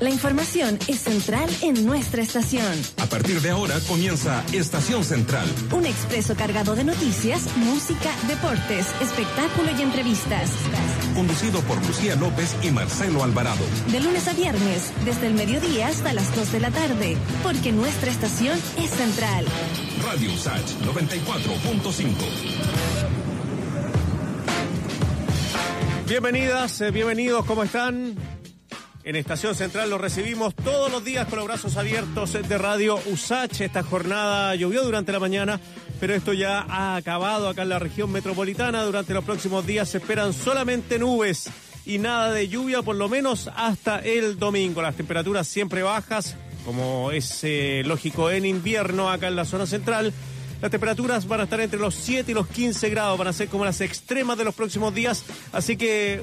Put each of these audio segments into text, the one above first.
La información es central en nuestra estación. A partir de ahora comienza Estación Central. Un expreso cargado de noticias, música, deportes, espectáculo y entrevistas. Conducido por Lucía López y Marcelo Alvarado. De lunes a viernes, desde el mediodía hasta las 2 de la tarde, porque nuestra estación es central. Radio Sach 94.5. Bienvenidas, eh, bienvenidos, ¿cómo están? En Estación Central los recibimos todos los días con los brazos abiertos de Radio USACH. Esta jornada llovió durante la mañana, pero esto ya ha acabado acá en la región metropolitana. Durante los próximos días se esperan solamente nubes y nada de lluvia, por lo menos hasta el domingo. Las temperaturas siempre bajas, como es eh, lógico en invierno acá en la zona central. Las temperaturas van a estar entre los 7 y los 15 grados, van a ser como las extremas de los próximos días, así que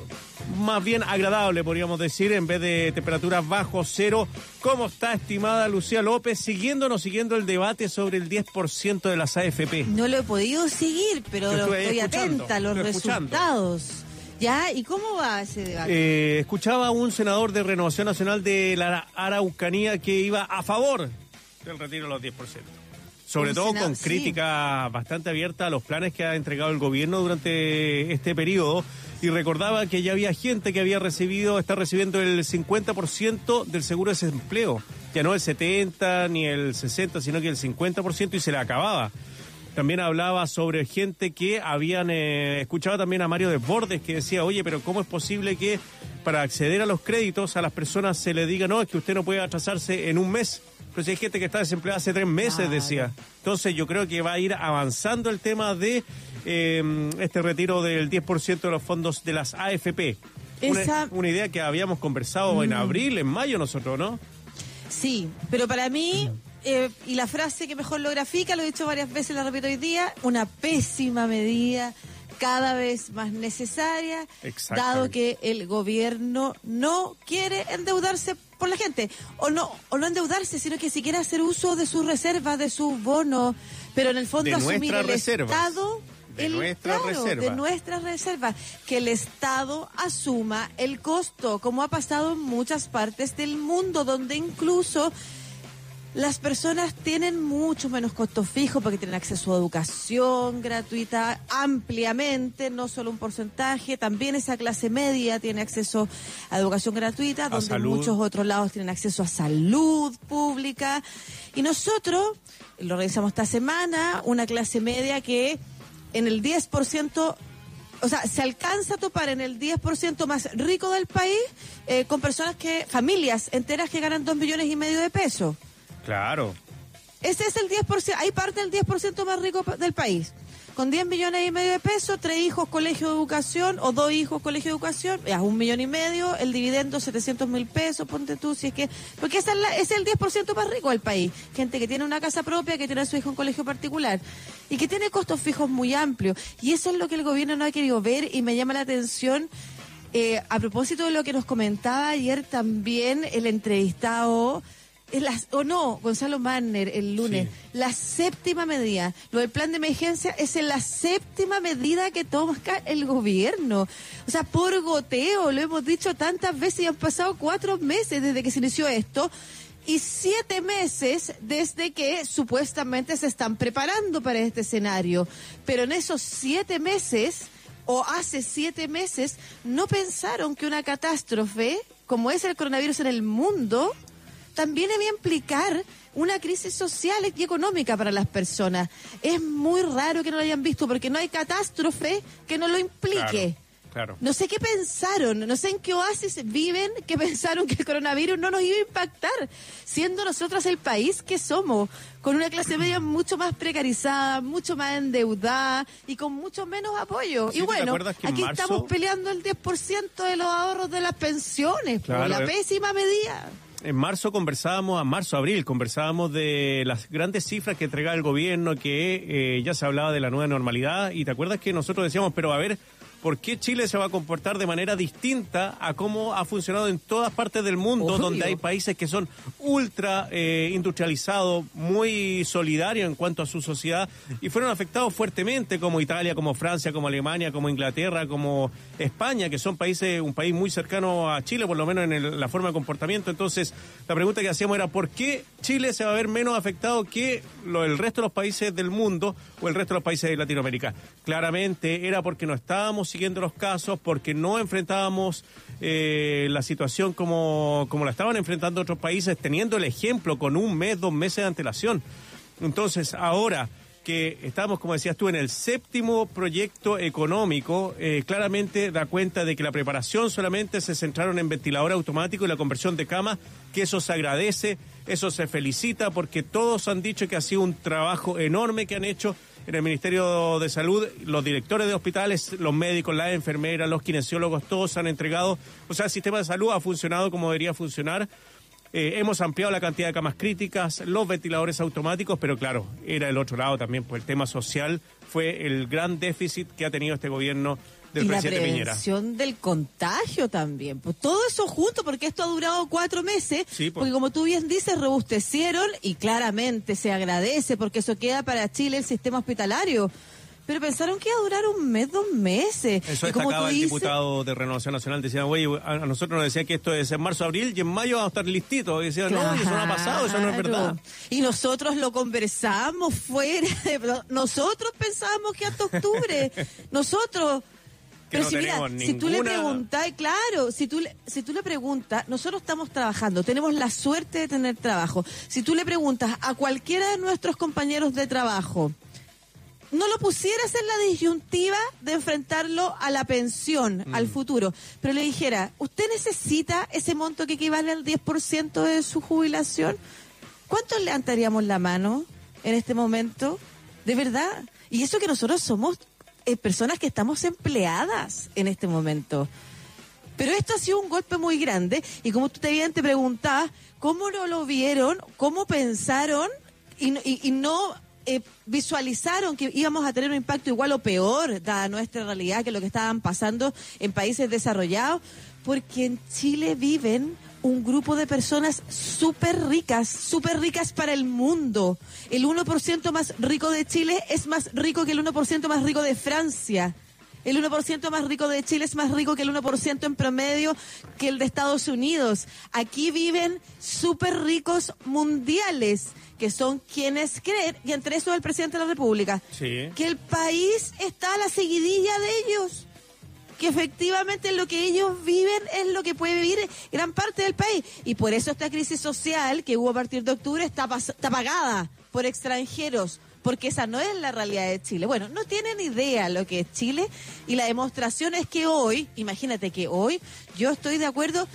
más bien agradable, podríamos decir, en vez de temperaturas bajo cero. ¿Cómo está estimada Lucía López? Siguiéndonos, siguiendo el debate sobre el 10% de las AFP. No lo he podido seguir, pero estoy atenta a los resultados. ¿Ya? ¿Y cómo va ese debate? Eh, escuchaba a un senador de Renovación Nacional de la Araucanía que iba a favor del retiro de los 10% sobre todo con crítica bastante abierta a los planes que ha entregado el gobierno durante este periodo y recordaba que ya había gente que había recibido, está recibiendo el 50% del seguro de desempleo, ya no el 70 ni el 60, sino que el 50% y se le acababa. También hablaba sobre gente que habían eh, escuchaba también a Mario Desbordes que decía, oye, pero ¿cómo es posible que para acceder a los créditos a las personas se le diga, no, es que usted no puede atrasarse en un mes? Pero si hay gente que está desempleada hace tres meses, decía. Entonces yo creo que va a ir avanzando el tema de em, este retiro del 10% de los fondos de las AFP. Esa... Una, idea que habíamos conversado en mm. abril, en mayo nosotros, ¿no? Sí, pero para mí, eh, y la frase que mejor lo grafica, lo he dicho varias veces, la repito hoy día, una pésima medida cada vez más necesaria, dado que el gobierno no quiere endeudarse por la gente, o no, o no endeudarse, sino que siquiera hacer uso de sus reservas, de sus bonos, pero en el fondo asumir el Estado de nuestras reservas. De nuestras reservas. Que el Estado asuma el costo, como ha pasado en muchas partes del mundo, donde incluso las personas tienen mucho menos costos fijos porque tienen acceso a educación gratuita ampliamente, no solo un porcentaje, también esa clase media tiene acceso a educación gratuita, donde muchos otros lados tienen acceso a salud pública. Y nosotros, lo realizamos esta semana, una clase media que en el 10% o sea, se alcanza a topar en el 10% más rico del país eh, con personas que, familias enteras que ganan 2 millones y medio de pesos. Claro. Ese es el 10%, ahí parte el 10% más rico del país. Con 10 millones y medio de pesos, tres hijos colegio de educación o dos hijos colegio de educación, ya un millón y medio, el dividendo 700 mil pesos, ponte tú, si es que... Porque ese es, el 10% más rico del país. Gente que tiene una casa propia, que tiene a su hijo en colegio particular y que tiene costos fijos muy amplios. Y eso es lo que el gobierno no ha querido ver y me llama la atención. Eh, a propósito de lo que nos comentaba ayer también el entrevistado o no, Gonzalo Manner el lunes, la séptima medida. Lo del plan de emergencia es la séptima medida que toma el gobierno. O sea, por goteo, lo hemos dicho tantas veces y han pasado cuatro meses desde que se inició esto y siete meses desde que supuestamente se están preparando para este escenario. Pero en esos siete meses, o hace siete meses, no pensaron que una catástrofe como es el coronavirus en el mundo también debe implicar una crisis social y económica para las personas. Es muy raro que no lo hayan visto porque no hay catástrofe que no lo implique. Claro, No sé qué pensaron, no sé en qué oasis viven que pensaron que el coronavirus no nos iba a impactar, siendo nosotras el país que somos, con una clase media mucho más precarizada, mucho más endeudada y con mucho menos apoyo. y bueno, aquí estamos peleando el 10% de los ahorros de las pensiones, por la eh. pésima medida en marzo conversábamos, a marzo, abril, conversábamos de las grandes cifras que entregaba el gobierno, que eh, ya se hablaba de la nueva normalidad, y te acuerdas que nosotros decíamos, pero a ver, por qué Chile se va a comportar de manera distinta a cómo ha funcionado en todas partes del mundo, donde hay países que son ultra eh, industrializados, muy solidarios en cuanto a su sociedad y fueron afectados fuertemente, como Italia, como Francia, como Alemania, como Inglaterra, como España, que son países, un país muy cercano a Chile, por lo menos en la forma de comportamiento. Entonces, la pregunta que hacíamos era, ¿por qué Chile se va a ver menos afectado que lo, el resto de los países del mundo o el resto de los países de Latinoamérica? Claramente era porque no estábamos siguiendo los casos, porque no enfrentábamos eh, la situación como, como la estaban enfrentando otros países, teniendo el ejemplo con un mes, dos meses de antelación. Entonces, ahora que estamos, como decías tú, en el séptimo proyecto económico, eh, claramente da cuenta de que la preparación solamente se centraron en ventilador automático y la conversión de camas, que eso se agradece, eso se felicita, porque todos han dicho que ha sido un trabajo enorme que han hecho en el Ministerio de Salud, los directores de hospitales, los médicos, las enfermeras, los kinesiólogos, todos han entregado, o sea, el sistema de salud ha funcionado como debería funcionar. Eh, hemos ampliado la cantidad de camas críticas, los ventiladores automáticos, pero claro, era el otro lado también, pues el tema social fue el gran déficit que ha tenido este gobierno del y presidente la prevención del contagio también. Pues todo eso junto, porque esto ha durado cuatro meses, Sí, pues. porque como tú bien dices, robustecieron y claramente se agradece, porque eso queda para Chile el sistema hospitalario. Pero pensaron que iba a durar un mes, dos meses. Eso y como tú el dices, diputado de Renovación Nacional. Decía, güey, a nosotros nos decían que esto es en marzo, abril y en mayo vamos a estar listitos. Y decían, no, eso no ha pasado, eso no es verdad. Y nosotros lo conversamos fuera. de- nosotros pensábamos que hasta octubre. nosotros. Que Pero no si, mira, si tú le preguntas, claro, si tú, le- si tú le preguntas, nosotros estamos trabajando, tenemos la suerte de tener trabajo. Si tú le preguntas a cualquiera de nuestros compañeros de trabajo, no lo pusieras en la disyuntiva de enfrentarlo a la pensión, Mm. al futuro, pero le dijera, ¿usted necesita ese monto que equivale al 10% de su jubilación? ¿Cuántos levantaríamos la mano en este momento? De verdad. Y eso que nosotros somos eh, personas que estamos empleadas en este momento. Pero esto ha sido un golpe muy grande y como tú te bien te preguntabas, ¿cómo no lo vieron? ¿Cómo pensaron? Y, no- y- y no eh, visualizaron que íbamos a tener un impacto igual o peor, dada nuestra realidad, que lo que estaban pasando en países desarrollados, porque en Chile viven un grupo de personas súper ricas, súper ricas para el mundo. El 1% más rico de Chile es más rico que el 1% más rico de Francia. El 1% más rico de Chile es más rico que el 1% en promedio que el de Estados Unidos. Aquí viven súper ricos mundiales, que son quienes creen, y entre eso el presidente de la República, Sí. que el país está a la seguidilla de ellos. Que efectivamente lo que ellos viven es lo que puede vivir gran parte del país. Y por eso esta crisis social que hubo a partir de octubre está, está pagada por extranjeros porque esa no es la realidad de Chile. Bueno, no tienen idea lo que es Chile y la demostración es que hoy, imagínate que hoy yo estoy de acuerdo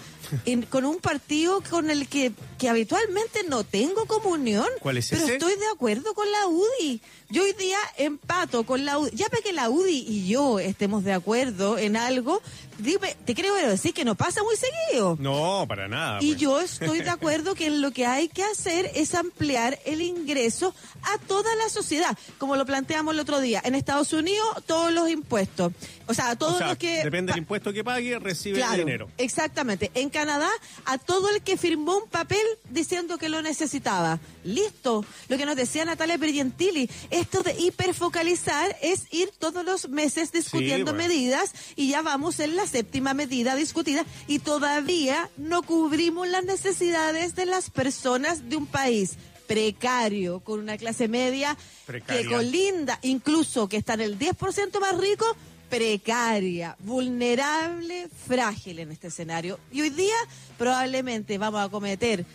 en- con un partido con el que, que habitualmente no tengo comunión, ¿Cuál es pero ese? estoy de acuerdo con la UDI. Yo hoy día empato con la UDI. Ya para que la UDI y yo estemos de acuerdo en algo, dime, te creo decir que no pasa muy seguido. No, para nada. Y pues. yo estoy de acuerdo que lo que hay que hacer es ampliar el ingreso a toda la sociedad, como lo planteamos el otro día. En Estados Unidos, todos los impuestos. O sea, todos O sea, los que... depende del impuesto que pague, recibe Claro, el dinero. Exactamente. En Canadá, a todo el que firmó un papel diciendo que lo necesitaba. Listo. Lo que nos decía Natalia Pergentili, esto de hiperfocalizar es ir todos los meses discutiendo bueno. medidas y ya vamos en la séptima medida discutida y todavía no cubrimos las necesidades de las personas de un país precario, con una clase media Precaria. que colinda, incluso que está en el 10% más rico, precaria, vulnerable, frágil en este escenario. Y hoy día probablemente vamos a cometer,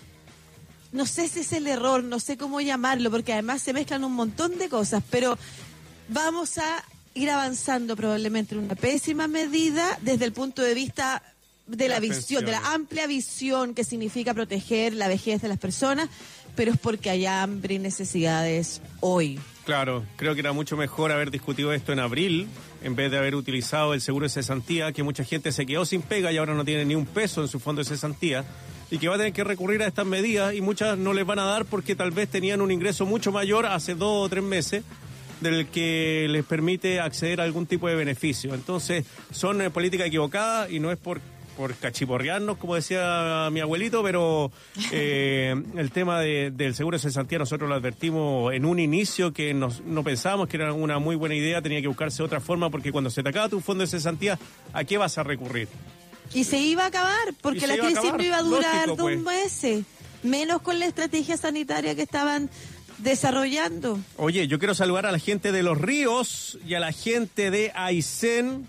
no sé si es el error, no sé cómo llamarlo, porque además se mezclan un montón de cosas, pero vamos a ir avanzando probablemente en una pésima medida desde el punto de vista de la visión, de la amplia visión que significa proteger la vejez de las personas, pero es porque hay hambre y necesidades hoy. Claro, creo que era mucho mejor haber discutido esto en abril en vez de haber utilizado el seguro de cesantía, que mucha gente se quedó sin pega y ahora no tiene ni un peso en su fondo de cesantía y que va a tener que recurrir a estas medidas y muchas no les van a dar porque tal vez tenían un ingreso mucho mayor hace dos o tres meses del que les permite acceder a algún tipo de beneficio. Entonces, son eh, políticas equivocadas y no es por por cachiporrearnos, como decía mi abuelito, pero eh, el tema del seguro de cesantía nosotros lo advertimos en un inicio que nos, no pensábamos que era una muy buena idea, tenía que buscarse otra forma porque cuando se te acaba tu fondo de cesantía, ¿a qué vas a recurrir? Y se iba a acabar, porque la crisis no iba a durar dos pues. meses, menos con la estrategia sanitaria que estaban desarrollando. Oye, yo quiero saludar a la gente de Los Ríos y a la gente de Aysén,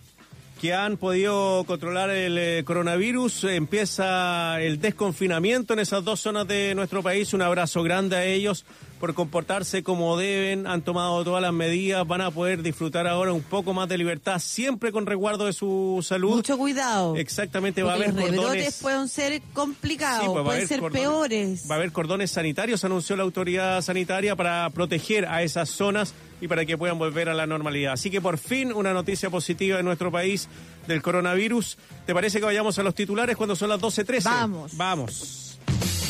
que han podido controlar el eh, coronavirus. Empieza el desconfinamiento en esas dos zonas de nuestro país. Un abrazo grande a ellos por comportarse como deben, han tomado todas las medidas, van a poder disfrutar ahora un poco más de libertad, siempre con resguardo de su salud. Mucho cuidado. Exactamente, va a haber los cordones. pueden ser complicados, pues, pueden ser peores. Va a haber cordones sanitarios, anunció la autoridad sanitaria para proteger a esas zonas y para que puedan volver a la normalidad. Así que por fin una noticia positiva de nuestro país del coronavirus. ¿Te parece que vayamos a los titulares cuando son las 12.13? Vamos. Vamos.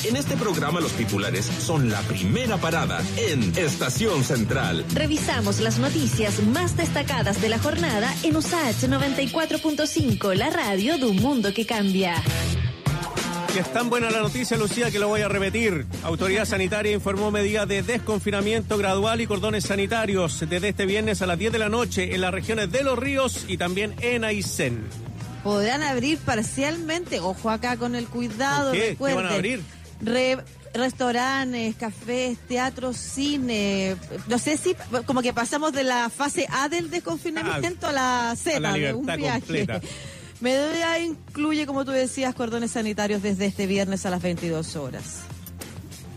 En este programa los titulares son la primera parada en Estación Central. Revisamos las noticias más destacadas de la jornada en USAH 94.5, la radio de un mundo que cambia. Y es tan buena la noticia, Lucía, que lo voy a repetir. Autoridad Sanitaria informó medidas de desconfinamiento gradual y cordones sanitarios desde este viernes a las 10 de la noche en las regiones de Los Ríos y también en Aysén. Podrán abrir parcialmente, ojo acá con el cuidado. ¿Qué? ¿Qué van a abrir? Restaurantes, cafés, teatros, cine. No sé si como que pasamos de la fase A del desconfinamiento a la Z, de un viaje. Completa. Medida incluye, como tú decías, cordones sanitarios desde este viernes a las 22 horas.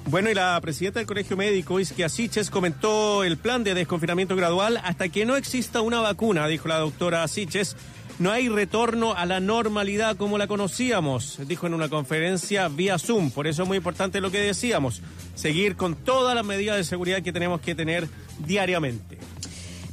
Bueno, y la presidenta del Colegio Médico, Isquia Siches, comentó el plan de desconfinamiento gradual hasta que no exista una vacuna, dijo la doctora Siches no hay retorno a la normalidad como la conocíamos, dijo en una conferencia vía Zoom. Por eso es muy importante lo que decíamos, seguir con todas las medidas de seguridad que tenemos que tener diariamente.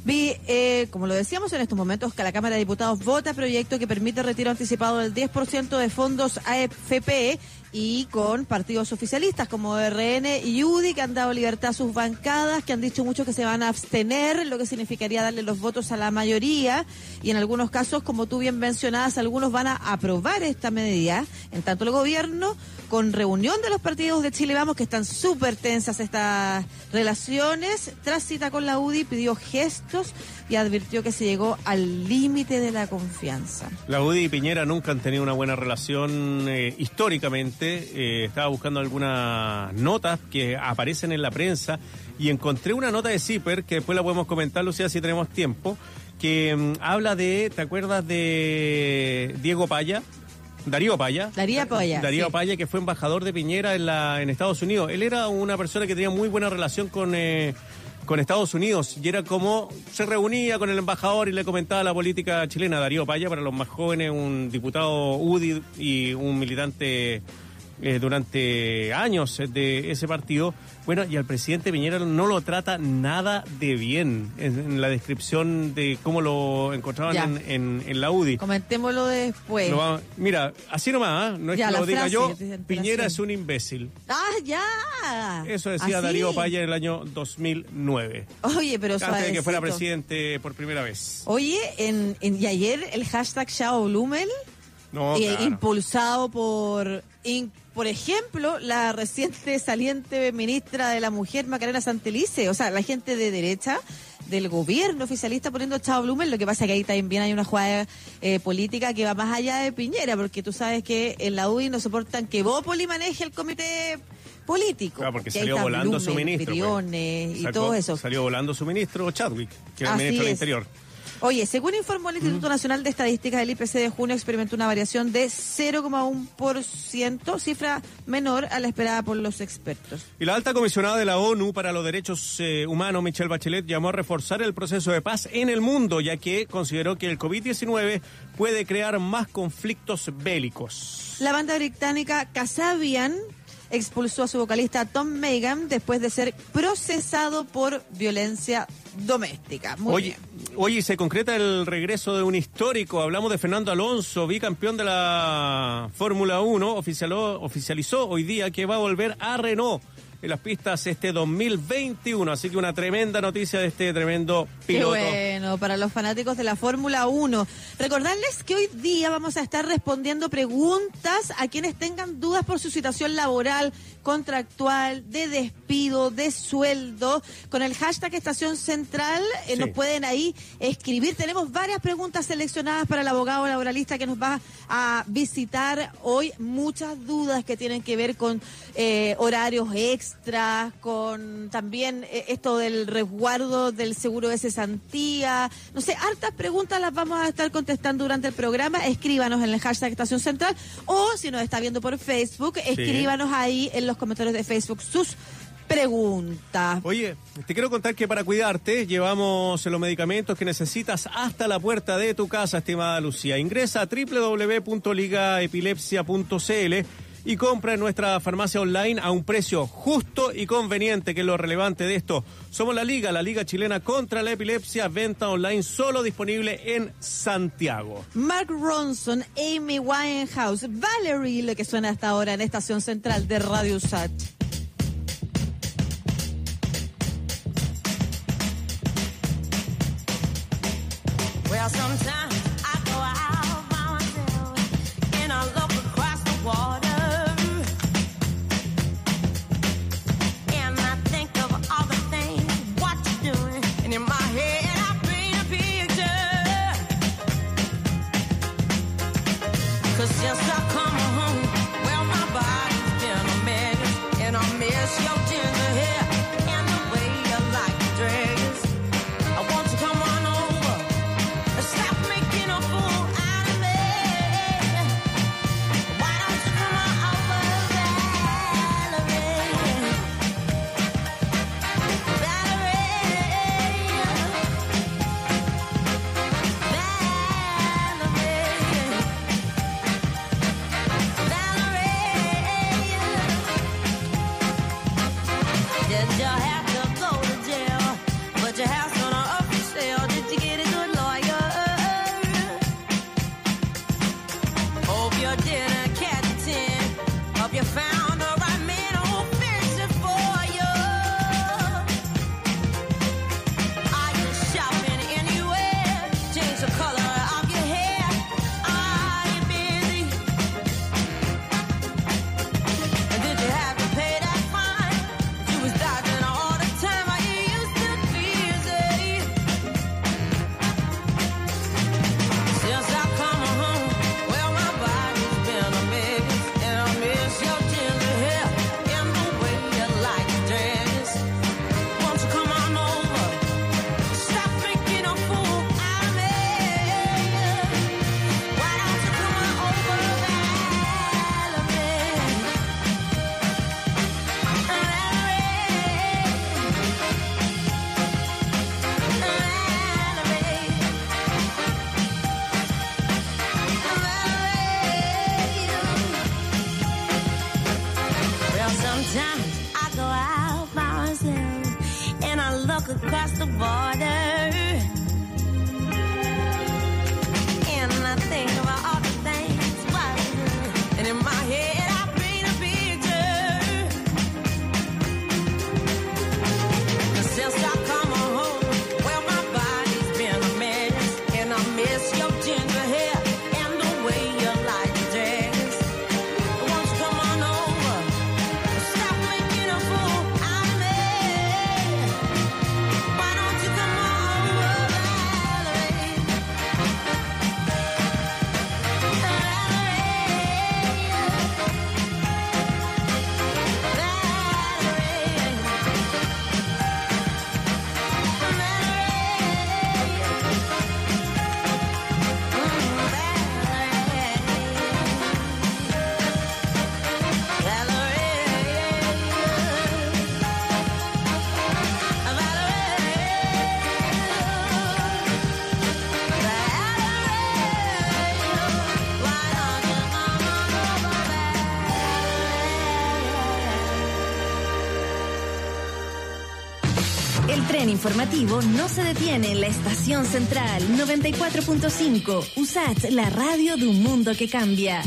Vi, eh, como lo decíamos en estos momentos, que la Cámara de Diputados vota proyecto que permite retiro anticipado del 10% de fondos AFP y con partidos oficialistas como RN y UDI que han dado libertad a sus bancadas, que han dicho mucho que se van a abstener, lo que significaría darle los votos a la mayoría. Y en algunos casos, como tú bien mencionabas, algunos van a aprobar esta medida, en tanto el gobierno con reunión de los partidos de Chile Vamos, que están súper tensas estas relaciones, tras cita con la UDI pidió gestos y advirtió que se llegó al límite de la confianza. La UDI y Piñera nunca han tenido una buena relación eh, históricamente. Eh, estaba buscando algunas notas que aparecen en la prensa y encontré una nota de CIPER, que después la podemos comentar, Lucía, si tenemos tiempo, que mm, habla de, ¿te acuerdas de Diego Paya? Darío Paya. Darío Paya. Darío Paya, que fue embajador de Piñera en, la, en Estados Unidos. Él era una persona que tenía muy buena relación con, eh, con Estados Unidos y era como se reunía con el embajador y le comentaba la política chilena. Darío Paya, para los más jóvenes, un diputado UDI y un militante eh, durante años de ese partido. Bueno, y al presidente Piñera no lo trata nada de bien en, la descripción de cómo lo encontraban en, en, la UDI. Comentémoslo después. mira, así nomás, ¿ah? no es que lo diga yo, Piñera es un imbécil. ¡Ah, ya! Eso decía Darío Paya en el año 2009. Oye, pero Antes de que fuera presidente por primera vez. Oye, en, y ayer el hashtag Chao Blumel, eh, impulsado por por ejemplo, la reciente saliente ministra de la Mujer, Macarena Santelice, o sea, la gente de derecha del gobierno oficialista poniendo Chao Blumen, lo que pasa es que ahí también hay una jugada eh, política que va más allá de Piñera, porque tú sabes que en la UDI no soportan que Bópoli maneje el comité político. Claro, porque salió volando su ministro. Pues. y todo eso. Salió volando su ministro Chadwick, que era el ministro del Interior. Oye, según informó el Instituto Nacional de Estadísticas, el IPC de junio experimentó una variación de 0,1%, cifra menor a la esperada por los expertos. Y la alta comisionada de la ONU para los Derechos eh, Humanos, Michelle Bachelet, llamó a reforzar el proceso de paz en el mundo, ya que consideró que el COVID-19 puede crear más conflictos bélicos. La banda británica Kasabian expulsó a su vocalista Tom Megan después de ser procesado por violencia doméstica. Muy oye, oye, se concreta el regreso de un histórico. Hablamos de Fernando Alonso, bicampeón de la Fórmula 1. Oficializó, oficializó hoy día que va a volver a Renault. en las pistas este 2021. Así que una tremenda noticia de este tremendo piloto. Qué bueno, para los fanáticos de la Fórmula 1. Recordarles que hoy día vamos a estar respondiendo preguntas a quienes tengan dudas por su situación laboral, contractual, de despido, de sueldo. Con el hashtag Estación Central eh, nos pueden ahí escribir. Tenemos varias preguntas seleccionadas para el abogado laboralista que nos va a visitar hoy. Muchas dudas que tienen que ver con eh, horarios extras, con también eh, esto del resguardo del seguro de cesantía. No sé, hartas preguntas las vamos a estar contestando durante el programa. Escríbanos en el hashtag Estación Central o si nos está viendo por Facebook, escríbanos ahí en los comentarios de Facebook sus preguntas. Oye, te quiero contar que para cuidarte llevamos los medicamentos que necesitas hasta la puerta de tu casa, estimada Lucía. Ingresa a www.ligaepilepsia.cl y compra en nuestra farmacia online a un precio justo y conveniente, que es lo relevante de esto. Somos la Liga, la Liga Chilena contra la Epilepsia, venta online solo disponible en Santiago. Mark Ronson, Amy Winehouse, Valerie, lo que suena hasta ahora en Estación Central de Radio Sat. Well, sometimes I go out by myself and I look across the water. Informativo no se detiene en la estación central 94.5. USAT, la radio de un mundo que cambia.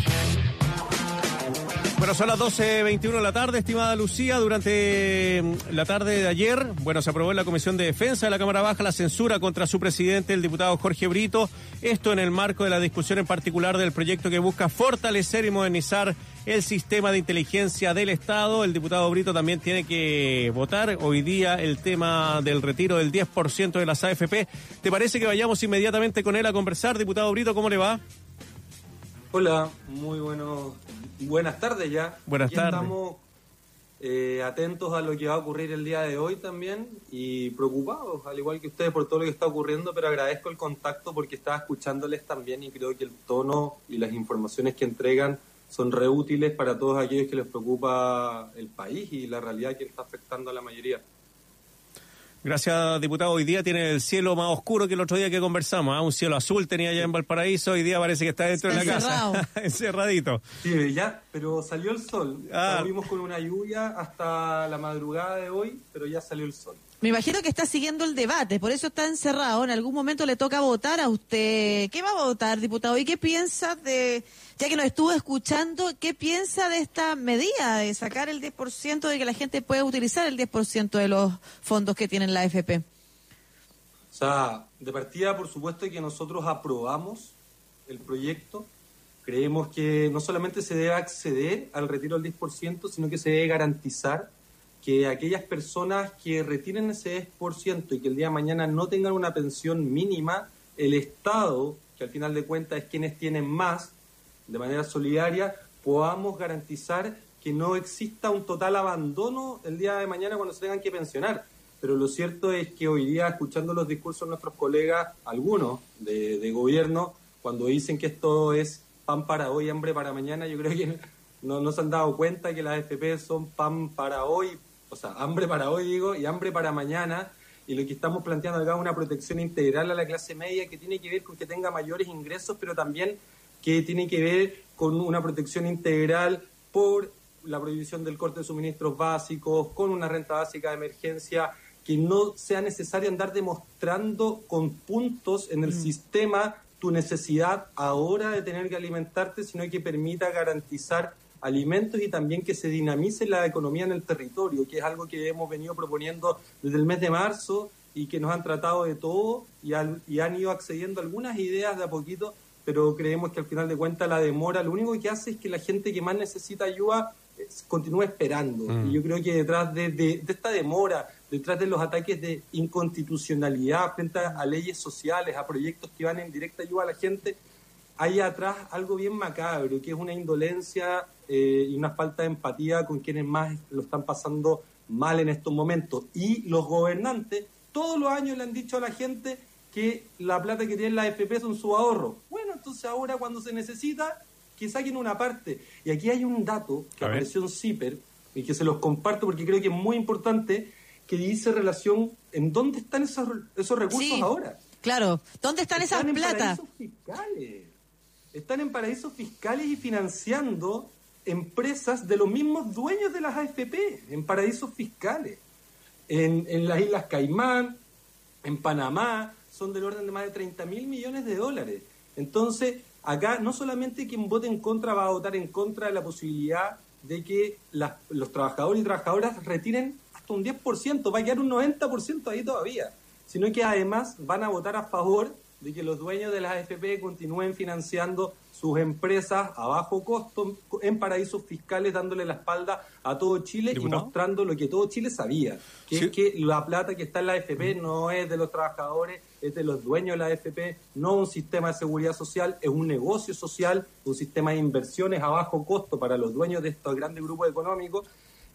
Bueno, son las 12.21 de la tarde, estimada Lucía. Durante mm, la tarde de ayer, bueno, se aprobó en la Comisión de Defensa de la Cámara Baja la censura contra su presidente, el diputado Jorge Brito. Esto en el marco de la discusión en particular del proyecto que busca fortalecer y modernizar el sistema de inteligencia del Estado. El diputado Brito también tiene que votar hoy día el tema del retiro del 10% de las AFP. ¿Te parece que vayamos inmediatamente con él a conversar? Diputado Brito, ¿cómo le va? Hola, muy buenos, buenas tardes ya. Buenas tardes. Estamos eh, atentos a lo que va a ocurrir el día de hoy también y preocupados, al igual que ustedes, por todo lo que está ocurriendo, pero agradezco el contacto porque estaba escuchándoles también y creo que el tono y las informaciones que entregan son reútiles para todos aquellos que les preocupa el país y la realidad que está afectando a la mayoría. Gracias, diputado. Hoy día tiene el cielo más oscuro que el otro día que conversamos. ¿ah? Un cielo azul tenía allá en Valparaíso. Hoy día parece que está dentro de la Encerrado. casa. Encerradito. Sí, ya, pero salió el sol. Ah. Estuvimos con una lluvia hasta la madrugada de hoy, pero ya salió el sol. Me imagino que está siguiendo el debate, por eso está encerrado. En algún momento le toca votar a usted. ¿Qué va a votar, diputado? ¿Y qué piensa de, ya que nos estuvo escuchando, qué piensa de esta medida de sacar el 10%, de que la gente pueda utilizar el 10% de los fondos que tiene la AFP? O sea, de partida, por supuesto que nosotros aprobamos el proyecto. Creemos que no solamente se debe acceder al retiro del 10%, sino que se debe garantizar que aquellas personas que retiren ese 10% y que el día de mañana no tengan una pensión mínima, el Estado, que al final de cuentas es quienes tienen más, de manera solidaria, podamos garantizar que no exista un total abandono el día de mañana cuando se tengan que pensionar. Pero lo cierto es que hoy día, escuchando los discursos de nuestros colegas, algunos de, gobierno, cuando dicen que esto es pan para hoy, hambre para mañana, yo creo que no, no se han dado cuenta que las AFP son pan para hoy, o sea, hambre para hoy, digo, y hambre para mañana. Y lo que estamos planteando acá es una protección integral a la clase media que tiene que ver con que tenga mayores ingresos, pero también que tiene que ver con una protección integral por la prohibición del corte de suministros básicos, con una renta básica de emergencia, que no sea necesario andar demostrando con puntos en el sistema tu necesidad ahora de tener que alimentarte, sino que permita garantizar alimentos y también que se dinamice la economía en el territorio, que es algo que hemos venido proponiendo desde el mes de marzo y que nos han tratado de todo y, han- y han ido accediendo a algunas ideas de a poquito, pero creemos que al final de cuentas la demora lo único que hace es que la gente que más necesita ayuda eh, continúe esperando. Y yo creo que detrás de, de- de esta demora, detrás de los ataques de inconstitucionalidad frente a, a leyes sociales, a proyectos que van en directa ayuda a la gente, hay atrás algo bien macabro, que es una indolencia eh, y una falta de empatía con quienes más lo están pasando mal en estos momentos. Y los gobernantes todos los años le han dicho a la gente que la plata que tienen la AFP son su ahorro. Bueno, entonces ahora cuando se necesita, que saquen una parte. Y aquí hay un dato que A ver. apareció en CIPER y que se los comparto porque creo que es muy importante, que dice relación en dónde están esos, esos recursos Sí. ahora. Claro, ¿dónde están esas en plata? paraísos fiscales. Están en paraísos fiscales y financiando empresas de los mismos dueños de las AFP, en paraísos fiscales. En, en las Islas Caimán, en Panamá, son del orden de más de 30 mil millones de dólares. Entonces, acá no solamente quien vote en contra va a votar en contra de la posibilidad de que los trabajadores y trabajadoras retiren hasta un 10%, va a quedar un 90% ahí todavía, sino que además van a votar a favor de que los dueños de las AFP continúen financiando sus empresas a bajo costo en paraísos fiscales, dándole la espalda a todo Chile Diputado. y mostrando lo que todo Chile sabía, que Sí. es que la plata que está en la AFP no es de los trabajadores, es de los dueños de la AFP, no un sistema de seguridad social, es un negocio social, un sistema de inversiones a bajo costo para los dueños de estos grandes grupos económicos.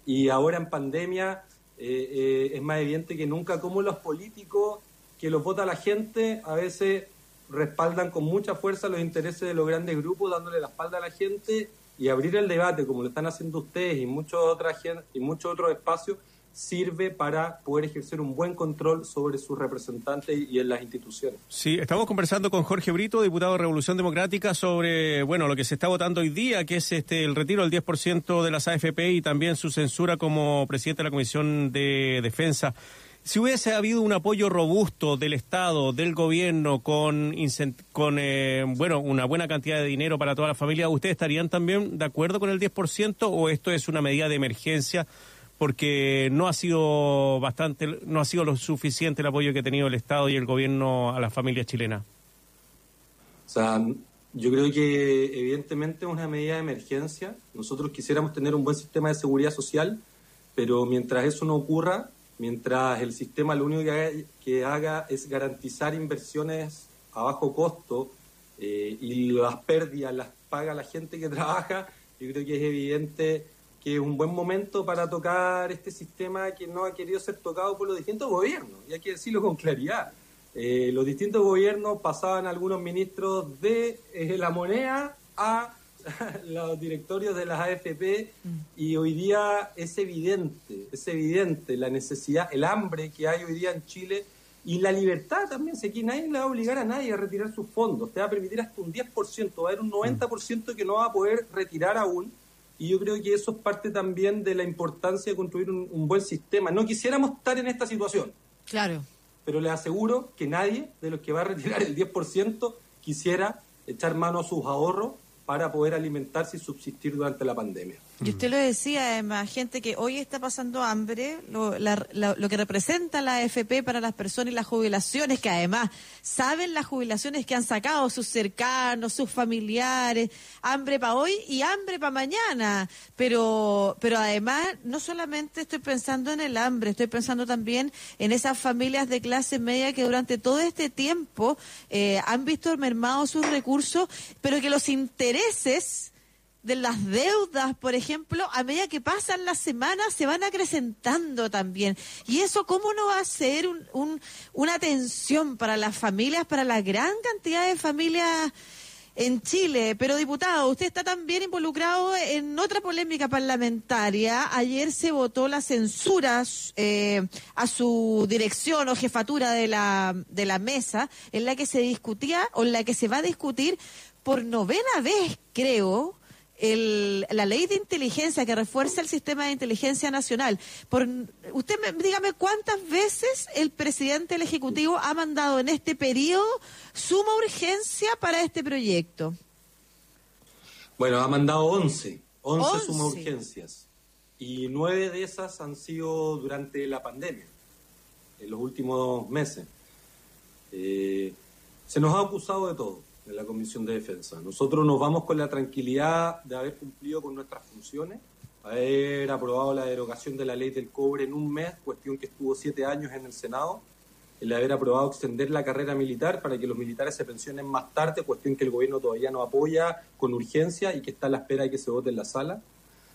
Y ahora en pandemia eh, eh, es más evidente que nunca cómo los políticos que los vota la gente a veces respaldan con mucha fuerza los intereses de los grandes grupos, dándole la espalda a la gente y abrir el debate, como lo están haciendo ustedes y muchos otras gen- y muchos otros espacios, sirve para poder ejercer un buen control sobre sus representantes y en las instituciones. Sí, estamos conversando con Jorge Brito, diputado de Revolución Democrática, sobre bueno lo que se está votando hoy día, que es este el retiro del 10% de las AFP y también su censura como presidente de la Comisión de Defensa. Si hubiese habido un apoyo robusto del Estado, del gobierno, con, eh, bueno, una buena cantidad de dinero para toda la familia, ¿ustedes estarían también de acuerdo con el 10% o esto es una medida de emergencia porque no ha sido bastante, no ha sido lo suficiente el apoyo que ha tenido el Estado y el gobierno a las familias chilenas? O sea, yo creo que evidentemente es una medida de emergencia. Nosotros quisiéramos tener un buen sistema de seguridad social, pero mientras eso no ocurra, mientras el sistema lo único que haga, que haga es garantizar inversiones a bajo costo eh, y las pérdidas las paga la gente que trabaja, yo creo que es evidente que es un buen momento para tocar este sistema que no ha querido ser tocado por los distintos gobiernos, y hay que decirlo con claridad. Eh, los distintos gobiernos pasaban algunos ministros de eh, la moneda a los directorios de las AFP y hoy día es evidente, es evidente la necesidad, el hambre que hay hoy día en Chile y la libertad también, si aquí nadie le va a obligar a nadie a retirar sus fondos, te va a permitir hasta un 10%, va a haber un 90% que no va a poder retirar aún y yo creo que eso es parte también de la importancia de construir un, un buen sistema. No quisiéramos estar en esta situación, Claro. pero les aseguro que nadie de los que va a retirar el 10% quisiera echar mano a sus ahorros para poder alimentarse y subsistir durante la pandemia. Y usted lo decía, además, gente que hoy está pasando hambre, lo, la- la- lo que representa la AFP para las personas y las jubilaciones, que además saben las jubilaciones que han sacado sus cercanos, sus familiares, hambre para hoy y hambre para mañana. Pero, pero además, no solamente estoy pensando en el hambre, estoy pensando también en esas familias de clase media que durante todo este tiempo eh, han visto mermados sus recursos, pero que los intereses de las deudas, por ejemplo, a medida que pasan las semanas se van acrecentando también. Y eso, ¿cómo no va a ser un, un- una tensión para las familias, para la gran cantidad de familias en Chile? Pero, diputado, usted está también involucrado en otra polémica parlamentaria. Ayer se votó la censura eh, a su dirección o jefatura de la, de la mesa, en la que se discutía o en la que se va a discutir por novena vez, creo, el- la ley de inteligencia que refuerza el sistema de inteligencia nacional. Por, usted me, dígame cuántas veces el presidente del Ejecutivo ha mandado en este periodo suma urgencia para este proyecto. Bueno, ha mandado 11, 11, 11. suma urgencias. Y nueve de esas han sido durante la pandemia, en los últimos meses. Eh, se nos ha acusado de todo en la Comisión de Defensa. Nosotros nos vamos con la tranquilidad de haber cumplido con nuestras funciones, haber aprobado la derogación de la ley del cobre en un mes, cuestión que estuvo siete años en el Senado, el haber aprobado extender la carrera militar para que los militares se pensionen más tarde, cuestión que el gobierno todavía no apoya con urgencia y que está a la espera de que se vote en la sala.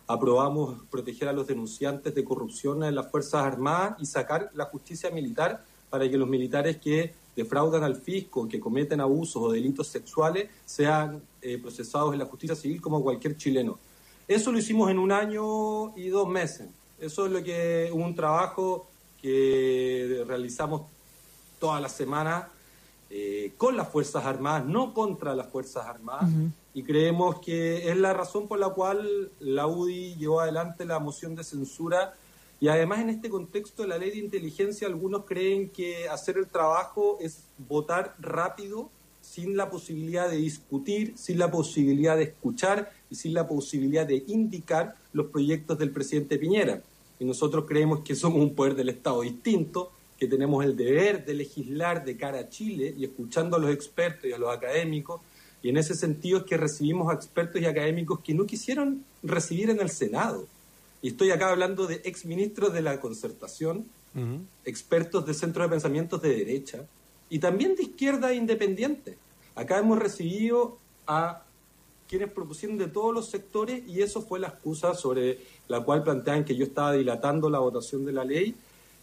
Aprobamos proteger a los denunciantes de corrupción en las Fuerzas Armadas y sacar la justicia militar para que los militares que defraudan al fisco, que cometen abusos o delitos sexuales, sean eh, procesados en la justicia civil como cualquier chileno. Eso lo hicimos en un año y dos meses. Eso es lo que un trabajo que realizamos todas las semanas eh, con las Fuerzas Armadas, no contra las Fuerzas Armadas, y creemos que es la razón por la cual la UDI llevó adelante la moción de censura. Y además en este contexto de la ley de inteligencia, algunos creen que hacer el trabajo es votar rápido, sin la posibilidad de discutir, sin la posibilidad de escuchar y sin la posibilidad de indicar los proyectos del presidente Piñera. Y nosotros creemos que somos un poder del Estado distinto, que tenemos el deber de legislar de cara a Chile y escuchando a los expertos y a los académicos. Y en ese sentido es que recibimos a expertos y académicos que no quisieron recibir en el Senado. Y estoy acá hablando de exministros de la concertación, expertos de centros de pensamientos de derecha y también de izquierda independiente. Acá hemos recibido a quienes propusieron de todos los sectores y eso fue la excusa sobre la cual planteaban que yo estaba dilatando la votación de la ley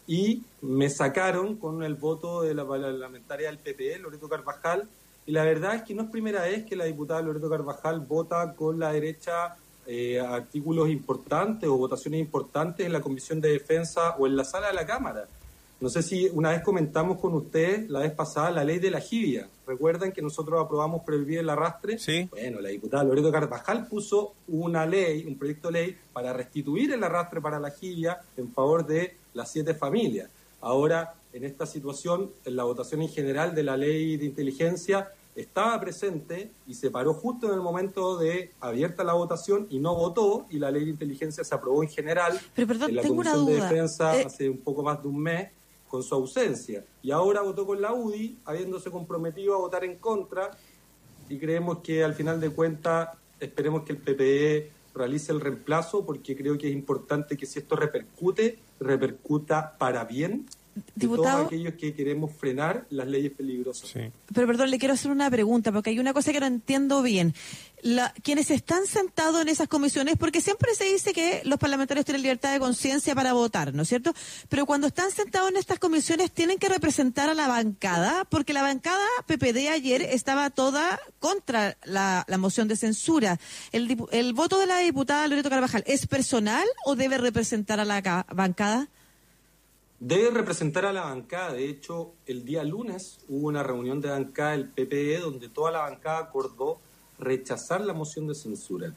y me sacaron con el voto de la parlamentaria del PP, Loreto Carvajal, y la verdad es que no es primera vez que la diputada Loreto Carvajal vota con la derecha eh, artículos importantes o votaciones importantes en la Comisión de Defensa o en la sala de la Cámara. No sé si una vez comentamos con ustedes la vez pasada la ley de la jibia. ¿Recuerdan que nosotros aprobamos prohibir el arrastre? Sí. Bueno, la diputada Loreto Carvajal puso una ley, un proyecto de ley para restituir el arrastre para la jibia en favor de las siete familias. Ahora, en esta situación, en la votación en general de la ley de inteligencia, estaba presente y se paró justo en el momento de abierta la votación y no votó y la ley de inteligencia se aprobó en general Pero, perdón, en la tengo una Comisión de. Defensa Eh, hace un poco más de un mes con su ausencia. Y ahora votó con la UDI, habiéndose comprometido a votar en contra y creemos que al final de cuentas esperemos que el PPE realice el reemplazo porque creo que es importante que si esto repercute, repercuta para bien Diputado. todos aquellos que queremos frenar las leyes peligrosas. Sí. Pero perdón, le quiero hacer una pregunta, porque hay una cosa que no entiendo bien. La- quienes están sentados en esas comisiones, porque siempre se dice que los parlamentarios tienen libertad de conciencia para votar, ¿no es cierto? Pero cuando están sentados en estas comisiones tienen que representar a la bancada, porque la bancada PPD ayer estaba toda contra la, la moción de censura. El, dipu- ¿El voto de la diputada Loreto Carvajal es personal o debe representar a la ca- bancada? Debe representar a la bancada. De hecho, el día lunes hubo una reunión de bancada del PPE donde toda la bancada acordó rechazar la moción de censura.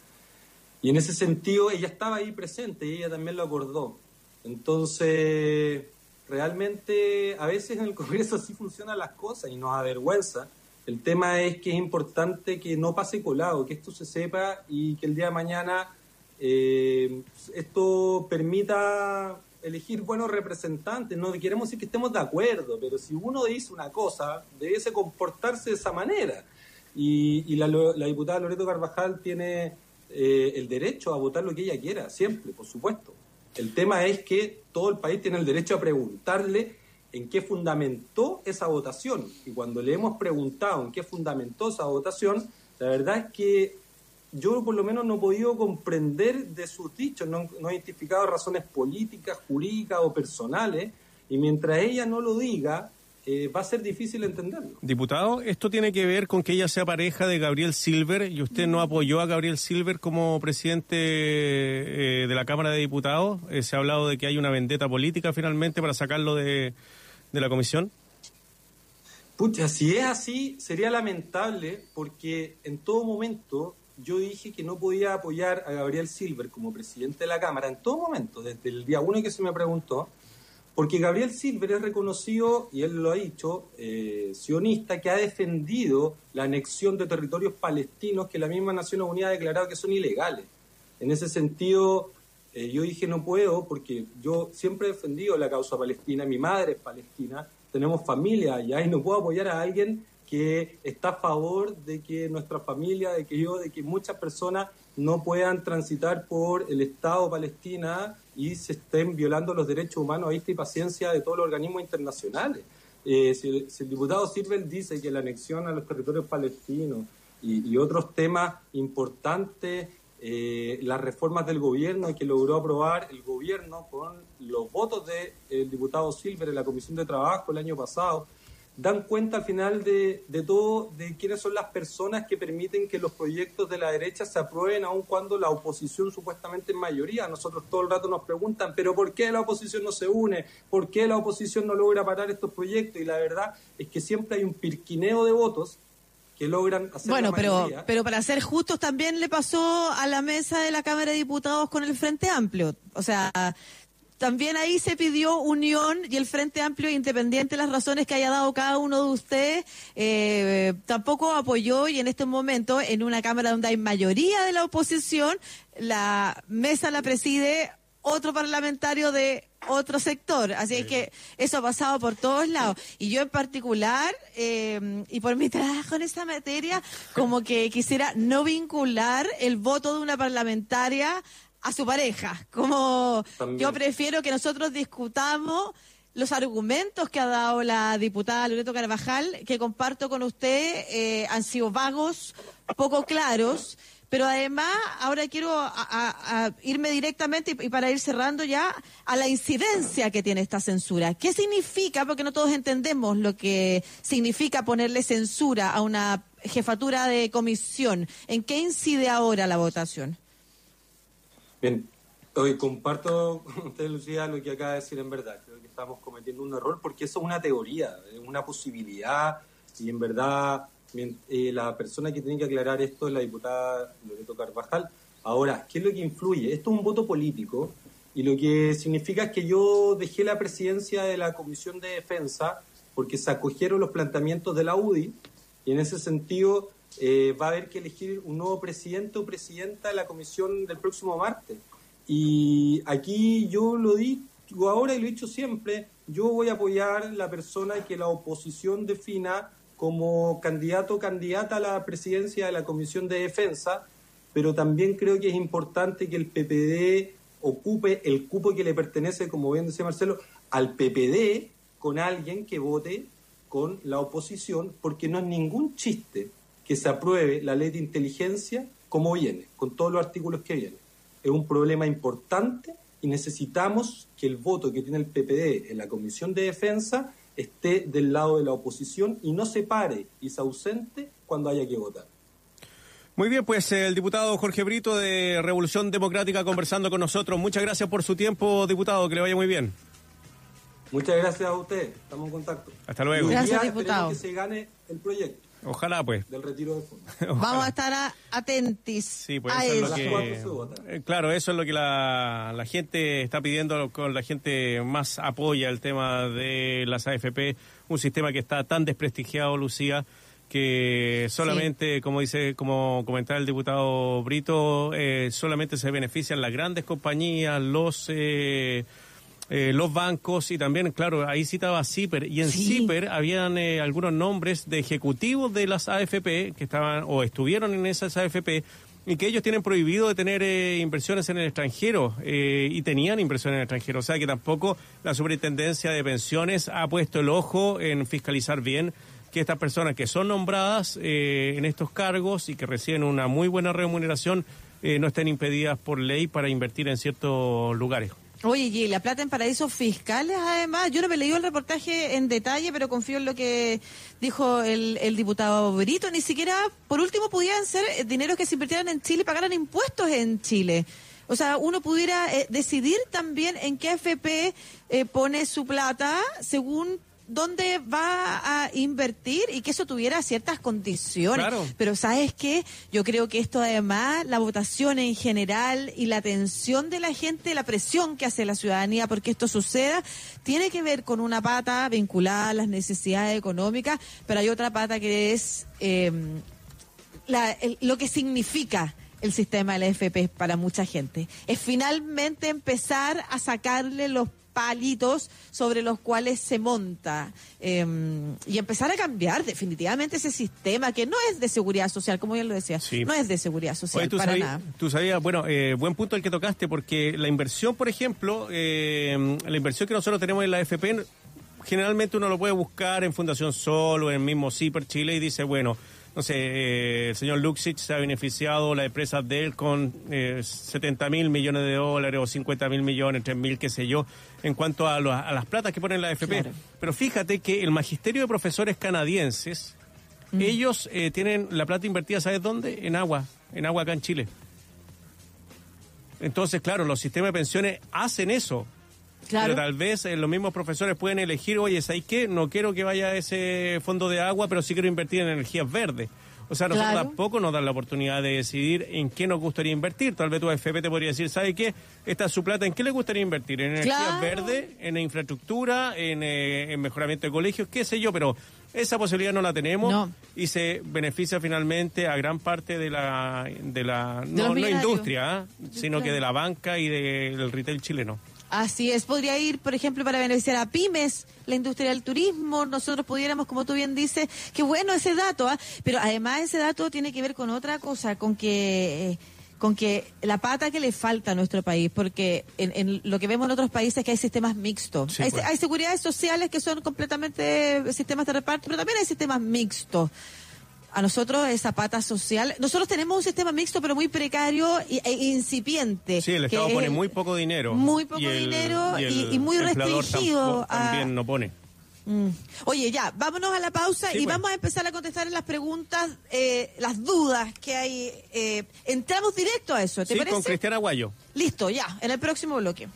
Y en ese sentido, ella estaba ahí presente y ella también lo acordó. Entonces, realmente a veces en el Congreso así funcionan las cosas y nos avergüenza. El tema es que es importante que no pase colado, que esto se sepa y que el día de mañana eh, esto permita elegir buenos representantes. No queremos decir que estemos de acuerdo, pero si uno dice una cosa, debe comportarse de esa manera. Y, y la, la diputada Loreto Carvajal tiene eh, el derecho a votar lo que ella quiera, siempre, por supuesto. El tema es que todo el país tiene el derecho a preguntarle en qué fundamentó esa votación. Y cuando le hemos preguntado en qué fundamentó esa votación, la verdad es que yo por lo menos no he podido comprender de sus dichos, no, no he identificado razones políticas, jurídicas o personales, y mientras ella no lo diga, eh, va a ser difícil entenderlo. Diputado, esto tiene que ver con que ella sea pareja de Gabriel Silver y usted no apoyó a Gabriel Silver como presidente eh, de la Cámara de Diputados. Eh, se ha hablado de que hay una vendetta política finalmente para sacarlo de, de la comisión. Pucha, si es así, sería lamentable porque en todo momento yo dije que no podía apoyar a Gabriel Silver como presidente de la Cámara, en todo momento, desde el día uno que se me preguntó, porque Gabriel Silver es reconocido, y él lo ha dicho, eh, sionista, que ha defendido la anexión de territorios palestinos que la misma Naciones Unidas ha declarado que son ilegales. En ese sentido, eh, yo dije no puedo, porque yo siempre he defendido la causa palestina, mi madre es palestina, tenemos familia allá y no puedo apoyar a alguien que está a favor de que nuestra familia, de que yo, de que muchas personas no puedan transitar por el Estado Palestina y se estén violando los derechos humanos a vista y paciencia de todos los organismos internacionales. Eh, si, el diputado Silver dice que la anexión a los territorios palestinos y, y otros temas importantes, eh, las reformas del gobierno que logró aprobar el gobierno con los votos del diputado Silver en la Comisión de Trabajo el año pasado, dan cuenta al final de, de todo de quiénes son las personas que permiten que los proyectos de la derecha se aprueben aun cuando la oposición supuestamente es mayoría. Nosotros todo el rato nos preguntan, pero ¿por qué la oposición no se une? ¿Por qué la oposición no logra parar estos proyectos? Y la verdad es que siempre hay un pirquineo de votos que logran hacer Bueno, la pero, pero para ser justos también le pasó a la mesa de la Cámara de Diputados con el Frente Amplio. O sea, también ahí se pidió unión y el Frente Amplio, independiente de las razones que haya dado cada uno de ustedes, eh, tampoco apoyó y en este momento, en una Cámara donde hay mayoría de la oposición, la mesa la preside otro parlamentario de otro sector. Así es que eso ha pasado por todos lados. Y yo en particular, eh, y por mi trabajo en esta materia, como que quisiera no vincular el voto de una parlamentaria a su pareja. Como También. yo prefiero que nosotros discutamos los argumentos que ha dado la diputada Loreto Carvajal, que comparto con usted, eh, han sido vagos, poco claros, pero además ahora quiero a- a- a irme directamente y, y para ir cerrando ya a la incidencia que tiene esta censura. ¿Qué significa? Porque no todos entendemos lo que significa ponerle censura a una jefatura de comisión. ¿En qué incide ahora la votación? Bien, hoy comparto con usted, Lucía, lo que acaba de decir en verdad. Creo que estamos cometiendo un error porque eso es una teoría, es una posibilidad y en verdad eh, la persona que tiene que aclarar esto es la diputada Loreto Carvajal. Ahora, ¿qué es lo que influye? Esto es un voto político Y lo que significa es que yo dejé la presidencia de la Comisión de Defensa porque se acogieron los planteamientos de la UDI y en ese sentido eh, va a haber que elegir un nuevo presidente o presidenta de la comisión del próximo martes. Y aquí yo lo digo ahora y lo he dicho siempre, yo voy a apoyar la persona que la oposición defina como candidato o candidata a la presidencia de la Comisión de Defensa, pero también creo que es importante que el PPD ocupe el cupo que le pertenece, como bien decía Marcelo, al PPD con alguien que vote con la oposición, porque no es ningún chiste que se apruebe la ley de inteligencia como viene, con todos los artículos que vienen. Es un problema importante y necesitamos que el voto que tiene el PPD en la Comisión de Defensa esté del lado de la oposición y no se pare y se ausente cuando haya que votar. Muy bien, pues el diputado Jorge Brito de Revolución Democrática conversando con nosotros. Muchas gracias por su tiempo, diputado, que le vaya muy bien. Muchas gracias a usted, estamos en contacto. Hasta luego. Gracias, día diputado. esperemos que se gane el proyecto Ojalá, pues. del retiro de fondos. Vamos a estar a- atentis Sí, pues a eso es lo que... eh, Claro, eso es lo que la, la gente está pidiendo, con la gente más apoya el tema de las AFP, un sistema que está tan desprestigiado, Lucía, que solamente, como dice, como comentaba el diputado Brito, eh, solamente se benefician las grandes compañías, los... eh, eh, los bancos y también, claro, ahí citaba CIPER y en Sí. CIPER habían eh, algunos nombres de ejecutivos de las AFP que estaban o estuvieron en esas AFP y que ellos tienen prohibido de tener eh, inversiones en el extranjero eh, y tenían inversiones en el extranjero. O sea que tampoco la superintendencia de pensiones ha puesto el ojo en fiscalizar bien que estas personas que son nombradas eh, en estos cargos y que reciben una muy buena remuneración eh, no estén impedidas por ley para invertir en ciertos lugares. Oye, y la plata en paraísos fiscales, además, yo no me leí el reportaje en detalle, pero confío en lo que dijo el, el diputado Brito. Ni siquiera, por último, pudieran ser eh, dineros que se invirtieran en Chile y pagaran impuestos en Chile. O sea, uno pudiera eh, decidir también en qué AFP eh, pone su plata según dónde va a invertir y que eso tuviera ciertas condiciones. Claro. Pero ¿sabes qué? Yo creo que esto además, la votación en general y la atención de la gente, la presión que hace la ciudadanía porque esto suceda, tiene que ver con una pata vinculada a las necesidades económicas, pero hay otra pata que es eh, la- el- lo que significa el sistema de la FP para mucha gente. Es finalmente empezar a sacarle los palitos sobre los cuales se monta eh, y empezar a cambiar definitivamente ese sistema que no es de seguridad social, como ya lo decía, Sí. no es de seguridad social Oye, tú para nada. tú sabías, bueno, eh, buen punto el que tocaste, porque la inversión, por ejemplo, eh, la inversión que nosotros tenemos en la FP, generalmente uno lo puede buscar en Fundación Sol o en el mismo CIPER Chile y dice, bueno, no sé, eh, el señor Luxich se ha beneficiado, la empresa de él, con eh, 70 mil millones de dólares o 50 mil millones, 3 mil, qué sé yo, en cuanto a, los- a las platas que ponen la FP. Claro. Pero fíjate que el magisterio de profesores canadienses, Mm. ellos eh, tienen la plata invertida, ¿sabes dónde? En agua, en agua acá en Chile. Entonces, claro, los sistemas de pensiones hacen eso. Claro. Pero tal vez eh, los mismos profesores pueden elegir, oye, ¿sabes qué? No quiero que vaya a ese fondo de agua, pero sí quiero invertir en energías verdes. O sea, nosotros Claro. tampoco nos dan la oportunidad de decidir en qué nos gustaría invertir. Tal vez tu AFP te podría decir, ¿sabe qué? Esta es su plata, ¿en qué le gustaría invertir? ¿En energías Claro. verdes? ¿En infraestructura? En, eh, en mejoramiento de colegios? ¿Qué sé yo? Pero esa posibilidad no la tenemos No. y se beneficia finalmente a gran parte de la, de la no, no industria, ¿ah? sino que de la banca y del retail chileno. Así es, podría ir, por ejemplo, para beneficiar a pymes, la industria del turismo, nosotros pudiéramos, como tú bien dices, qué bueno ese dato, ¿ah? pero además ese dato tiene que ver con otra cosa, con que... eh, con que la pata que le falta a nuestro país, porque en, en lo que vemos en otros países es que hay sistemas mixtos. Sí, hay, pues. hay seguridades sociales que son completamente sistemas de reparto, pero también hay sistemas mixtos. A nosotros esa pata social, nosotros tenemos un sistema mixto pero muy precario y- e incipiente. Sí, el Estado es pone muy poco dinero. Muy poco Y el- dinero y, muy restringido. tampoco- a- También no pone. Mm. Oye, ya, vámonos a la pausa Sí, y pues. vamos a empezar a contestar en las preguntas, eh, las dudas que hay. eh, entramos directo a eso, ¿te Sí, parece? con Cristian Aguayo. Listo, ya, en el próximo bloque.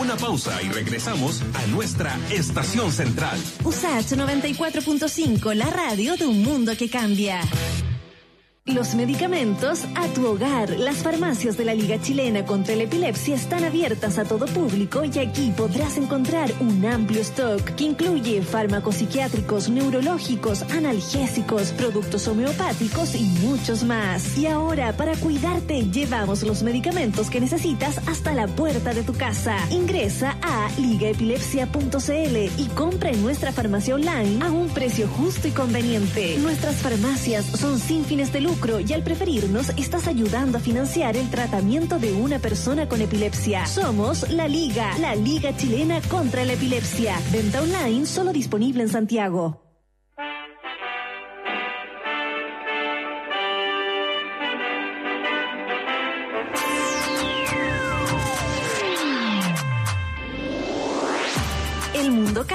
Una pausa y regresamos a nuestra estación central. USAH 94.5, la radio de un mundo que cambia. Los medicamentos a tu hogar. Las farmacias de la Liga Chilena contra la Epilepsia están abiertas a todo público y aquí podrás encontrar un amplio stock que incluye fármacos psiquiátricos, neurológicos, analgésicos, productos homeopáticos y muchos más. Y ahora, para cuidarte, llevamos los medicamentos que necesitas hasta la puerta de tu casa. Ingresa a ligaepilepsia.cl y compra en nuestra farmacia online a un precio justo y conveniente. Nuestras farmacias son sin fines de lucro y al preferirnos estás ayudando a financiar el tratamiento de una persona con epilepsia. Somos La Liga, la Liga Chilena contra la Epilepsia. Venta online solo disponible en Santiago.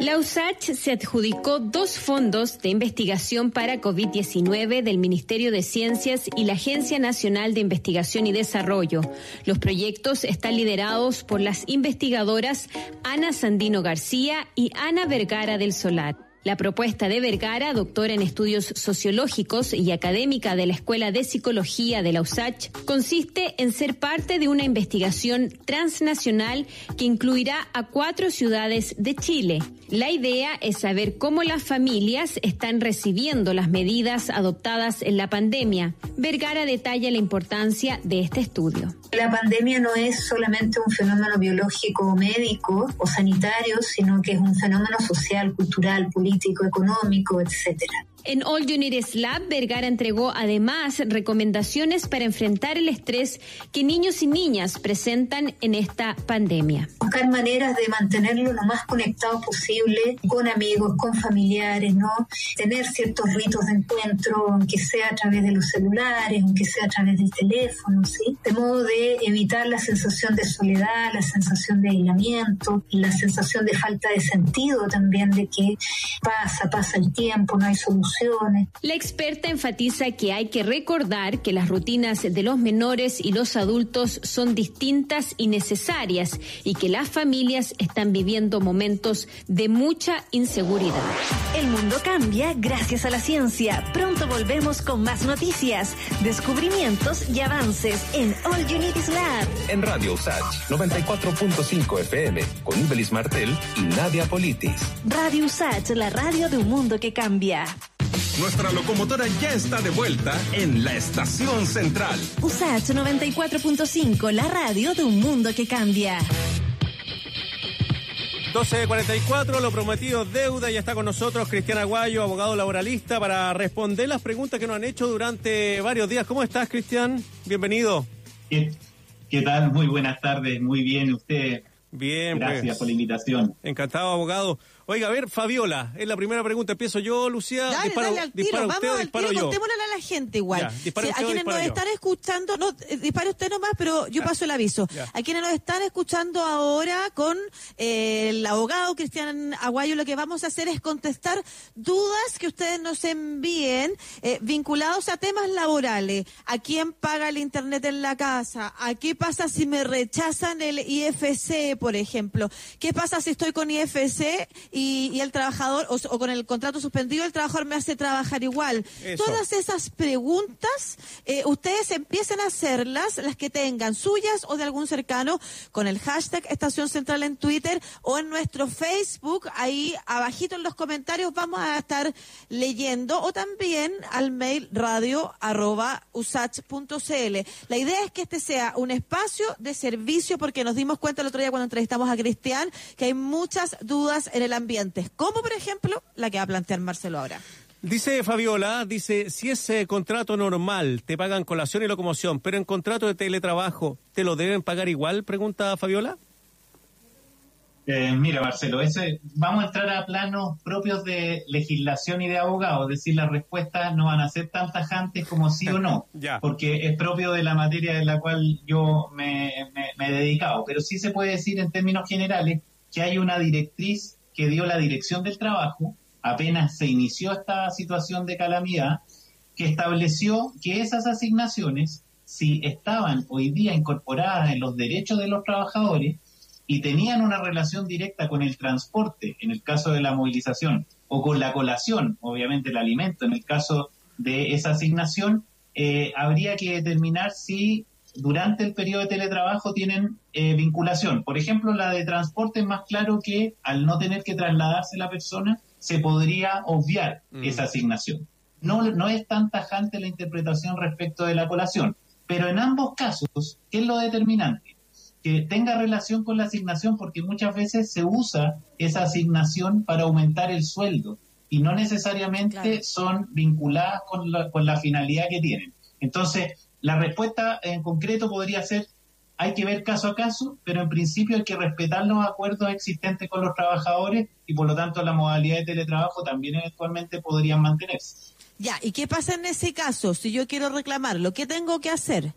La USACH se adjudicó dos fondos de investigación para COVID-19 del Ministerio de Ciencias y la Agencia Nacional de Investigación y Desarrollo. Los proyectos están liderados por las investigadoras Ana Sandino García y Ana Vergara del Solar. La propuesta de Vergara, doctora en estudios sociológicos y académica de la Escuela de Psicología de la USACH, consiste en ser parte de una investigación transnacional que incluirá a cuatro ciudades de Chile. La idea es saber cómo las familias están recibiendo las medidas adoptadas en la pandemia. Vergara detalla la importancia de este estudio. La pandemia no es solamente un fenómeno biológico médico o sanitario, sino que es un fenómeno social, cultural, político, económico, etcétera. En All Unities Lab, Vergara entregó además recomendaciones para enfrentar el estrés que niños y niñas presentan en esta pandemia. Buscar maneras de mantenerlo lo más conectado posible con amigos, con familiares, ¿no? Tener ciertos ritos de encuentro, aunque sea a través de los celulares, aunque sea a través del teléfono, ¿sí? De modo de evitar la sensación de soledad, la sensación de aislamiento, la sensación de falta de sentido también de que pasa, pasa el tiempo, no hay La experta enfatiza que hay que recordar que las rutinas de los menores y los adultos son distintas y necesarias y que las familias están viviendo momentos de mucha inseguridad. El mundo cambia gracias a la ciencia. Pronto volvemos con más noticias, descubrimientos y avances en All You Need Is Lab. En Radio USACH 94.5 FM con Ibelis Martel y Nadia Politis. Radio USACH, la radio de un mundo que cambia. Nuestra locomotora ya está de vuelta en la estación central. USACH 94.5, la radio de un mundo que cambia. 12.44, lo prometido es deuda. Ya está con nosotros Cristian Aguayo, abogado laboralista, para responder las preguntas que nos han hecho durante varios días. ¿Cómo estás, Cristian? Bienvenido. ¿Qué, qué tal? Muy buenas tardes, muy bien usted. Bien, Gracias pues. por la invitación. Encantado, abogado. Oiga, a ver, Fabiola, es la primera pregunta. Empiezo yo, Lucía. Dale, disparo, dale al tiro, vamos usted al tiro, contémosle a la gente igual. Ya, usted a quienes nos yo. están escuchando, no, eh, dispare usted nomás, pero yo paso el aviso. Ya. A quienes nos están escuchando ahora con eh, el abogado Cristian Aguayo, lo que vamos a hacer es contestar dudas que ustedes nos envíen eh, vinculados a temas laborales. ¿A quién paga el internet en la casa? ¿A qué pasa si me rechazan el IFC, por ejemplo? ¿Qué pasa si estoy con IFC y, y el trabajador, o, o con el contrato suspendido, el trabajador me hace trabajar igual? Eso. Todas esas preguntas, eh, ustedes empiecen a hacerlas, las que tengan suyas o de algún cercano, con el hashtag Estación Central en Twitter o en nuestro Facebook, ahí abajito en los comentarios vamos a estar leyendo, o también al mail radio arroba usach.cl. La idea es que este sea un espacio de servicio porque nos dimos cuenta el otro día cuando entrevistamos a Cristian que hay muchas dudas en el ambiente, como por ejemplo la que va a plantear Marcelo ahora. Dice Fabiola, dice, si es eh, contrato normal, te pagan colación y locomoción, pero en contrato de teletrabajo, ¿te lo deben pagar igual? Pregunta Fabiola. Eh, mira, Marcelo, ese, vamos a entrar a planos propios de legislación y de abogado, es decir, las respuestas no van a ser tan tajantes como sí o no, Ya. porque es propio de la materia en la cual yo me, me- me he dedicado, pero sí se puede decir en términos generales que hay una directriz que dio la dirección del trabajo, apenas se inició esta situación de calamidad, que estableció que esas asignaciones, si estaban hoy día incorporadas en los derechos de los trabajadores y tenían una relación directa con el transporte, en el caso de la movilización, o con la colación, obviamente el alimento, en el caso de esa asignación, eh, habría que determinar si durante el periodo de teletrabajo tienen eh, vinculación. Por ejemplo, la de transporte es más claro que al no tener que trasladarse la persona, se podría obviar Mm. esa asignación. No, no es tan tajante la interpretación respecto de la colación, pero en ambos casos, ¿qué es lo determinante? Que tenga relación con la asignación porque muchas veces se usa esa asignación para aumentar el sueldo y no necesariamente Claro. son vinculadas con la, con la finalidad que tienen. Entonces, la respuesta en concreto podría ser, hay que ver caso a caso, pero en principio hay que respetar los acuerdos existentes con los trabajadores y por lo tanto la modalidad de teletrabajo también eventualmente podrían mantenerse. Ya, ¿y qué pasa en ese caso? Si yo quiero reclamarlo, ¿qué tengo que hacer?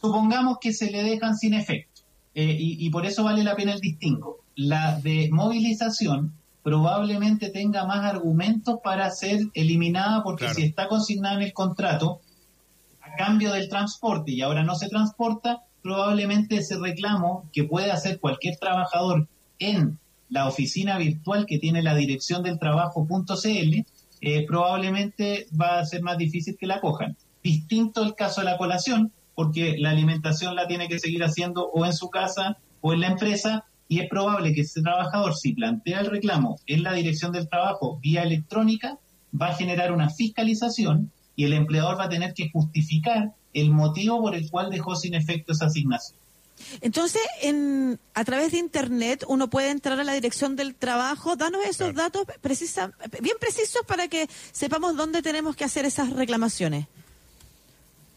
Supongamos que se le dejan sin efecto eh, y, y por eso vale la pena el distingo. La de movilización probablemente tenga más argumentos para ser eliminada porque Claro. si está consignada en el contrato cambio del transporte y ahora no se transporta, probablemente ese reclamo que puede hacer cualquier trabajador en la oficina virtual que tiene la dirección del trabajo.cl, eh, probablemente va a ser más difícil que la cojan. Distinto el caso de la colación, porque la alimentación la tiene que seguir haciendo o en su casa o en la empresa, y es probable que ese trabajador, si plantea el reclamo en la dirección del trabajo vía electrónica, va a generar una fiscalización y el empleador va a tener que justificar el motivo por el cual dejó sin efecto esa asignación. Entonces, en, a través de Internet uno puede entrar a la dirección del trabajo. Danos esos datos precisa, bien precisos para que sepamos dónde tenemos que hacer esas reclamaciones.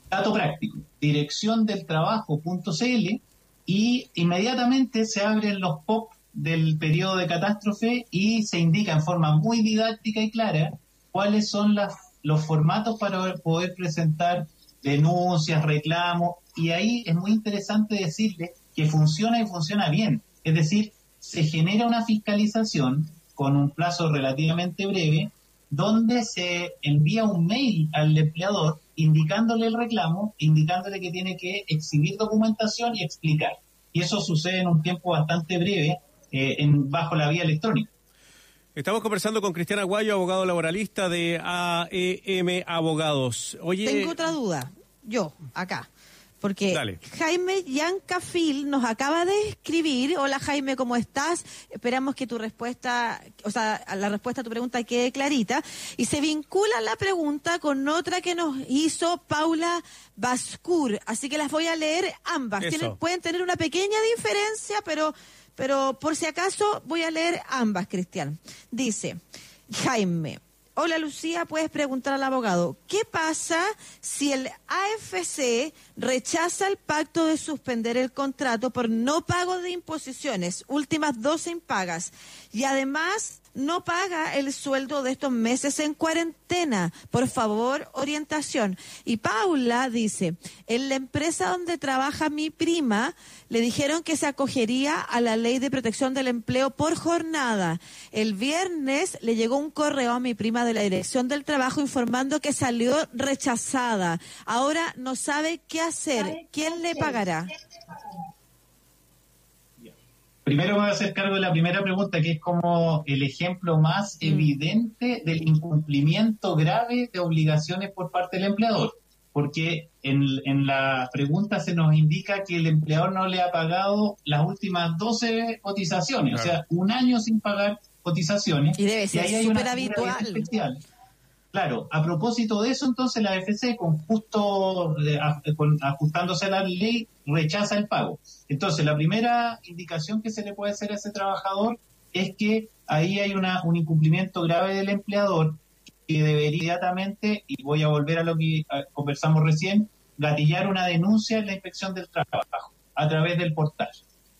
Dato práctico, dirección del trabajo.cl y inmediatamente se abren los POP del periodo de catástrofe y se indica en forma muy didáctica y clara cuáles son las, los formatos para poder presentar denuncias, reclamos, y ahí es muy interesante decirle que funciona y funciona bien. Es decir, se genera una fiscalización con un plazo relativamente breve, donde se envía un mail al empleador indicándole el reclamo, indicándole que tiene que exhibir documentación y explicar. Y eso sucede en un tiempo bastante breve eh, en, bajo la vía electrónica. Estamos conversando con Cristian Aguayo, abogado laboralista de AEM Abogados. Oye, Tengo otra duda, yo, acá. Porque Dale. Jaime Yancafil nos acaba de escribir. Hola Jaime, ¿cómo estás? Esperamos que tu respuesta, o sea, la respuesta a tu pregunta quede clarita. Y se vincula la pregunta con otra que nos hizo Paula Bascur. Así que las voy a leer ambas. Tienen- pueden tener una pequeña diferencia, pero, pero por si acaso voy a leer ambas, Cristian. Dice, Jaime. Hola Lucía, puedes preguntar al abogado, ¿qué pasa si el AFC rechaza el pacto de suspender el contrato por no pago de imposiciones, últimas 12 impagas, y además no paga el sueldo de estos meses en cuarentena? Por favor, orientación. Y Paula dice, en la empresa donde trabaja mi prima, le dijeron que se acogería a la ley de protección del empleo por jornada. El viernes le llegó un correo a mi prima de la dirección del trabajo informando que salió rechazada. Ahora no sabe qué hacer. ¿Quién le pagará? Primero voy a hacer cargo de la primera pregunta, que es como el ejemplo más evidente del incumplimiento grave de obligaciones por parte del empleador. Porque en, en la pregunta se nos indica que el empleador no le ha pagado las últimas 12 cotizaciones, o sea, un año sin pagar cotizaciones. Y debe ser súper habitual. especial. Claro, a propósito de eso, entonces la AFC, con justo eh, con- ajustándose a la ley, rechaza el pago. Entonces, la primera indicación que se le puede hacer a ese trabajador es que ahí hay un incumplimiento grave del empleador que debería inmediatamente, y voy a volver a lo que conversamos recién, gatillar una denuncia en la inspección del trabajo a través del portal.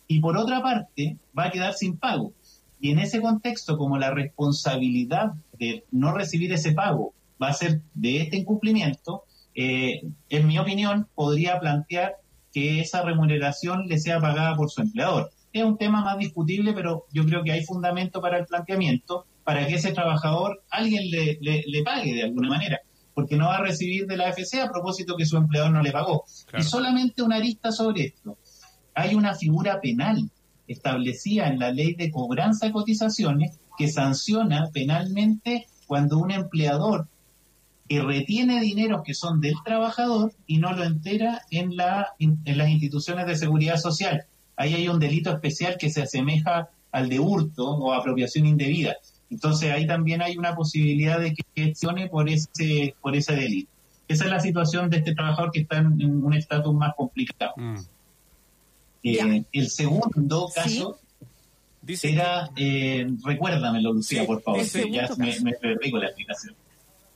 Y por otra parte, va a quedar sin pago. Y en ese contexto, como la responsabilidad de no recibir ese pago va a ser de este incumplimiento, eh, en mi opinión, podría plantear que esa remuneración le sea pagada por su empleador. Es un tema más discutible, pero yo creo que hay fundamento para el planteamiento para que ese trabajador alguien le, le- le pague de alguna manera, porque no va a recibir de la AFC a propósito que su empleador no le pagó. Claro. Y solamente una arista sobre esto. Hay una figura penal establecida en la ley de cobranza de cotizaciones que sanciona penalmente cuando un empleador que retiene dineros que son del trabajador y no lo entera en, la, en las instituciones de seguridad social. Ahí hay un delito especial que se asemeja al de hurto o apropiación indebida. Entonces ahí también hay una posibilidad de que accione por ese, por ese delito. Esa es la situación de este trabajador que está en, en un estatus más complicado. Mm. Eh, el segundo Sí. caso Dice era, eh, recuérdamelo, Lucía, Sí, por favor, ya me, me perdí con la explicación.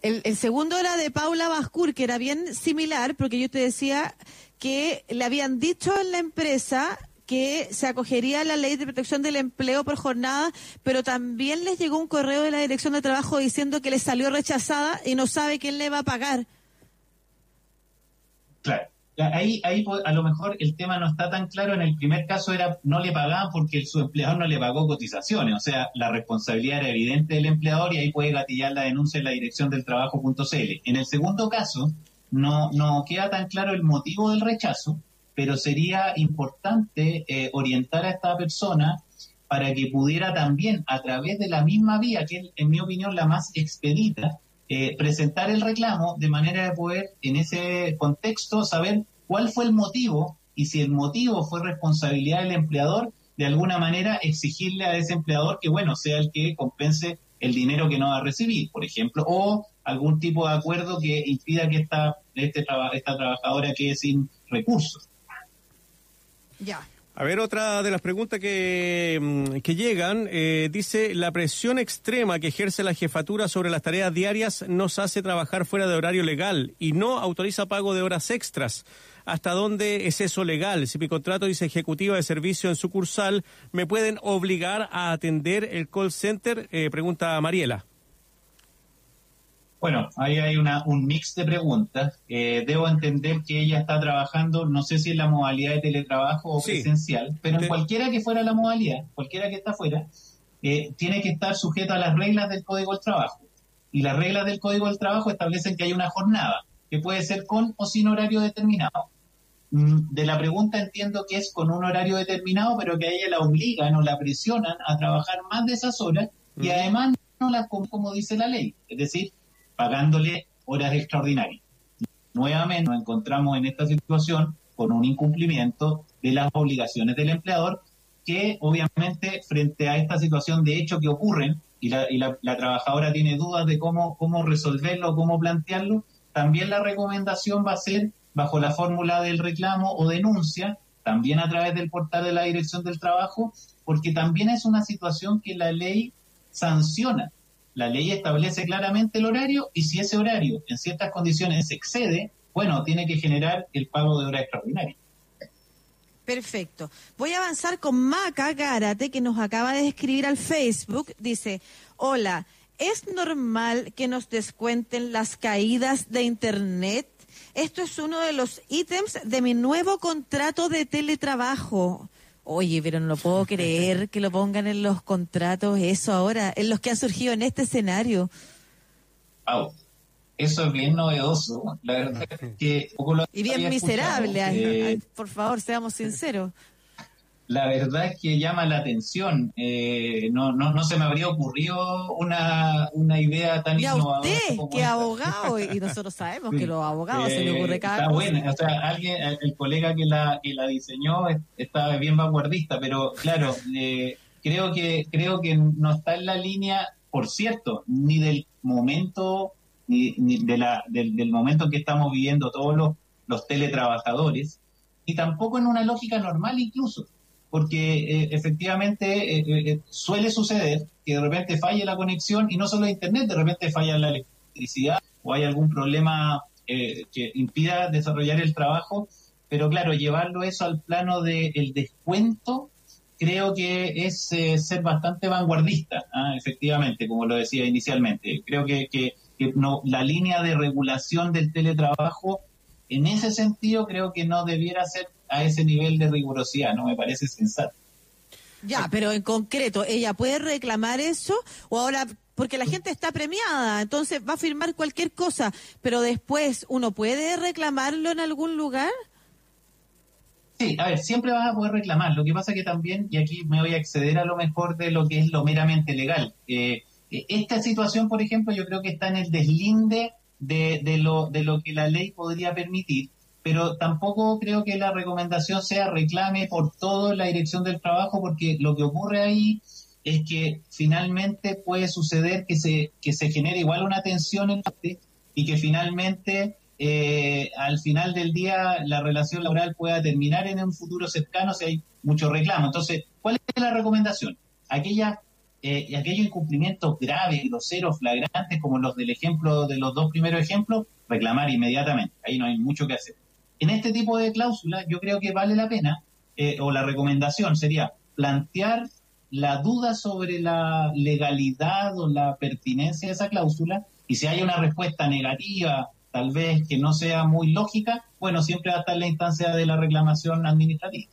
El, segundo era de Paula Bascur, que era bien similar, porque yo te decía que le habían dicho en la empresa que se acogería a la ley de protección del empleo por jornada, pero también les llegó un correo de la dirección de trabajo diciendo que le salió rechazada y no sabe quién le va a pagar. Claro. Ahí, ahí a lo mejor el tema no está tan claro. En el primer caso era no le pagaban porque su empleador no le pagó cotizaciones. O sea, la responsabilidad era evidente del empleador y ahí puede gatillar la denuncia en la dirección del trabajo.cl. En el segundo caso, no, no queda tan claro el motivo del rechazo, pero sería importante eh, orientar a esta persona para que pudiera también, a través de la misma vía, que es, en mi opinión la más expedita, eh, presentar el reclamo de manera de poder, en ese contexto, saber cuál fue el motivo y si el motivo fue responsabilidad del empleador, de alguna manera exigirle a ese empleador que, bueno, sea el que compense el dinero que no va a recibir, por ejemplo, o algún tipo de acuerdo que impida que esta, este esta trabajadora quede sin recursos. Ya. A ver, otra de las preguntas que, mm, que llegan, eh, dice, la presión extrema que ejerce la jefatura sobre las tareas diarias nos hace trabajar fuera de horario legal y no autoriza pago de horas extras. ¿Hasta dónde es eso legal? Si mi contrato dice ejecutiva de servicio en sucursal, ¿me pueden obligar a atender el call center? Eh, pregunta Mariela. Bueno, ahí hay una, un mix de preguntas. Eh, debo entender que ella está trabajando, no sé si en la modalidad de teletrabajo o Sí. presencial, pero en cualquiera que fuera la modalidad, cualquiera que está fuera, eh, tiene que estar sujeta a las reglas del Código del Trabajo. Y las reglas del Código del Trabajo establecen que hay una jornada, que puede ser con o sin horario determinado. Mm, De la pregunta entiendo que es con un horario determinado, pero que a ella la obligan o la presionan a trabajar más de esas horas y además no las como dice la ley, es decir, pagándole horas extraordinarias. Nuevamente nos encontramos en esta situación con un incumplimiento de las obligaciones del empleador que obviamente frente a esta situación de hecho que ocurren y la, y la- trabajadora tiene dudas de cómo, cómo resolverlo, cómo plantearlo, también la recomendación va a ser bajo la fórmula del reclamo o denuncia, también a través del portal de la Dirección del Trabajo, porque también es una situación que la ley sanciona. La ley establece claramente el horario y si ese horario en ciertas condiciones se excede, bueno, tiene que generar el pago de hora extraordinaria. Perfecto. Voy a avanzar con Maca Gárate, que nos acaba de escribir al Facebook. Dice, hola, ¿es normal que nos descuenten las caídas de Internet? Esto es uno de los ítems de mi nuevo contrato de teletrabajo. Oye, pero no lo puedo creer que lo pongan en los contratos, eso ahora, en los que han surgido en este escenario. Wow. Eso es bien novedoso. La verdad es que poco lo Y bien miserable, Eh, por favor, seamos sinceros. La verdad es que llama la atención. Eh, no, no, no se me habría ocurrido una, una idea tan Y a innovadora. usted, como que esta. abogado, y nosotros sabemos que los abogados se Eh, le ocurre cada Está cosa. buena, o sea, alguien, el colega que la, que la diseñó es- está bien vanguardista, pero claro, eh, creo que creo que no está en la línea, por cierto, ni del momento, ni, ni de la, del, del momento que estamos viviendo todos los, los teletrabajadores, y tampoco en una lógica normal incluso, porque eh, efectivamente eh, eh, suele suceder que de repente falle la conexión y no solo internet, de repente falla la electricidad o hay algún problema que impida desarrollar el trabajo, pero claro, llevarlo eso al plano del descuento creo que es ser bastante vanguardista, ¿ah? efectivamente, como lo decía inicialmente. Creo que, que, que no, la línea de regulación del teletrabajo, en ese sentido, creo que no debiera ser a ese nivel de rigurosidad, no me parece sensato. Ya, pero en concreto, ¿ella puede reclamar eso? O ahora, porque la gente está premiada, entonces va a firmar cualquier cosa, pero después, ¿uno puede reclamarlo en algún lugar? Sí, a ver, siempre vas a poder reclamar. Lo que pasa que también, y aquí me voy a exceder a lo mejor de lo que es lo meramente legal. Eh, eh, esta situación, por ejemplo, yo creo que está en el deslinde de, de, lo, de lo que la ley podría permitir, pero tampoco creo que la recomendación sea reclame por todo la dirección del trabajo, porque lo que ocurre ahí es que finalmente puede suceder que se, que se genere igual una tensión en parte y que finalmente eh, al final del día la relación laboral pueda terminar en un futuro cercano si hay mucho reclamo. Entonces, ¿cuál es la recomendación? Aquella, eh, aquellos incumplimientos graves, groseros, flagrantes, como los del ejemplo de los dos primeros ejemplos, reclamar inmediatamente. Ahí no hay mucho que hacer. En este tipo de cláusulas, yo creo que vale la pena, eh, o la recomendación sería plantear la duda sobre la legalidad o la pertinencia de esa cláusula, y si hay una respuesta negativa tal vez que no sea muy lógica, bueno, siempre va a estar la instancia de la reclamación administrativa.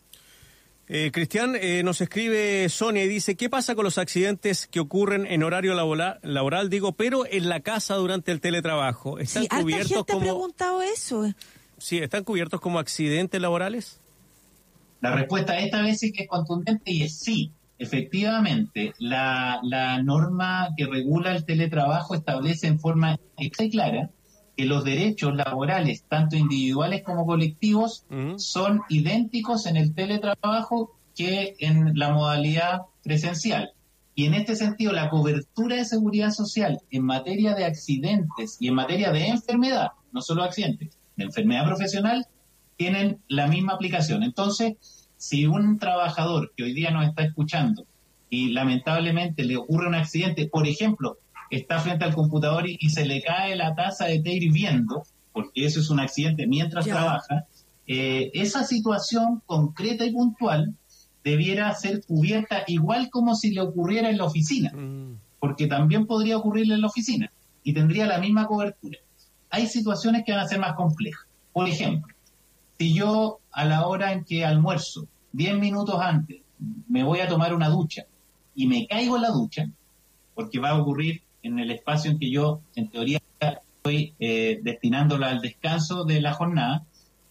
Eh, Cristian, eh, nos escribe Sonia y dice, ¿qué pasa con los accidentes que ocurren en horario laboral, laboral digo, pero en la casa durante el teletrabajo? ¿Están Sí, cubiertos gente ha como preguntado eso. Sí, están cubiertos como accidentes laborales? La respuesta esta vez sí que es contundente y es sí. Efectivamente, la, la norma que regula el teletrabajo establece en forma exacta y clara que los derechos laborales, tanto individuales como colectivos, son idénticos en el teletrabajo que en la modalidad presencial. Y en este sentido, la cobertura de seguridad social en materia de accidentes y en materia de enfermedad, no solo accidentes, de enfermedad profesional, tienen la misma aplicación. Entonces, si un trabajador que hoy día nos está escuchando y lamentablemente le ocurre un accidente, por ejemplo, está frente al computador y, y se le cae la taza de té hirviendo, porque eso es un accidente mientras Ya. trabaja, eh, esa situación concreta y puntual debiera ser cubierta igual como si le ocurriera en la oficina, Mm. porque también podría ocurrirle en la oficina y tendría la misma cobertura. Hay situaciones que van a ser más complejas. Por ejemplo, si yo a la hora en que almuerzo, 10 minutos antes, me voy a tomar una ducha y me caigo en la ducha, porque va a ocurrir en el espacio en que yo, en teoría, estoy eh, destinándola al descanso de la jornada,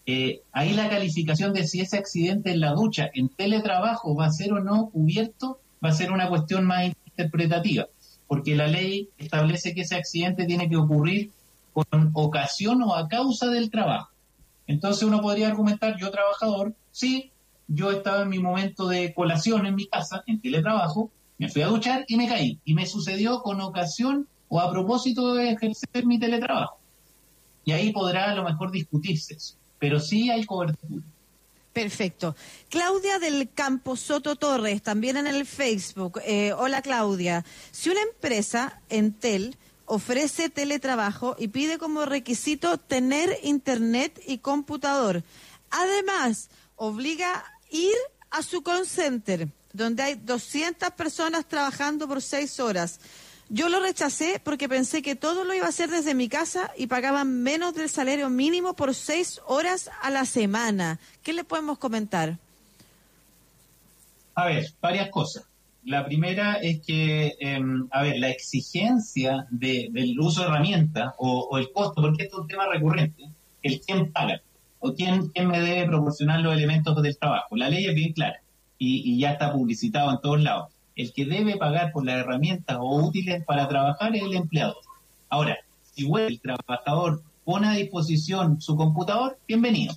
eh, ahí la calificación de si ese accidente en la ducha, en teletrabajo, va a ser o no cubierto, va a ser una cuestión más interpretativa, porque la ley establece que ese accidente tiene que ocurrir con ocasión o a causa del trabajo. Entonces uno podría argumentar, yo trabajador, sí, yo estaba en mi momento de colación en mi casa, en teletrabajo, me fui a duchar y me caí. Y me sucedió con ocasión o a propósito de ejercer mi teletrabajo. Y ahí podrá a lo mejor discutirse eso. Pero sí hay cobertura. Perfecto. Claudia del Campo Soto Torres, también en el Facebook. Eh, hola Claudia. Si una empresa, Entel, ofrece teletrabajo y pide como requisito tener internet y computador, además obliga a ir a su call center, donde hay 200 personas trabajando por seis horas. Yo lo rechacé porque pensé que todo lo iba a hacer desde mi casa y pagaban menos del salario mínimo por seis horas a la semana. ¿Qué le podemos comentar? A ver, varias cosas. La primera es que, eh, a ver, la exigencia de- del uso de herramientas o, o el costo, porque esto es un tema recurrente, el quién paga o quién, quién me debe proporcionar los elementos del trabajo. La ley es bien clara y, y ya está publicitado en todos lados. El que debe pagar por las herramientas o útiles para trabajar es el empleador. Ahora, si el trabajador pone a disposición su computador, bienvenido.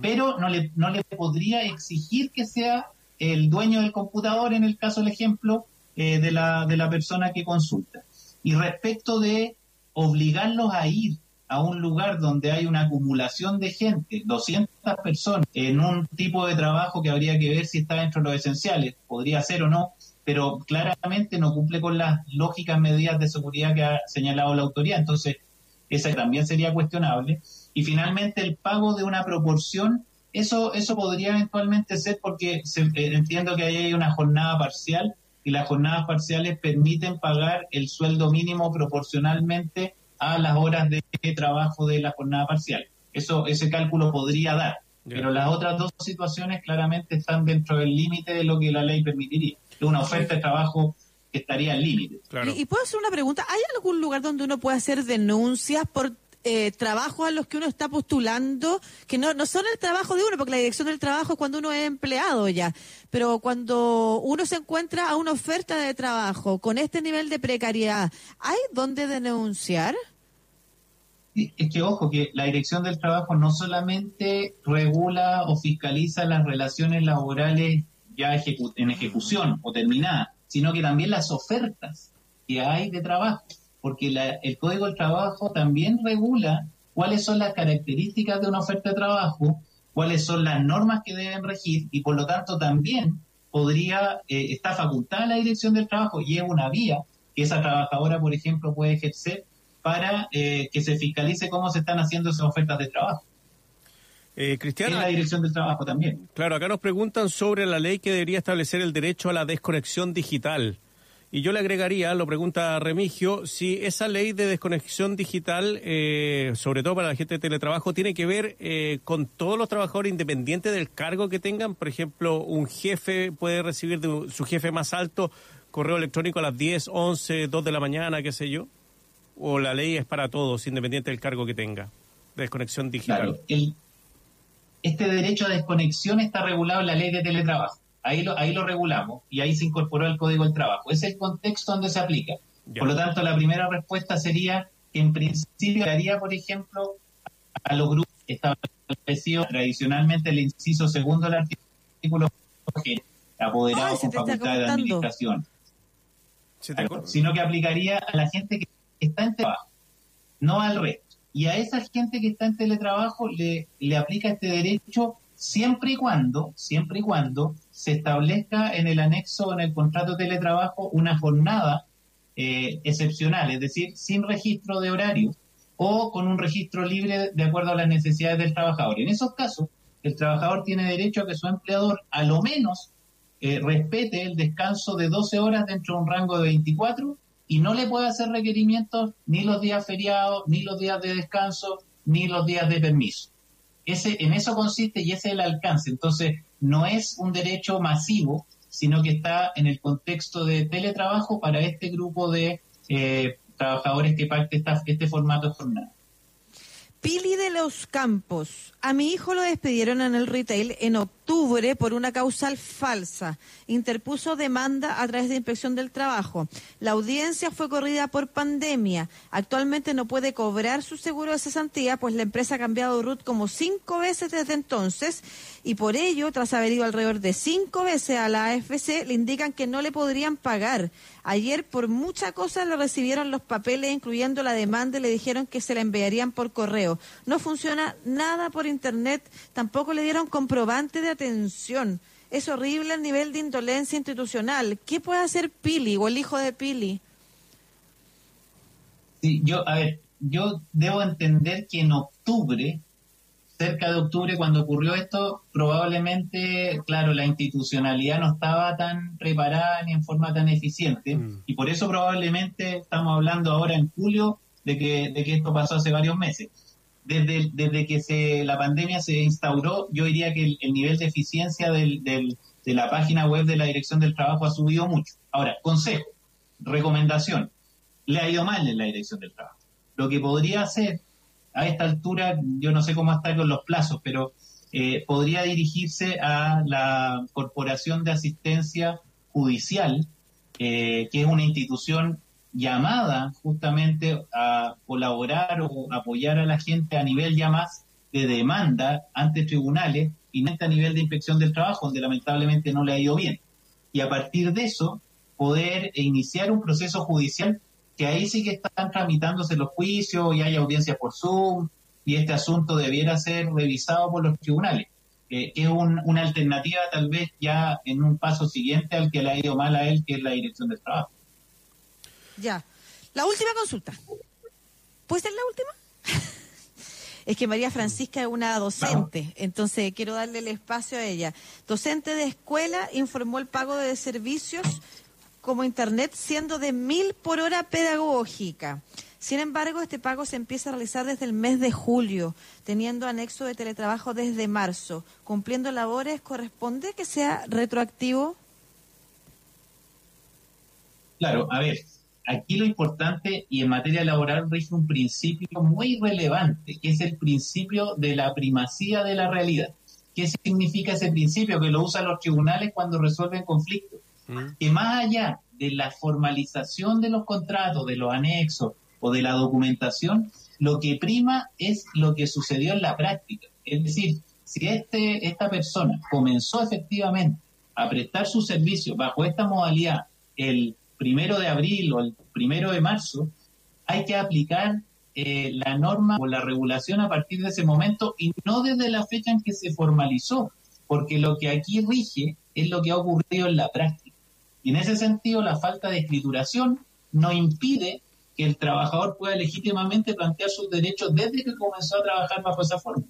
Pero no le, no le podría exigir que sea el dueño del computador, en el caso del ejemplo eh, de, la, de la persona que consulta. Y respecto de obligarlos a ir a un lugar donde hay una acumulación de gente, 200 personas, en un tipo de trabajo que habría que ver si está dentro de los esenciales, podría ser o no, pero claramente no cumple con las lógicas medidas de seguridad que ha señalado la autoridad. Entonces, esa también sería cuestionable. Y finalmente, el pago de una proporción, eso, eso podría eventualmente ser porque se- eh, entiendo que ahí hay una jornada parcial y las jornadas parciales permiten pagar el sueldo mínimo proporcionalmente a las horas de trabajo de la jornada parcial. Eso, ese cálculo podría dar. Pero las otras dos situaciones claramente están dentro del límite de lo que la ley permitiría. Una oferta de trabajo que estaría al límite. Claro. Y, y puedo hacer una pregunta. ¿Hay algún lugar donde uno puede hacer denuncias por eh, trabajos a los que uno está postulando que no, no son el trabajo de uno, porque la dirección del trabajo es cuando uno es empleado ya, pero cuando uno se encuentra a una oferta de trabajo con este nivel de precariedad, ¿hay dónde denunciar? Es que, ojo, que la Dirección del Trabajo no solamente regula o fiscaliza las relaciones laborales ya ejecu- en ejecución o terminadas, sino que también las ofertas que hay de trabajo, porque la- el Código del Trabajo también regula cuáles son las características de una oferta de trabajo, cuáles son las normas que deben regir y por lo tanto también podría, eh, está facultada la Dirección del Trabajo y es una vía que esa trabajadora, por ejemplo, puede ejercer para eh, que se fiscalice cómo se están haciendo esas ofertas de trabajo. Eh, Cristiana, la Dirección del Trabajo también. claro, acá nos preguntan sobre la ley que debería establecer el derecho a la desconexión digital. Y yo le agregaría, lo pregunta Remigio, si esa ley de desconexión digital, eh, sobre todo para la gente de teletrabajo, tiene que ver eh, con todos los trabajadores independientes del cargo que tengan. Por ejemplo, un jefe puede recibir de su jefe más alto correo electrónico a las 10, 11, 2 de la mañana, qué sé yo. O la ley es para todos, independiente del cargo que tenga. de Desconexión digital. Claro, el- este derecho a desconexión está regulado en la ley de teletrabajo. Ahí lo, ahí lo regulamos y ahí se incorporó el Código del Trabajo. Es el contexto donde se aplica. Ya. Por lo tanto, la primera respuesta sería que en principio daría, por ejemplo, a los grupos establecidos tradicionalmente el inciso segundo del artículo apoderados se con facultad de administración. Sino que aplicaría a la gente que está en trabajo, no al resto. Y a esa gente que está en teletrabajo le, le aplica este derecho siempre y cuando, siempre y cuando se establezca en el anexo, en el contrato de teletrabajo, una jornada eh, excepcional, es decir, sin registro de horario o con un registro libre de acuerdo a las necesidades del trabajador. En esos casos, el trabajador tiene derecho a que su empleador, a lo menos, eh, respete el descanso de 12 horas dentro de un rango de 24 y no le puede hacer requerimientos ni los días feriados, ni los días de descanso, ni los días de permiso. Ese, en eso consiste y ese es el alcance. Entonces, no es un derecho masivo, sino que está en el contexto de teletrabajo para este grupo de eh, trabajadores que parte esta- este formato de jornada. Pili de los Campos. A mi hijo lo despidieron en el retail en octubre por una causal falsa. Interpuso demanda a través de Inspección del Trabajo. La audiencia fue corrida por pandemia. Actualmente no puede cobrar su seguro de cesantía, pues la empresa ha cambiado RUT como cinco veces desde entonces y por ello, tras haber ido alrededor de cinco veces a la AFC, le indican que no le podrían pagar. Ayer, por mucha cosa, le recibieron los papeles, incluyendo la demanda, y le dijeron que se la enviarían por correo. No funciona nada por internet, tampoco le dieron comprobante de atención. Es horrible el nivel de indolencia institucional. ¿Qué puede hacer Pili o el hijo de Pili? Sí, yo, a ver, yo debo entender que en octubre, cerca de octubre, cuando ocurrió esto, probablemente, claro, la institucionalidad no estaba tan preparada ni en forma tan eficiente, Mm. y por eso probablemente estamos hablando ahora en julio de que, de que esto pasó hace varios meses. Desde, desde que se, la pandemia se instauró, yo diría que el, el nivel de eficiencia del, del- de la página web de la Dirección del Trabajo ha subido mucho. Ahora, consejo, recomendación, le ha ido mal en la Dirección del Trabajo. Lo que podría hacer a esta altura, yo no sé cómo está con los plazos, pero eh, podría dirigirse a la Corporación de Asistencia Judicial, eh, que es una institución llamada justamente a colaborar o apoyar a la gente a nivel ya más de demanda ante tribunales y no a nivel de inspección del trabajo, donde lamentablemente no le ha ido bien. Y a partir de eso, poder iniciar un proceso judicial que ahí sí que están tramitándose los juicios y hay audiencias por Zoom y este asunto debiera ser revisado por los tribunales. Eh, es un- una alternativa tal vez ya en un paso siguiente al que le ha ido mal a él, que es la dirección del trabajo. Ya. La última consulta. ¿Puede ser la última? es que María Francisca es una docente, entonces quiero darle el espacio a ella. Docente de escuela informó el pago de servicios como Internet siendo de mil por hora pedagógica. Sin embargo, este pago se empieza a realizar desde el mes de julio, teniendo anexo de teletrabajo desde marzo. Cumpliendo labores, ¿corresponde que sea retroactivo? Claro, a ver, aquí lo importante y en materia laboral rige un principio muy relevante, que es el principio de la primacía de la realidad. ¿Qué significa ese principio? Que lo usan los tribunales cuando resuelven conflictos. Que más allá de la formalización de los contratos, de los anexos o de la documentación, lo que prima es lo que sucedió en la práctica. Es decir, si este, esta persona comenzó efectivamente a prestar su servicio bajo esta modalidad el primero de abril o el primero de marzo, hay que aplicar eh, la norma o la regulación a partir de ese momento y no desde la fecha en que se formalizó, porque lo que aquí rige es lo que ha ocurrido en la práctica. Y en ese sentido, la falta de escrituración no impide que el trabajador pueda legítimamente plantear sus derechos desde que comenzó a trabajar bajo esa forma.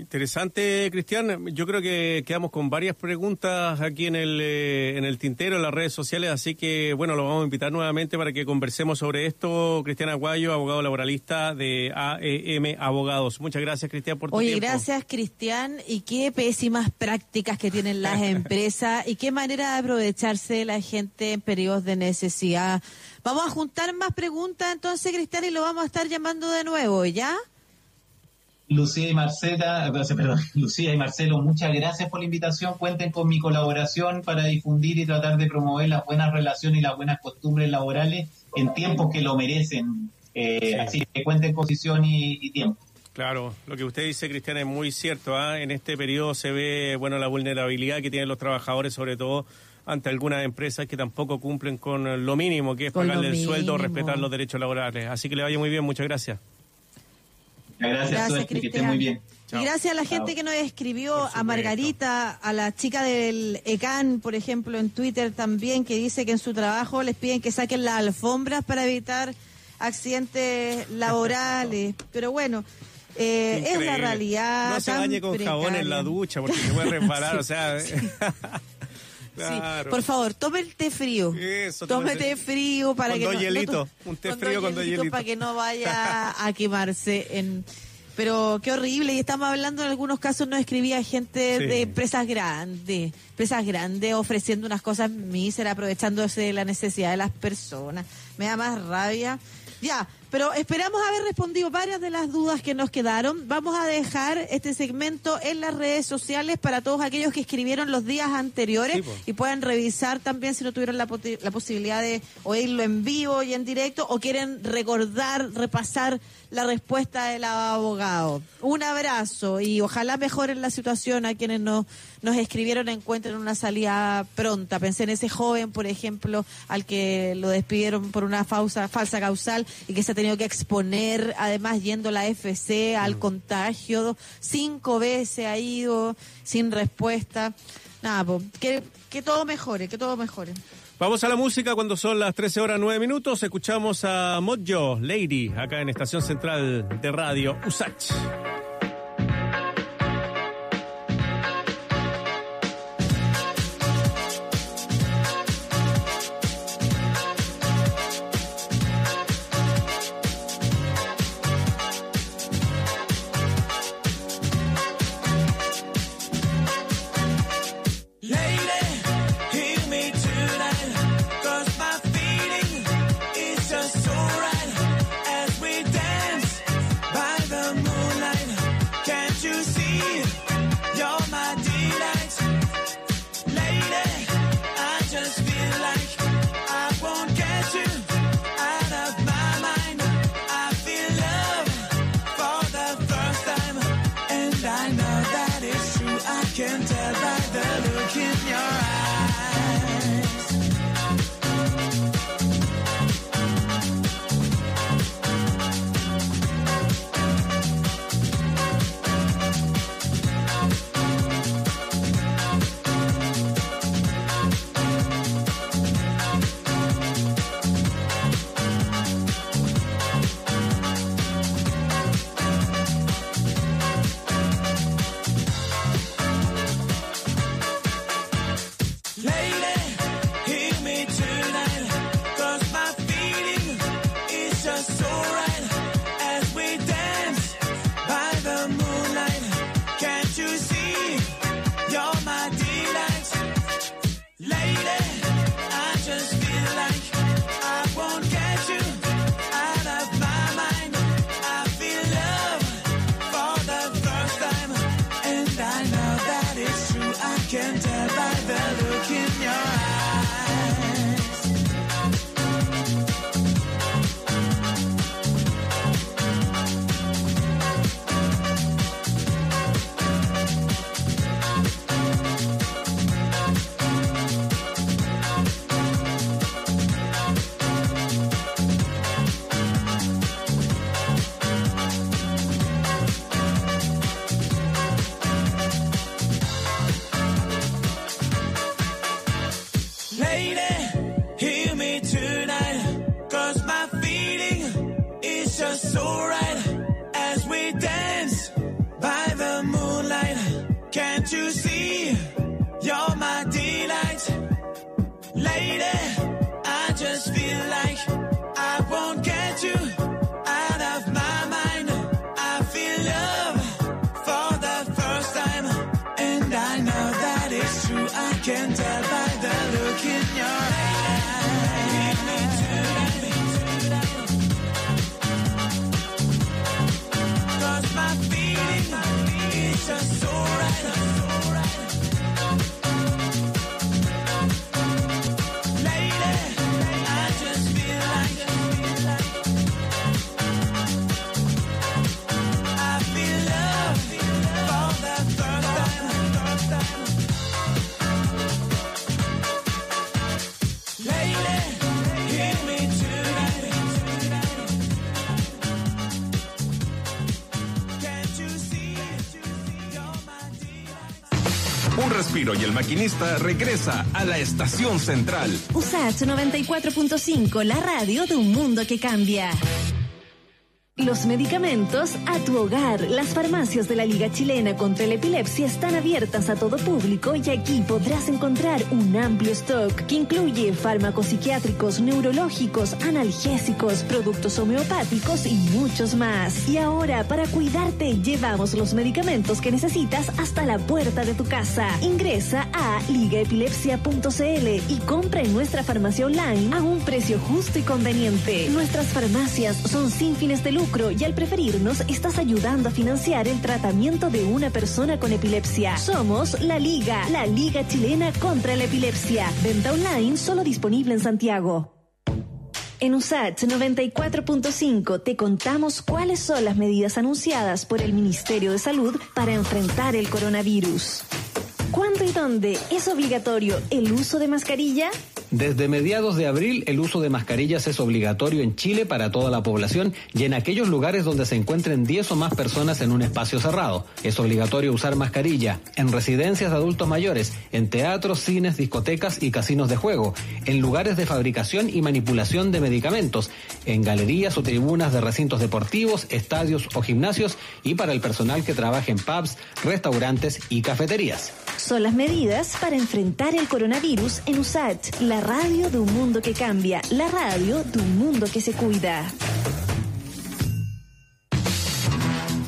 Interesante, Cristian. Yo creo que quedamos con varias preguntas aquí en el, eh, en el tintero, en las redes sociales, así que, bueno, lo vamos a invitar nuevamente para que conversemos sobre esto. Cristian Aguayo, abogado laboralista de AEM Abogados. Muchas gracias, Cristian, por tu Oye, tiempo. gracias, Cristian. Y qué pésimas prácticas que tienen las empresas y qué manera de aprovecharse de la gente en periodos de necesidad. Vamos a juntar más preguntas entonces, Cristian, y lo vamos a estar llamando de nuevo, ¿ya? Lucía y Marcela, eh, perdón, Lucía y Marcelo, muchas gracias por la invitación. Cuenten con mi colaboración para difundir y tratar de promover las buenas relaciones y las buenas costumbres laborales en tiempos que lo merecen. Eh, Así que cuenten posición y, y tiempo. Claro, lo que usted dice, Cristian, es muy cierto. ¿ah? En este periodo se ve, bueno, la vulnerabilidad que tienen los trabajadores, sobre todo ante algunas empresas que tampoco cumplen con lo mínimo, que es Con pagarle el sueldo, mínimo. respetar los derechos laborales. Así que le vaya muy bien, muchas gracias. Gracias, Gracias, suerte, que esté Cristian. muy bien. Chao. Y gracias a la Chao. gente que nos escribió, a. Margarita, a la chica del ECAN, por ejemplo, en Twitter también, que dice que en su trabajo les piden que saquen las alfombras para evitar accidentes laborales. Pero bueno, eh, es la realidad. No se bañe con jabón en la ducha porque se puede resbalar, o sea. Sí, claro. por favor, tome el té frío. Eso, tome té frío para con que dos no, no un té frío con dos hielitos. para que no vaya a quemarse en pero qué horrible y estamos hablando en algunos casos nos escribía gente Sí. de empresas grandes, empresas grandes ofreciendo unas cosas míseras, aprovechándose de la necesidad de las personas. Me da más rabia. Ya, pero esperamos haber respondido varias de las dudas que nos quedaron. Vamos a dejar este segmento en las redes sociales para todos aquellos que escribieron los días anteriores Sí, y puedan revisar también si no tuvieron la, la posibilidad de oírlo en vivo y en directo o quieren recordar, repasar la respuesta del abogado. Un abrazo y ojalá mejoren la situación a quienes nos, nos escribieron encuentren una salida pronta. Pensé en ese joven, por ejemplo, al que lo despidieron por una falsa, falsa causal y que se ha tenido que exponer, además yendo a la FC al contagio. Cinco veces ha ido sin respuesta. Nada, po, que, que todo mejore, que todo mejore. Vamos a la música cuando son las 13 horas 9 minutos. Escuchamos a Mojo Lady acá en Estación Central de Radio USACH. Maquinista regresa a la estación central. USAT 94.5, la radio de un mundo que cambia. Los medicamentos a tu hogar. Las farmacias de la Liga Chilena contra la Epilepsia están abiertas a todo público y aquí podrás encontrar un amplio stock que incluye fármacos psiquiátricos, neurológicos, analgésicos, productos homeopáticos y muchos más. Y ahora, para cuidarte, llevamos los medicamentos que necesitas hasta la puerta de tu casa. Ingresa a ligaepilepsia.cl y compra en nuestra farmacia online a un precio justo y conveniente. Nuestras farmacias son sin fines de lucro y al preferirnos estás ayudando a financiar el tratamiento de una persona con epilepsia. Somos la Liga, la Liga Chilena contra la Epilepsia. Venta online solo disponible en Santiago. En USAT 94.5 te contamos cuáles son las medidas anunciadas por el Ministerio de Salud para enfrentar el coronavirus. ¿Cuándo y dónde es obligatorio el uso de mascarilla? Desde mediados de abril, el uso de mascarillas es obligatorio en Chile para toda la población y en aquellos lugares donde se encuentren 10 o más personas en un espacio cerrado. Es obligatorio usar mascarilla en residencias de adultos mayores, en teatros, cines, discotecas y casinos de juego, en lugares de fabricación y manipulación de medicamentos, en galerías o tribunas de recintos deportivos, estadios o gimnasios y para el personal que trabaja en pubs, restaurantes y cafeterías. Son las medidas para enfrentar el coronavirus en USAT, la radio de un mundo que cambia, la radio de un mundo que se cuida.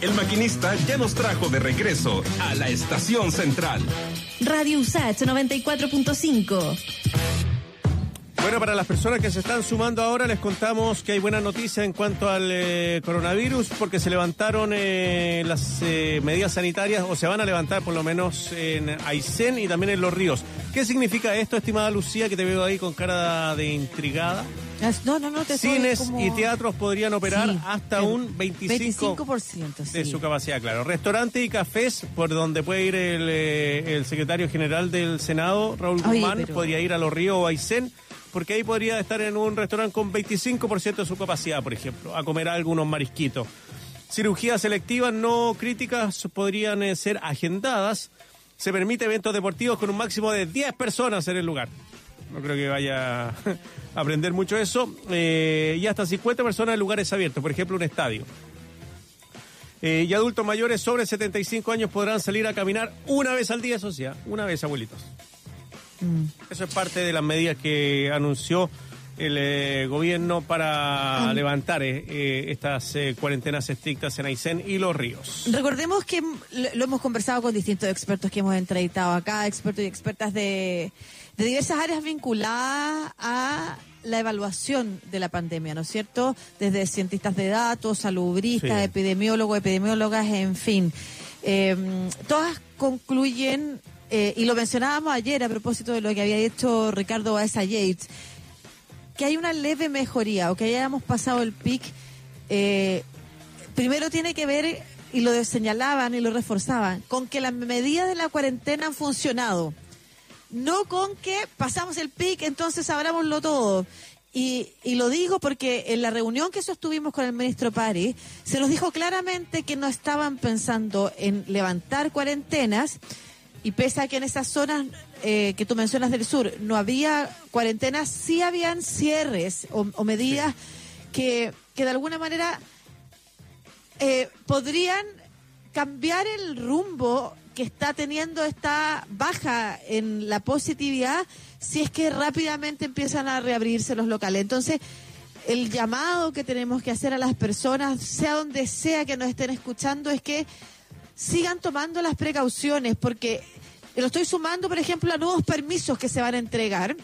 El maquinista ya nos trajo de regreso a la estación central. Radio USAT 94.5. Bueno, para las personas que se están sumando ahora, les contamos que hay buena noticia en cuanto al eh, coronavirus, porque se levantaron eh, las eh, medidas sanitarias, o se van a levantar por lo menos en Aysén y también en Los Ríos. ¿Qué significa esto, estimada Lucía, que te veo ahí con cara de intrigada? No, no, no, te Cines como- y teatros podrían operar Sí, hasta un 25%, 25%, de sí. su capacidad, claro. Restaurantes y cafés, por donde puede ir el, eh, el secretario general del Senado, Raúl Oye, Guzmán, pero- podría ir a Los Ríos o Aysén, porque ahí podría estar en un restaurante con 25% de su capacidad, por ejemplo, a comer algunos marisquitos. Cirugías selectivas no críticas podrían eh, ser agendadas. Se permite eventos deportivos con un máximo de 10 personas en el lugar. No creo que vaya a aprender mucho eso. Eh, y hasta 50 personas en lugares abiertos, por ejemplo, un estadio. Eh, y adultos mayores sobre 75 años podrán salir a caminar una vez al día, eso sí, una vez, abuelitos. Eso es parte de las medidas que anunció el eh, gobierno para levantar eh, eh, estas eh, cuarentenas estrictas en Aysén y Los Ríos. Recordemos que mm, lo hemos conversado con distintos expertos que hemos entrevistado acá, expertos y expertas de, de diversas áreas vinculadas a la evaluación de la pandemia, ¿no es cierto? Desde cientistas de datos, salubristas, Sí. epidemiólogos, epidemiólogas, en fin. Eh, todas concluyen, eh, y lo mencionábamos ayer a propósito de lo que había dicho Ricardo Baeza Yates, que hay una leve mejoría o que hayamos pasado el pic. eh, primero tiene que ver, y lo señalaban y lo reforzaban, con que las medidas de la cuarentena han funcionado. No con que pasamos el pic, entonces abrámoslo todo. Y, y lo digo porque en la reunión que sostuvimos con el ministro Pari, se nos dijo claramente que no estaban pensando en levantar cuarentenas, y pese a que en esas zonas eh, que tú mencionas del sur no había cuarentenas, sí habían cierres o, medidas que, que de alguna manera eh, podrían cambiar el rumbo que está teniendo esta baja en la positividad si es que rápidamente empiezan a reabrirse los locales. Entonces, el llamado que tenemos que hacer a las personas, sea donde sea que nos estén escuchando, es que sigan tomando las precauciones, porque lo estoy sumando, por ejemplo, a nuevos permisos que se van a entregar.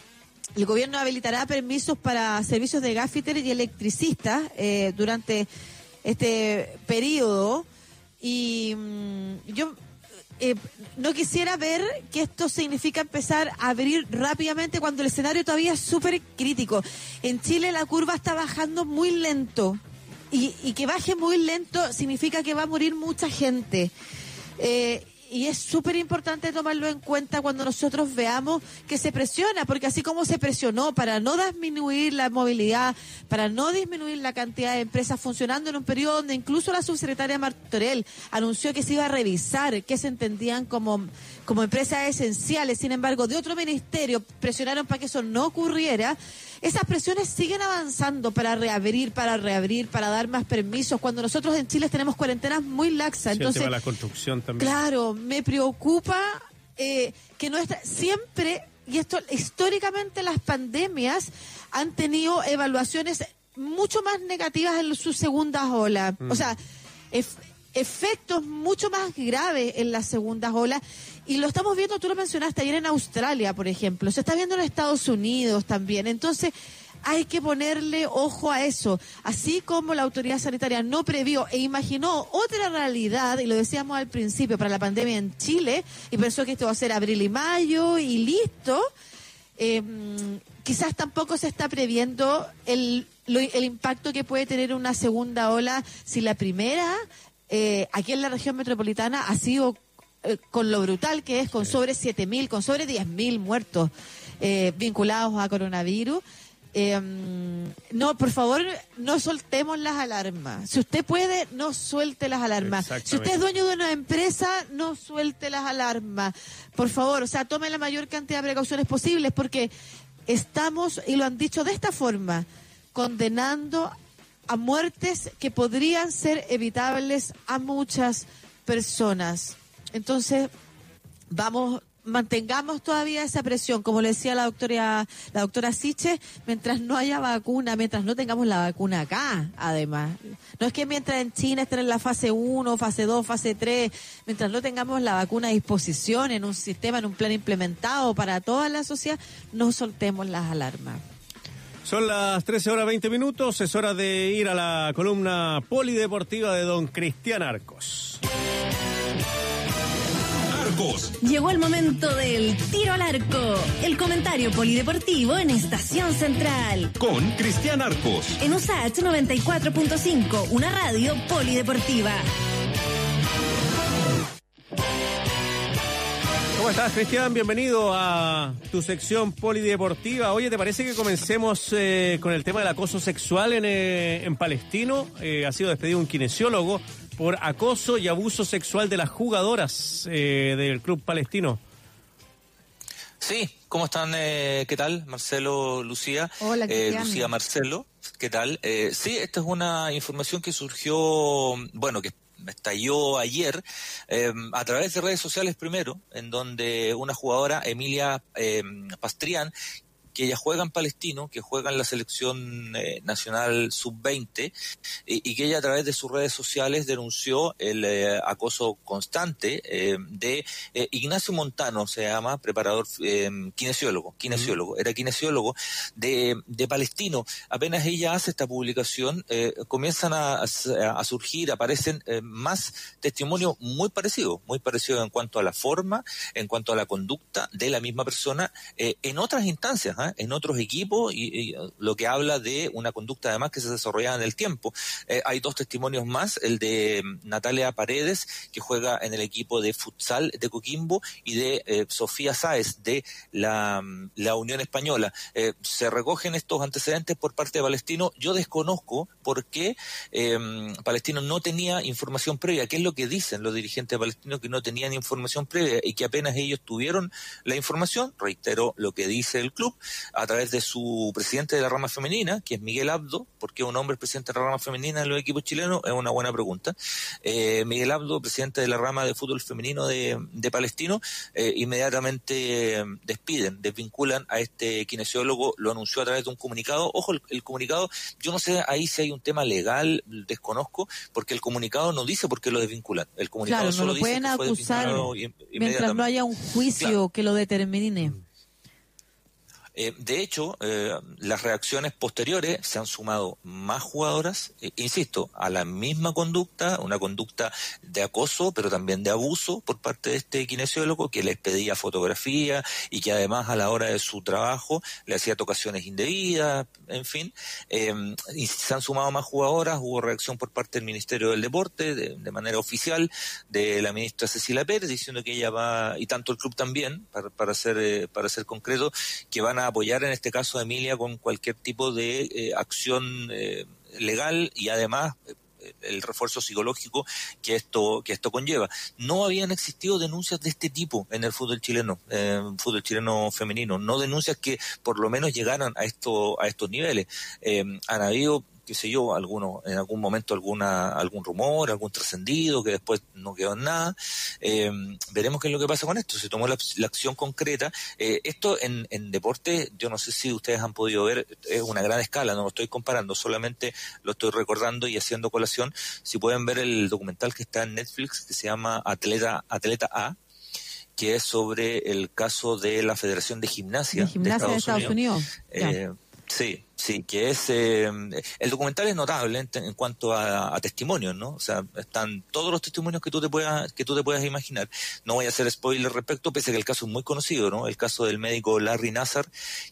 El gobierno habilitará permisos para servicios de gaffiter y electricistas eh, durante este periodo. Y mm, yo eh, no quisiera ver que esto significa empezar a abrir rápidamente cuando el escenario todavía es súper crítico. En Chile la curva está bajando muy lento. Y, y que baje muy lento significa que va a morir mucha gente. Eh, y es súper importante tomarlo en cuenta cuando nosotros veamos que se presiona, porque así como se presionó para no disminuir la movilidad, para no disminuir la cantidad de empresas funcionando en un periodo donde incluso la subsecretaria Martorell anunció que se iba a revisar qué se entendían como, como empresas esenciales, sin embargo, de otro ministerio presionaron para que eso no ocurriera. Esas presiones siguen avanzando para reabrir, para reabrir, para dar más permisos, cuando nosotros en Chile tenemos cuarentenas muy laxas. Sí, el Entonces, tema de la construcción también. Claro, me preocupa eh, que no está siempre y esto históricamente las pandemias han tenido evaluaciones mucho más negativas en sus segundas olas, Mm. o sea, ef- efectos mucho más graves en las segundas olas y lo estamos viendo, tú lo mencionaste ayer en Australia, por ejemplo, se está viendo en Estados Unidos también, entonces hay que ponerle ojo a eso. Así como la autoridad sanitaria no previó e imaginó otra realidad, y lo decíamos al principio, para la pandemia en Chile, y pensó que esto va a ser abril y mayo y listo, eh, quizás tampoco se está previendo el, lo- el impacto que puede tener una segunda ola si la primera, eh, aquí en la región metropolitana, ha sido eh, con lo brutal que es, con sobre 7.000, con sobre 10.000 muertos eh, vinculados a coronavirus. Eh, no, por favor, no soltemos las alarmas. Si usted puede, no suelte las alarmas. Si usted es dueño de una empresa, no suelte las alarmas. Por favor, o sea, tome la mayor cantidad de precauciones posibles porque estamos, y lo han dicho de esta forma, condenando a muertes que podrían ser evitables a muchas personas. Entonces, vamos, mantengamos todavía esa presión, como le decía la doctora, la doctora Siche, mientras no haya vacuna, mientras no tengamos la vacuna acá, además. No es que mientras en China estén en la fase 1, fase 2, fase 3, mientras no tengamos la vacuna a disposición en un sistema, en un plan implementado para toda la sociedad, no soltemos las alarmas. Son las 13 horas 20 minutos, es hora de ir a la columna polideportiva de don Cristian Arcos. Arcos. Llegó el momento del tiro al arco, el comentario polideportivo en Estación Central. Con Cristian Arcos. En USAH 94.5, una radio polideportiva. ¿Cómo estás, Cristian? Bienvenido a tu sección polideportiva. Oye, ¿te parece que comencemos eh, con el tema del acoso sexual en, eh, en Palestino? Eh, ha sido despedido un kinesiólogo por acoso y abuso sexual de las jugadoras eh, del club palestino. Sí, ¿cómo están? Eh, ¿Qué tal? Marcelo, Lucía. Hola, Eh. Lucía, Marcelo. ¿Qué tal? Eh, sí, esta es una información que surgió, bueno, que estalló ayer eh, a través de redes sociales primero, en donde una jugadora, Emilia eh, Pastrián, que ella juega en Palestino, que juega en la selección eh, nacional sub-20, y, y que ella a través de sus redes sociales denunció el eh, acoso constante eh, de Ignacio Montano, se llama, preparador, eh, kinesiólogo, kinesiólogo, era kinesiólogo de, de Palestino. Apenas ella hace esta publicación, comienzan a, a surgir, aparecen más testimonios muy parecidos, muy parecidos en cuanto a la forma, en cuanto a la conducta de la misma persona, en otras instancias, en otros equipos, y, y, lo que habla de una conducta además que se desarrollaba en el tiempo. Eh, hay dos testimonios más, el de mm, Natalia Paredes, que juega en el equipo de futsal de Coquimbo, y de eh, Sofía Sáez, de la, mm, la Unión Española. Eh, se recogen estos antecedentes por parte de Palestino. Yo desconozco por qué eh, Palestino no tenía información previa. ¿Qué es lo que dicen los dirigentes palestinos que no tenían información previa y que apenas ellos tuvieron la información? Reitero lo que dice el club, a través de su presidente de la rama femenina, que es Miguel Abdo, porque un hombre es presidente de la rama femenina en los equipos chilenos, es una buena pregunta. Eh, Miguel Abdo, presidente de la rama de fútbol femenino de, de Palestino, eh, inmediatamente eh, despiden, desvinculan a este kinesiólogo, lo anunció a través de un comunicado. Ojo, el, el comunicado, yo no sé ahí si hay un tema legal, desconozco, porque el comunicado no dice por qué lo desvinculan. El comunicado Claro, no solo lo dice pueden que fue acusar mientras no haya un juicio Claro. que lo determine. Eh, de hecho, eh, las reacciones posteriores se han sumado más jugadoras, eh, insisto, a la misma conducta, una conducta de acoso, pero también de abuso por parte de este kinesiólogo que les pedía fotografía y que además a la hora de su trabajo le hacía tocaciones indebidas, en fin. Eh, y se han sumado más jugadoras, hubo reacción por parte del Ministerio del Deporte, de, de manera oficial, de la ministra Cecilia Pérez, diciendo que ella va, y tanto el club también, para, para ser, eh, para ser concreto, que van a apoyar en este caso a Emilia con cualquier tipo de eh, acción eh, legal y además eh, el refuerzo psicológico que esto que esto conlleva. No habían existido denuncias de este tipo en el fútbol chileno, eh, fútbol chileno femenino, no denuncias que por lo menos llegaran a esto a estos niveles. Eh, han habido qué sé yo, alguno, en algún momento alguna, algún rumor, algún trascendido que después no quedó en nada. Eh, veremos qué es lo que pasa con esto. Se tomó la, la acción concreta. Eh, esto en, en deporte, yo no sé si ustedes han podido ver, es una gran escala, no lo estoy comparando, solamente lo estoy recordando y haciendo colación. Si pueden ver el documental que está en Netflix, que se llama Atleta, Atleta A, que es sobre el caso de la Federación de Gimnasia De gimnasia de Estados Unidos. Ya. Eh, sí, sí, que es... eh, el documental es notable en, en cuanto a, a testimonios, ¿no? O sea, están todos los testimonios que tú te puedas que tú te puedas imaginar. No voy a hacer spoiler respecto, pese a que el caso es muy conocido, ¿no? El caso del médico Larry Nassar,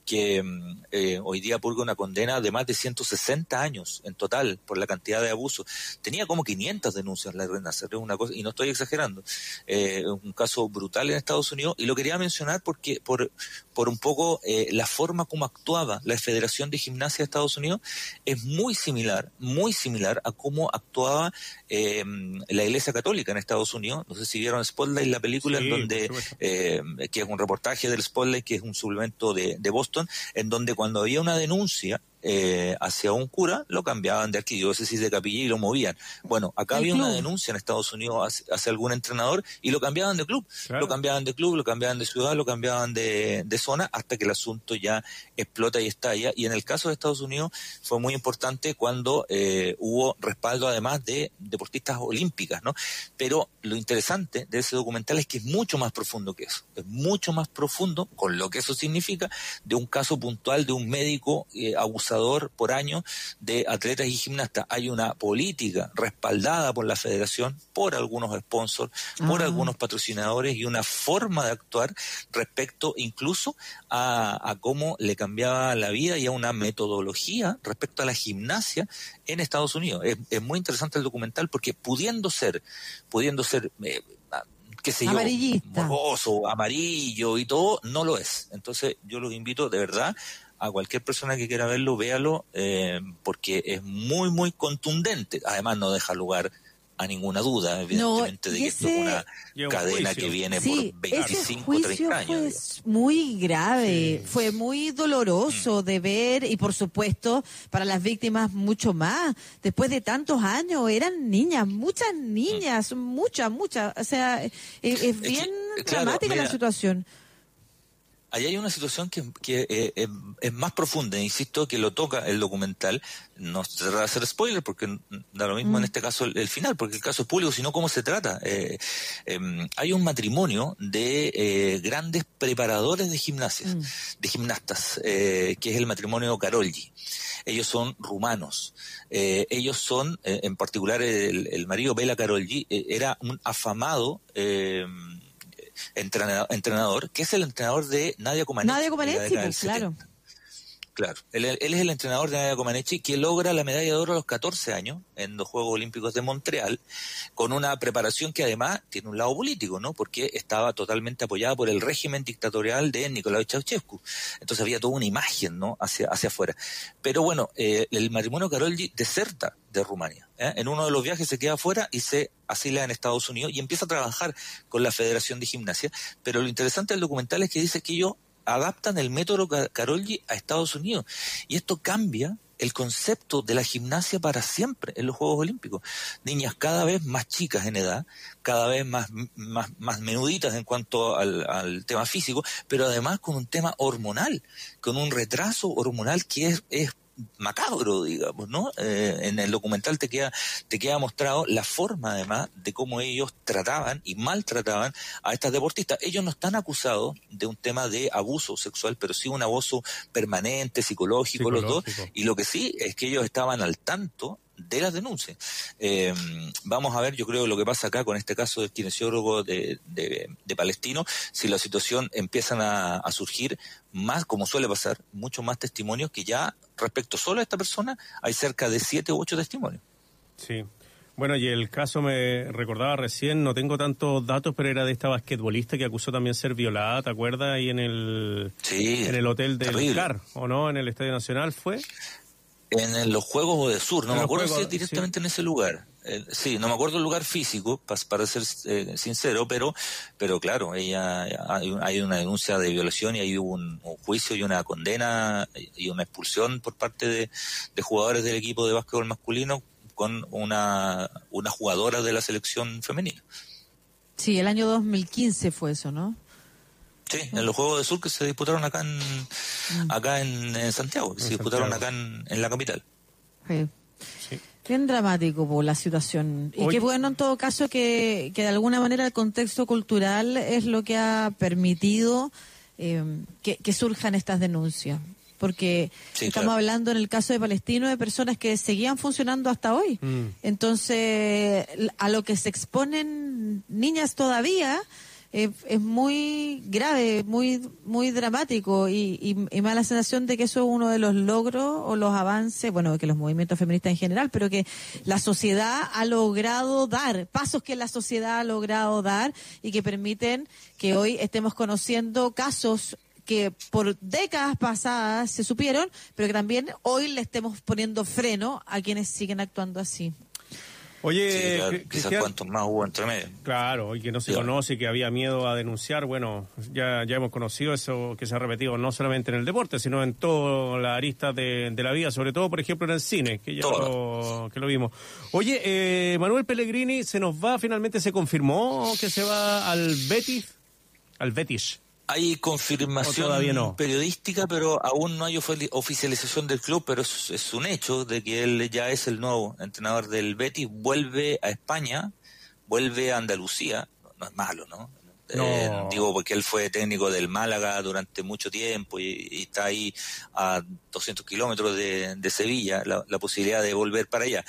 que mm, eh, hoy día purga una condena de más de 160 años en total por la cantidad de abusos. Tenía como 500 denuncias Larry Nassar, es una cosa, y no estoy exagerando. Eh, un caso brutal en Estados Unidos, y lo quería mencionar porque por, por un poco eh, la forma como actuaba la Federación de Gimnasia de Estados Unidos es muy similar, muy similar a cómo actuaba eh, la Iglesia Católica en Estados Unidos. No sé si vieron Spotlight, la película Sí, en donde, eh, que es un reportaje del Spotlight, que es un suplemento de, de Boston, en donde cuando había una denuncia eh, hacia un cura, lo cambiaban de arquidiócesis de capilla y lo movían. Bueno, acá había una denuncia en Estados Unidos hacia, hacia algún entrenador y lo cambiaban de club. Claro. Lo cambiaban de club, lo cambiaban de ciudad, lo cambiaban de, de zona, hasta que el asunto ya explota y estalla. Y en el caso de Estados Unidos fue muy importante cuando eh, hubo respaldo además de deportistas olímpicas, ¿no? Pero lo interesante de ese documental es que es mucho más profundo que eso. Es mucho más profundo, con lo que eso significa, de un caso puntual de un médico eh, abusador por año de atletas y gimnastas. Hay una política respaldada por la federación, por algunos sponsors, por algunos patrocinadores y una forma de actuar respecto incluso a, a cómo le cambiaba la vida y a una metodología respecto a la gimnasia en Estados Unidos. Es, es muy interesante el documental porque pudiendo ser, pudiendo ser, eh, qué sé yo, morboso, amarillo y todo, no lo es. Entonces yo los invito de verdad a cualquier persona que quiera verlo, véalo, eh, porque es muy, muy contundente. Además no deja lugar a ninguna duda, evidentemente, de que esto es ese- una cadena juicio. que viene Sí, por ese 25, juicio 30 años. fue digamos. muy grave, fue muy doloroso de ver y por supuesto para las víctimas mucho más. Después de tantos años eran niñas, muchas niñas, muchas, muchas. O sea, es, es bien que, claro, dramática la situación. Ahí hay una situación que, que, eh, es, es más profunda, insisto, que lo toca el documental. No se trata de hacer spoiler, porque da lo mismo Mm. en este caso el, el final, porque el caso es público, sino cómo se trata. Eh, em, hay un matrimonio de eh, grandes preparadores de gimnasias, Mm. de gimnastas, eh, que es el matrimonio Carolgi. Ellos son rumanos. Eh, ellos son, eh, en particular, el, el marido Bela Carolgi eh, era un afamado. eh, entrenador, entrenador, que es el entrenador de Nadia Comaneci. Nadia Comaneci, pues, claro. 70. Claro, él, es el entrenador de Nadia Comaneci que logra la medalla de oro a los 14 años en los Juegos Olímpicos de Montreal, con una preparación que además tiene un lado político, ¿no? Porque estaba totalmente apoyada por el régimen dictatorial de Nicolás Ceausescu. Entonces había toda una imagen, ¿no? Hacia, hacia afuera. Pero bueno, eh, el matrimonio Carolgi deserta de Rumania. ¿eh? En uno de los viajes se queda afuera y se asila en Estados Unidos y empieza a trabajar con la Federación de Gimnasia. Pero lo interesante del documental es que dice que ellos adaptan el método Carolgi a Estados Unidos. Y esto cambia el concepto de la gimnasia para siempre en los Juegos Olímpicos. Niñas cada vez más chicas en edad, cada vez más, más, más menuditas en cuanto al, al tema físico, pero además con un tema hormonal, con un retraso hormonal que es, es macabro, digamos, ¿no? Eh, en el documental te queda, te queda mostrado la forma, además, de cómo ellos trataban y maltrataban a estas deportistas. Ellos no están acusados de un tema de abuso sexual, pero sí un abuso permanente, psicológico, los dos. Psicológico. Y lo que sí es que ellos estaban al tanto de las denuncias. Eh, vamos a ver, yo creo, lo que pasa acá con este caso del kinesiólogo de, de, de Palestino, si la situación empiezan a, a surgir más, como suele pasar, muchos más testimonios que ya respecto solo a esta persona hay cerca de siete u ocho testimonios. Sí. Bueno, y el caso me recordaba recién, no tengo tantos datos, pero era de esta basquetbolista que acusó también ser violada, ¿te acuerdas? Ahí en el, Sí, en el hotel del terrible. CAR, ¿o no? En el Estadio Nacional fue. En, los Juegos de Sur, no En me acuerdo Juegos, si es directamente en ese lugar. Eh, sí, no me acuerdo el lugar físico, para ser eh, sincero, pero pero claro, ella hay, hay una denuncia de violación y hay un, un juicio y una condena y una expulsión por parte de, de jugadores del equipo de básquetbol masculino con una, una jugadora de la selección femenina. Sí, el año 2015 fue eso, ¿no? Sí, en los Juegos de Sur que se disputaron acá en, acá en, en Santiago, se disputaron Santiago. acá en, en la capital. Sí. Sí. Bien dramático po, la situación. Y qué bueno en todo caso que, que de alguna manera el contexto cultural es lo que ha permitido eh, que, que surjan estas denuncias. Porque Sí, estamos claro. hablando en el caso de Palestino de personas que seguían funcionando hasta hoy. Mm. Entonces, a lo que se exponen niñas todavía es muy grave, muy muy dramático y, y, y me da la sensación de que eso es uno de los logros o los avances, bueno, que los movimientos feministas en general, pero que la sociedad ha logrado dar, pasos que la sociedad ha logrado dar y que permiten que hoy estemos conociendo casos que por décadas pasadas se supieron, pero que también hoy le estemos poniendo freno a quienes siguen actuando así. Oye, Sí, claro, Cri- quizás Cristian, cuantos más hubo entre medio. Claro, y que no se Ya. conoce, que había miedo a denunciar. Bueno, ya, ya hemos conocido eso que se ha repetido no solamente en el deporte, sino en todas las aristas de, de la vida, sobre todo, por ejemplo, en el cine, que ya lo, que lo vimos. Oye, eh, Manuel Pellegrini se nos va, finalmente se confirmó que se va al Betis, al Betis. Hay ¿O confirmación no? periodística, pero aún no hay ofi- oficialización del club, pero es, es un hecho de que él ya es el nuevo entrenador del Betis, vuelve a España, vuelve a Andalucía, no es malo, ¿no? Eh, digo porque él fue técnico del Málaga durante mucho tiempo y, está ahí a 200 kilómetros de, de Sevilla, la, la posibilidad de volver para allá.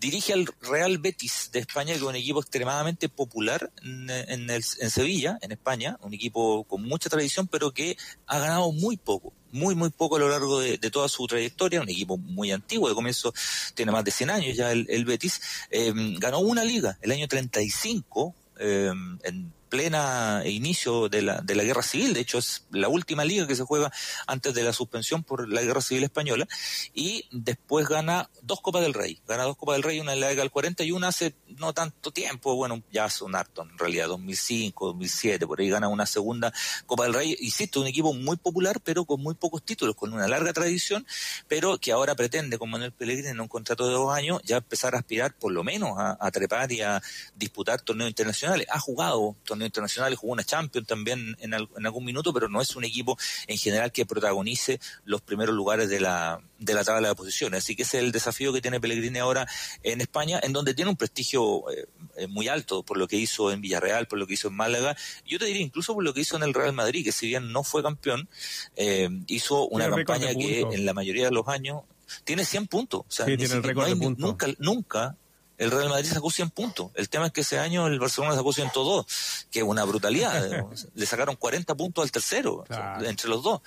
Dirige al Real Betis de España, que es un equipo extremadamente popular en, en el- en Sevilla, en España, un equipo con mucha tradición, pero que ha ganado muy poco, muy, muy poco a lo largo de, toda su trayectoria, un equipo muy antiguo, de comienzo tiene más de 100 años ya el, el Betis, eh, ganó una liga el año 35, eh, en plena inicio de la, de la guerra civil, de hecho es la última liga que se juega antes de la suspensión por la guerra civil española, y después gana dos Copas del Rey, gana dos Copas del Rey, una en la década del 40 y una hace no tanto tiempo, bueno, ya son harto en realidad, 2005, 2007, por ahí gana una segunda Copa del Rey, insisto, un equipo muy popular, pero con muy pocos títulos, con una larga tradición, pero que ahora pretende, con Manuel Pellegrini, en un contrato de dos años, ya empezar a aspirar por lo menos a, a trepar y a disputar torneos internacionales. Ha jugado torneos internacionales, jugó una Champions también en, en algún minuto, pero no es un equipo en general que protagonice los primeros lugares de la, de la tabla de posiciones. Así que ese es el desafío que tiene Pellegrini ahora en España, en donde tiene un prestigio eh, eh, muy alto por lo que hizo en Villarreal, por lo que hizo en Málaga. Yo te diría incluso por lo que hizo en el Real Madrid, que si bien no fue campeón, eh, hizo una Tiene campaña que en la mayoría de los años tiene 100 puntos. O sea, Sí, ni tiene el siquiera- récord no de puntos. Nunca, nunca el Real Madrid sacó 100 puntos. El tema es que ese año el Barcelona sacó 102, que es una brutalidad. Le sacaron 40 puntos al tercero, Claro. o sea, entre los dos.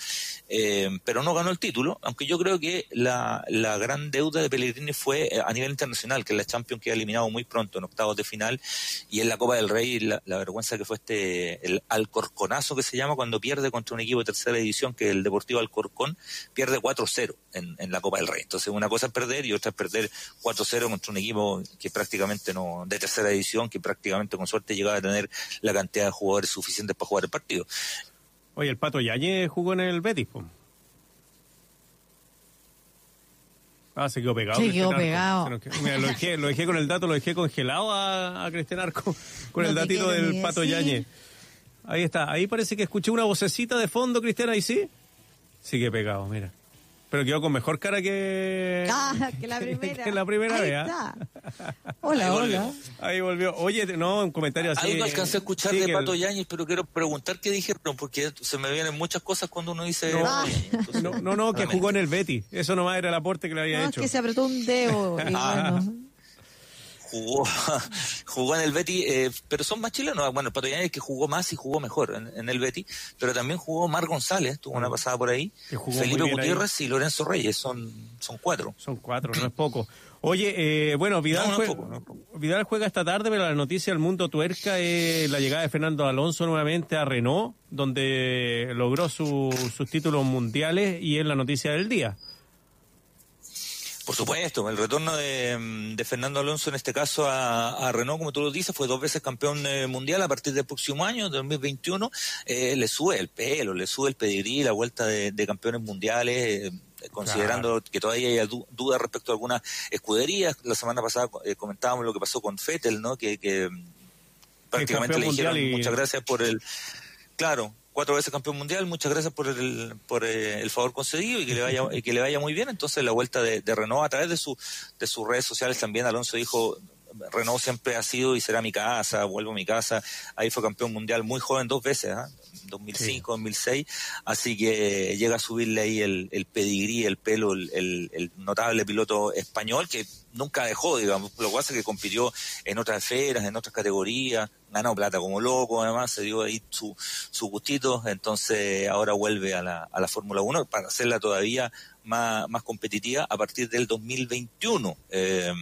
Eh, pero no ganó el título, aunque yo creo que la, la gran deuda de Pellegrini fue eh, a nivel internacional, que en la Champions queda eliminado muy pronto en octavos de final, y en la Copa del Rey la, la vergüenza que fue este, el Alcorconazo que se llama cuando pierde contra un equipo de tercera división, que es el Deportivo Alcorcón, pierde 4-0 en, en la Copa del Rey. Entonces una cosa es perder y otra es perder 4-0 contra un equipo que prácticamente no, de tercera división, que prácticamente con suerte llegaba a tener la cantidad de jugadores suficientes para jugar el partido. Oye, el Pato Yañez jugó en el Betis, po. Ah, se quedó pegado. Se quedó pegado. Mira, lo, dejé, lo dejé con el dato, lo dejé congelado a, a Cristian Arco con No el datito del Pato. Yañez. Ahí está. Ahí parece que escuché una vocecita de fondo, Cristian, ahí sí. Sigue pegado, mira. Pero quedó con mejor cara que... Ah, que la primera. que la primera Ahí vez, ¿ah? está. Hola, Ahí hola. volvió. Ahí volvió. Oye, no, un comentario así. Algo alcancé a escuchar sí, de el- Pato Yáñez, pero quiero preguntar qué dijeron, porque se me vienen muchas cosas cuando uno dice... No. Entonces, No, no, no, que jugó en el Betty. Eso nomás era el aporte que le había No, es hecho. que se apretó un dedo. y Ah. bueno. Jugó jugó en el Betty, eh, pero son más chilenos. Bueno, el Pato Yáñez que jugó más y jugó mejor en, en el Betty, pero también jugó Mar González, tuvo una pasada por ahí, Mm. Felipe ahí. Gutiérrez y Lorenzo Reyes, son, son cuatro. Son cuatro, no es poco. Oye, eh, bueno, Vidal, No, no es juega, poco, no es poco. Vidal juega esta tarde, pero la noticia del mundo tuerca es la llegada de Fernando Alonso nuevamente a Renault, donde logró su- sus títulos mundiales y es la noticia del día. Por supuesto, el retorno de, mm, de Fernando Alonso en este caso a, a Renault, como tú lo dices, fue dos veces campeón eh, mundial a partir del próximo año, 2021, eh, le sube el pelo, le sube el pedigrí, la vuelta de, de campeones mundiales, eh, considerando que todavía hay du- dudas respecto a algunas escuderías. La semana pasada eh, comentábamos lo que pasó con Fettel, ¿no? Que, que mm, prácticamente le dijeron y- muchas gracias por el... Claro, cuatro veces campeón mundial, muchas gracias por el, por eh, el favor concedido y que le vaya y que le vaya muy bien. Entonces la vuelta de, de Renault a través de su de sus redes sociales también Alonso dijo Renault siempre ha sido y será mi casa, vuelvo a mi casa. Ahí fue campeón mundial muy joven dos veces, ¿ah? 2005, 2006. Así que llega a subirle ahí el, el pedigrí, el pelo, el, el- el notable piloto español que nunca dejó, digamos. Lo que pasa es que compitió en otras esferas, en otras categorías, ganó plata como loco, además se dio ahí su, su gustito. Entonces ahora vuelve a la, a la Fórmula 1 para hacerla todavía más, más competitiva a partir del 2021. Eh,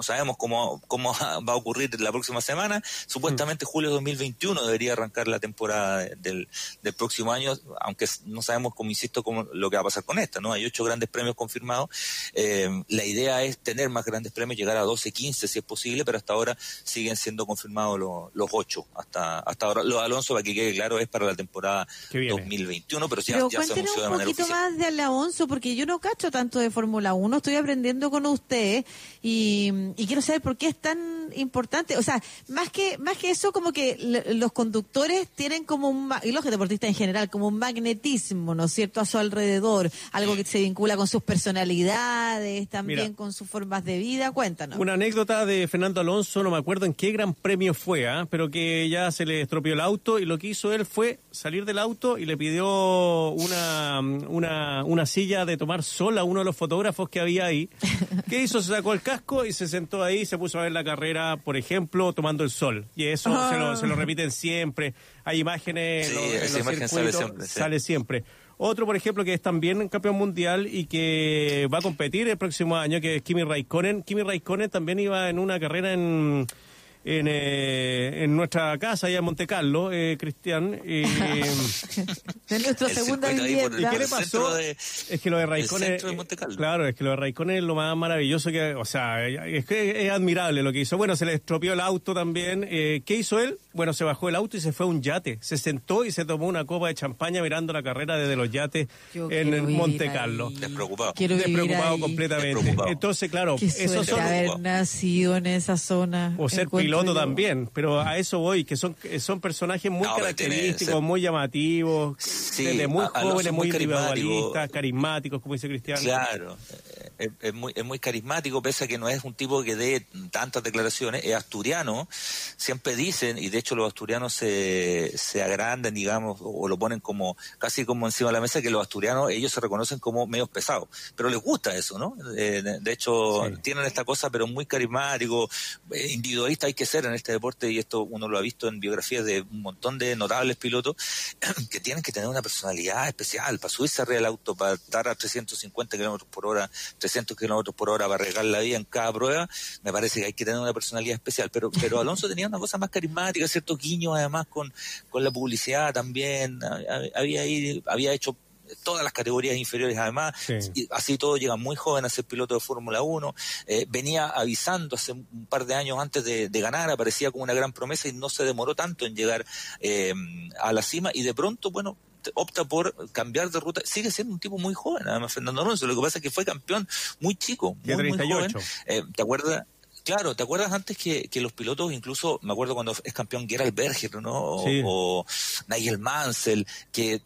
no sabemos cómo, cómo va a ocurrir la próxima semana. Supuestamente julio de 2021 debería arrancar la temporada del, del próximo año, aunque no sabemos, como insisto, cómo, lo que va a pasar con esta. no Hay ocho grandes premios confirmados. Eh, la idea es tener más grandes premios, llegar a 12, 15 si es posible, pero hasta ahora siguen siendo confirmados los, los ocho. Hasta, hasta ahora, lo de Alonso, para que quede claro, es para la temporada Que viene. 2021, pero ya, Pero ya se anunció de un manera poquito oficial. más de Alonso, porque yo no cacho tanto de Fórmula 1, estoy aprendiendo con usted y, y quiero saber por qué es tan importante. O sea, más que más que eso, como que los conductores tienen como un, y los deportistas en general, como un magnetismo, ¿no es cierto?, a su alrededor, algo que se vincula con sus personalidades, también Mira. con sus formas de vida. Cuéntanos. Una anécdota de Fernando Alonso, no me acuerdo en qué gran premio fue, ¿ah? pero que ya se le estropeó el auto y lo que hizo él fue salir del auto y le pidió una, una, una silla de tomar sol a uno de los fotógrafos que había ahí. ¿Qué hizo? Se sacó el casco y se sentó ahí, se puso a ver la carrera, por ejemplo, tomando el sol. Y eso se, lo, se lo repiten siempre. Hay imágenes en Sí, los- en esa los imagen sale circuitos, siempre, sí. sale siempre. Otro, por ejemplo, que es también campeón mundial y que va a competir el próximo año, que es Kimi Raikkonen. Kimi Raikkonen también iba en una carrera en, en, eh, en nuestra casa, allá en Monte Carlo, eh, Cristian. y- de nuestra El segunda circuito ahí por el- ¿Y vivienda. qué le pasó? de- es que lo de Monte Carlo. Claro, es que lo de Raikkonen es lo más maravilloso que. O sea, es que es admirable lo que hizo. Bueno, se le estropeó el auto también. Eh, ¿Qué hizo él? Bueno, se bajó el auto y se fue a un yate. Se sentó y se tomó una copa de champaña mirando la carrera desde los yates Yo en el Monte ahí. Carlo. Despreocupado. Quiero Despreocupado ahí. completamente. Despreocupado. Entonces, claro, suerte son. haber nacido en esa zona. O ser encuentro piloto también, pero a eso voy, que son son personajes muy No, característicos, muy llamativos, Sí, desde muy a- jóvenes, es muy individualistas, carismáticos, como dice Cristiano. Claro, eh, es, es muy, es muy carismático, pese a que no es un tipo que dé tantas declaraciones, es asturiano, siempre dicen, y de hecho los asturianos se, se agrandan, digamos, o, lo ponen como casi como encima de la mesa, que los asturianos, ellos se reconocen como medios pesados, pero les gusta eso, ¿no? Eh, de, hecho, Sí. tienen esta cosa, pero muy carismático, eh, individualista hay que ser en este deporte, y esto uno lo ha visto en biografías de un montón de notables pilotos, que tienen que tener una personalidad especial para subirse arriba del auto, para estar a 350 kilómetros por hora, 300 kilómetros por hora, para arriesgar la vida en cada prueba, me parece que hay que tener una personalidad especial. Pero, pero Alonso tenía una cosa más carismática, ciertos guiños además con, con la publicidad también, Hab- había, ahí, había hecho todas las categorías inferiores además, Sí. y así todo llega muy joven a ser piloto de Fórmula 1, eh, venía avisando hace un par de años antes de, de ganar, aparecía como una gran promesa y no se demoró tanto en llegar eh, a la cima y de pronto, bueno, opta por cambiar de ruta. Sigue siendo un tipo muy joven, además, Fernando Alonso. Lo que pasa es que fue campeón muy chico, muy, Tiene muy 38. joven. Eh, ¿Te acuerdas? Claro, ¿te acuerdas antes que, que los pilotos, incluso me acuerdo cuando es campeón Gerald Berger, ¿no? O, Sí. o Nigel Mansell, que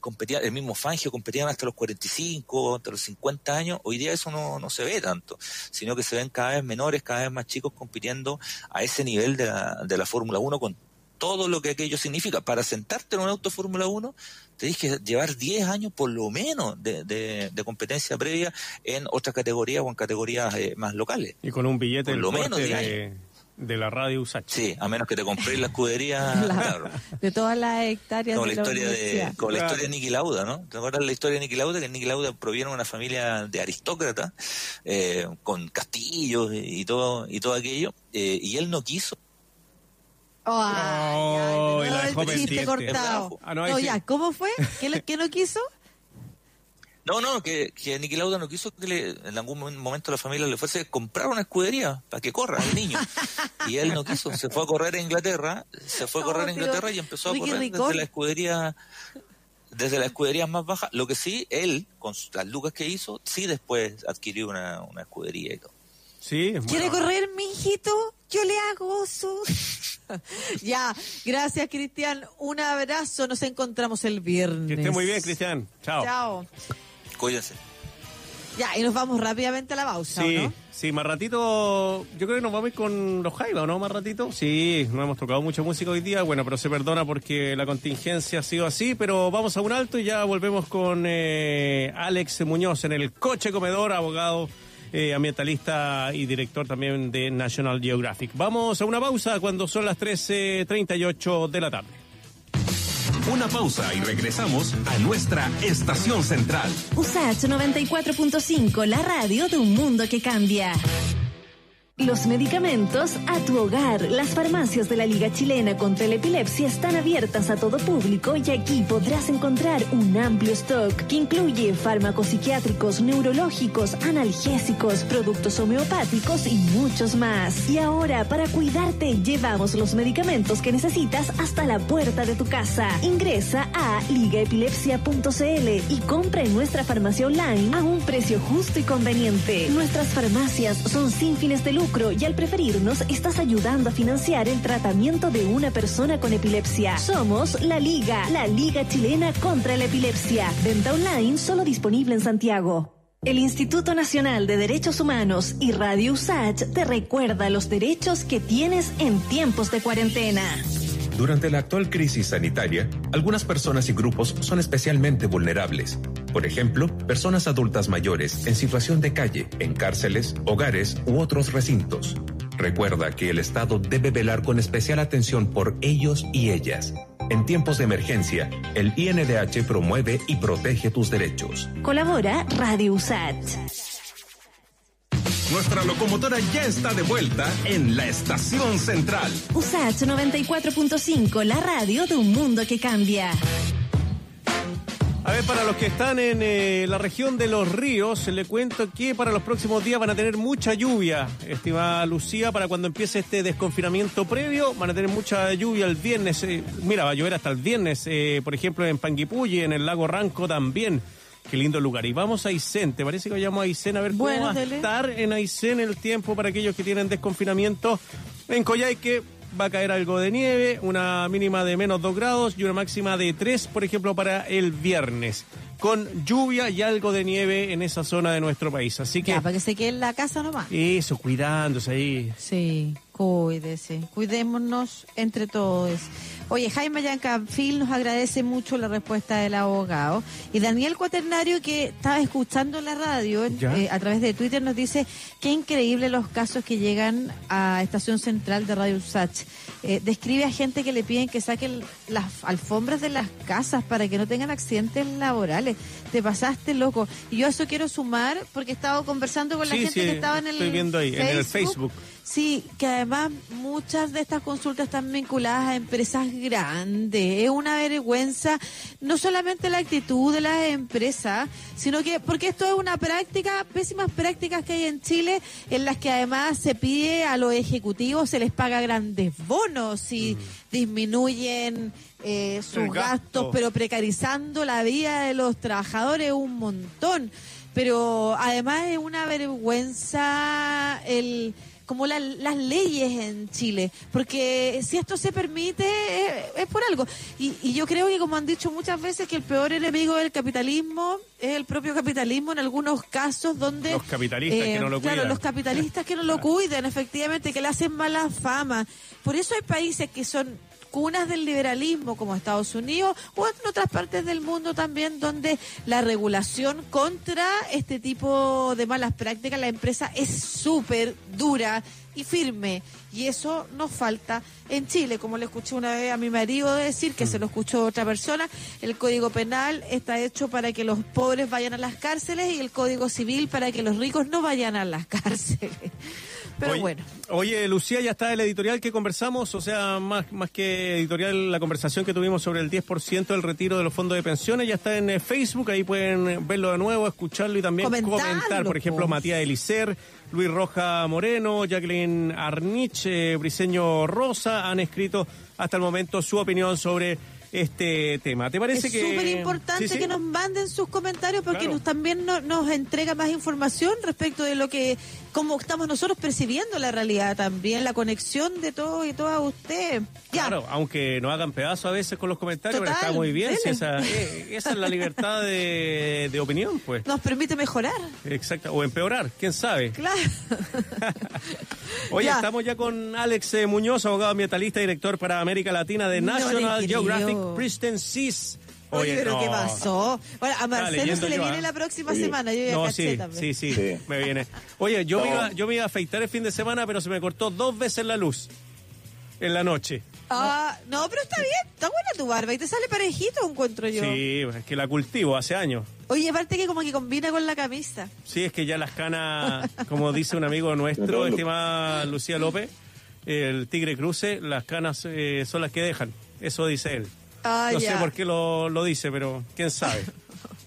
competía, el mismo Fangio competían hasta los 45, hasta los 50 años, hoy día eso no, no se ve tanto, sino que se ven cada vez menores, cada vez más chicos compitiendo a ese nivel de la, de la Fórmula 1 con todo lo que aquello significa. Para sentarte en un auto Fórmula 1, tenés que llevar 10 años por lo menos de, de- de competencia previa en otras categorías o en categorías eh, más locales. Y con un billete Por lo menos de, de la radio USACH. Sí, a menos que te compres la escudería, La- claro. de todas las hectáreas Como de la la historia de, la historia de Niki Lauda, ¿no? ¿Te acuerdas la historia de Niki Lauda? Que Niki Lauda proviene de una familia de aristócratas, eh, con castillos y, y todo, y todo aquello, eh, y él no quiso. Ay, Oh, ay, la dejó chiste cortado. Ah, no, no, ahí sí. ya, ¿cómo fue? ¿Qué, le- qué no quiso? No, no, que, que Niki Lauda no quiso que le- en algún momento la familia le fuese a comprar una escudería para que corra el niño. Y él no quiso, se fue a correr a Inglaterra, se fue a No, correr a Inglaterra y empezó a correr Ricón. desde la escudería desde la escudería más baja. Lo que sí, él, con las lucas que hizo, sí después adquirió una, una escudería y todo. Sí, es ¿Quiere bueno. correr, mi hijito? Yo le hago su... ya, gracias, Cristian. Un abrazo. Nos encontramos el viernes. Que esté muy bien, Cristian. Chao. Chao. Cuídense. Ya, y nos vamos rápidamente a la pausa, ¿o Sí, ¿no? sí, más ratito, yo creo que nos vamos a ir con los Jaiba, ¿o ¿no? Más ratito. Sí, no hemos tocado mucha música hoy día, bueno, pero se perdona porque la contingencia ha sido así, pero vamos a un alto y ya volvemos con eh, Alex Muñoz en el coche comedor, abogado, eh, ambientalista y director también de National Geographic. Vamos a una pausa cuando son las 13.38 de la tarde. Una pausa y regresamos a nuestra estación central. USACH 94.5, la radio de un mundo que cambia. Los medicamentos a tu hogar. Las farmacias de la Liga Chilena contra la Epilepsia están abiertas a todo público y aquí podrás encontrar un amplio stock que incluye fármacos psiquiátricos, neurológicos, analgésicos, productos homeopáticos y muchos más. Y ahora, para cuidarte, llevamos los medicamentos que necesitas hasta la puerta de tu casa. Ingresa a ligaepilepsia.cl y compra en nuestra farmacia online a un precio justo y conveniente. Nuestras farmacias son sin fines de lucro y al preferirnos estás ayudando a financiar el tratamiento de una persona con epilepsia. Somos la Liga, la Liga Chilena contra la Epilepsia. Venta online solo disponible en Santiago. El Instituto Nacional de Derechos Humanos y Radio USACH te recuerda los derechos que tienes en tiempos de cuarentena. Durante la actual crisis sanitaria, algunas personas y grupos son especialmente vulnerables. Por ejemplo, personas adultas mayores en situación de calle, en cárceles, hogares u otros recintos. Recuerda que el Estado debe velar con especial atención por ellos y ellas. En tiempos de emergencia, el INDH promueve y protege tus derechos. Colabora Radio USACH. Nuestra locomotora ya está de vuelta en la estación central. USACH 94.5, la radio de un mundo que cambia. A ver, para los que están en eh, la región de los ríos, le cuento que para los próximos días van a tener mucha lluvia, estimada Lucía, para cuando empiece este desconfinamiento previo, van a tener mucha lluvia el viernes. eh, mira, va a llover hasta el viernes, eh, por ejemplo, en Panguipulli, en el lago Ranco también. Qué lindo lugar. Y vamos a Aysén, ¿te parece que vayamos a Aysén a ver cómo Bueno, va a estar en Aysén el tiempo para aquellos que tienen desconfinamiento? En Coyhaique va a caer algo de nieve, una mínima de menos 2 grados y una máxima de 3, por ejemplo, para el viernes, con lluvia y algo de nieve en esa zona de nuestro país. Así que Ya, para que se quede en la casa nomás. eso, cuidándose ahí. Sí, cuídese. Cuidémonos entre todos. Oye, Jaime Yancanfil nos agradece mucho la respuesta del abogado. Y Daniel Cuaternario, que estaba escuchando la radio eh, a través de Twitter, nos dice qué increíble los casos que llegan a Estación Central de Radio Usach. Eh, describe a gente que le piden que saquen las alfombras de las casas para que no tengan accidentes laborales. Te pasaste loco. Y yo a eso quiero sumar porque he estado conversando con la Sí, gente sí, que estaba en el estoy viendo ahí, en el Facebook. Sí, que además muchas de estas consultas están vinculadas a empresas grandes. Es una vergüenza, no solamente la actitud de las empresas, sino que, porque esto es una práctica, pésimas prácticas que hay en Chile, en las que además se pide a los ejecutivos, se les paga grandes bonos y disminuyen eh, sus gasto. gastos, pero precarizando la vida de los trabajadores un montón. Pero además es una vergüenza el como la- las leyes en Chile, porque si esto se permite es, es por algo. Y, y yo creo que como han dicho muchas veces que el peor enemigo del capitalismo es el propio capitalismo en algunos casos donde... Los capitalistas que no lo Claro, cuidan. los capitalistas que no lo cuiden, efectivamente, que le hacen mala fama. Por eso hay países que son cunas del liberalismo como Estados Unidos o en otras partes del mundo también donde la regulación contra este tipo de malas prácticas la empresa es súper dura y firme. Y eso nos falta en Chile como le escuché una vez a mi marido decir que se lo escuchó otra persona el código penal está hecho para que los pobres vayan a las cárceles y el código civil para que los ricos no vayan a las cárceles pero oye, bueno Oye, Lucía, ya está el editorial que conversamos, o sea, más, más que editorial, la conversación que tuvimos sobre el 10% del retiro de los fondos de pensiones, ya está en eh, Facebook, ahí pueden eh, verlo de nuevo, escucharlo y también Comentarlo, comentar. Por ejemplo. Matías Elicer, Luis Roja Moreno, Jacqueline Arnich, eh, Briseño Rosa han escrito hasta el momento su opinión sobre este tema. ¿Te parece es que...? súper importante Sí, sí. que nos manden sus comentarios porque Claro. nos, también no- nos entrega más información respecto de lo que, cómo estamos nosotros percibiendo la realidad también, la conexión de todos y todas ustedes. Claro, aunque nos hagan pedazos a veces con los comentarios, pero está muy bien. si esa, eh, esa es la libertad de, de opinión, pues. nos permite mejorar. Exacto, o empeorar, quién sabe. Claro. Oye, Ya. estamos ya con Alex eh, Muñoz, abogado ambientalista y director para América Latina de No National le creo. Geographic Pristine Seas. Oye, pero no. ¿qué pasó? Bueno, a Marcelo se le yo, viene ¿ah? la próxima Oye. semana. Yo ya No, caché sí, también. sí, sí, Sí. me viene. Oye, yo, me No. iba, yo me iba a afeitar el fin de semana, pero se me cortó dos veces la luz en la noche. Ah, no, pero está bien, está buena tu barba y te sale parejito, encuentro yo. Sí, es que la cultivo hace años. Oye, aparte que como que combina con la camisa. Sí, es que ya las canas, como dice un amigo nuestro, estimada Lucía López, el Tigre Cruce, las canas eh, son las que dejan. Eso dice él. Ah, no ya. sé por qué lo, lo dice, pero quién sabe.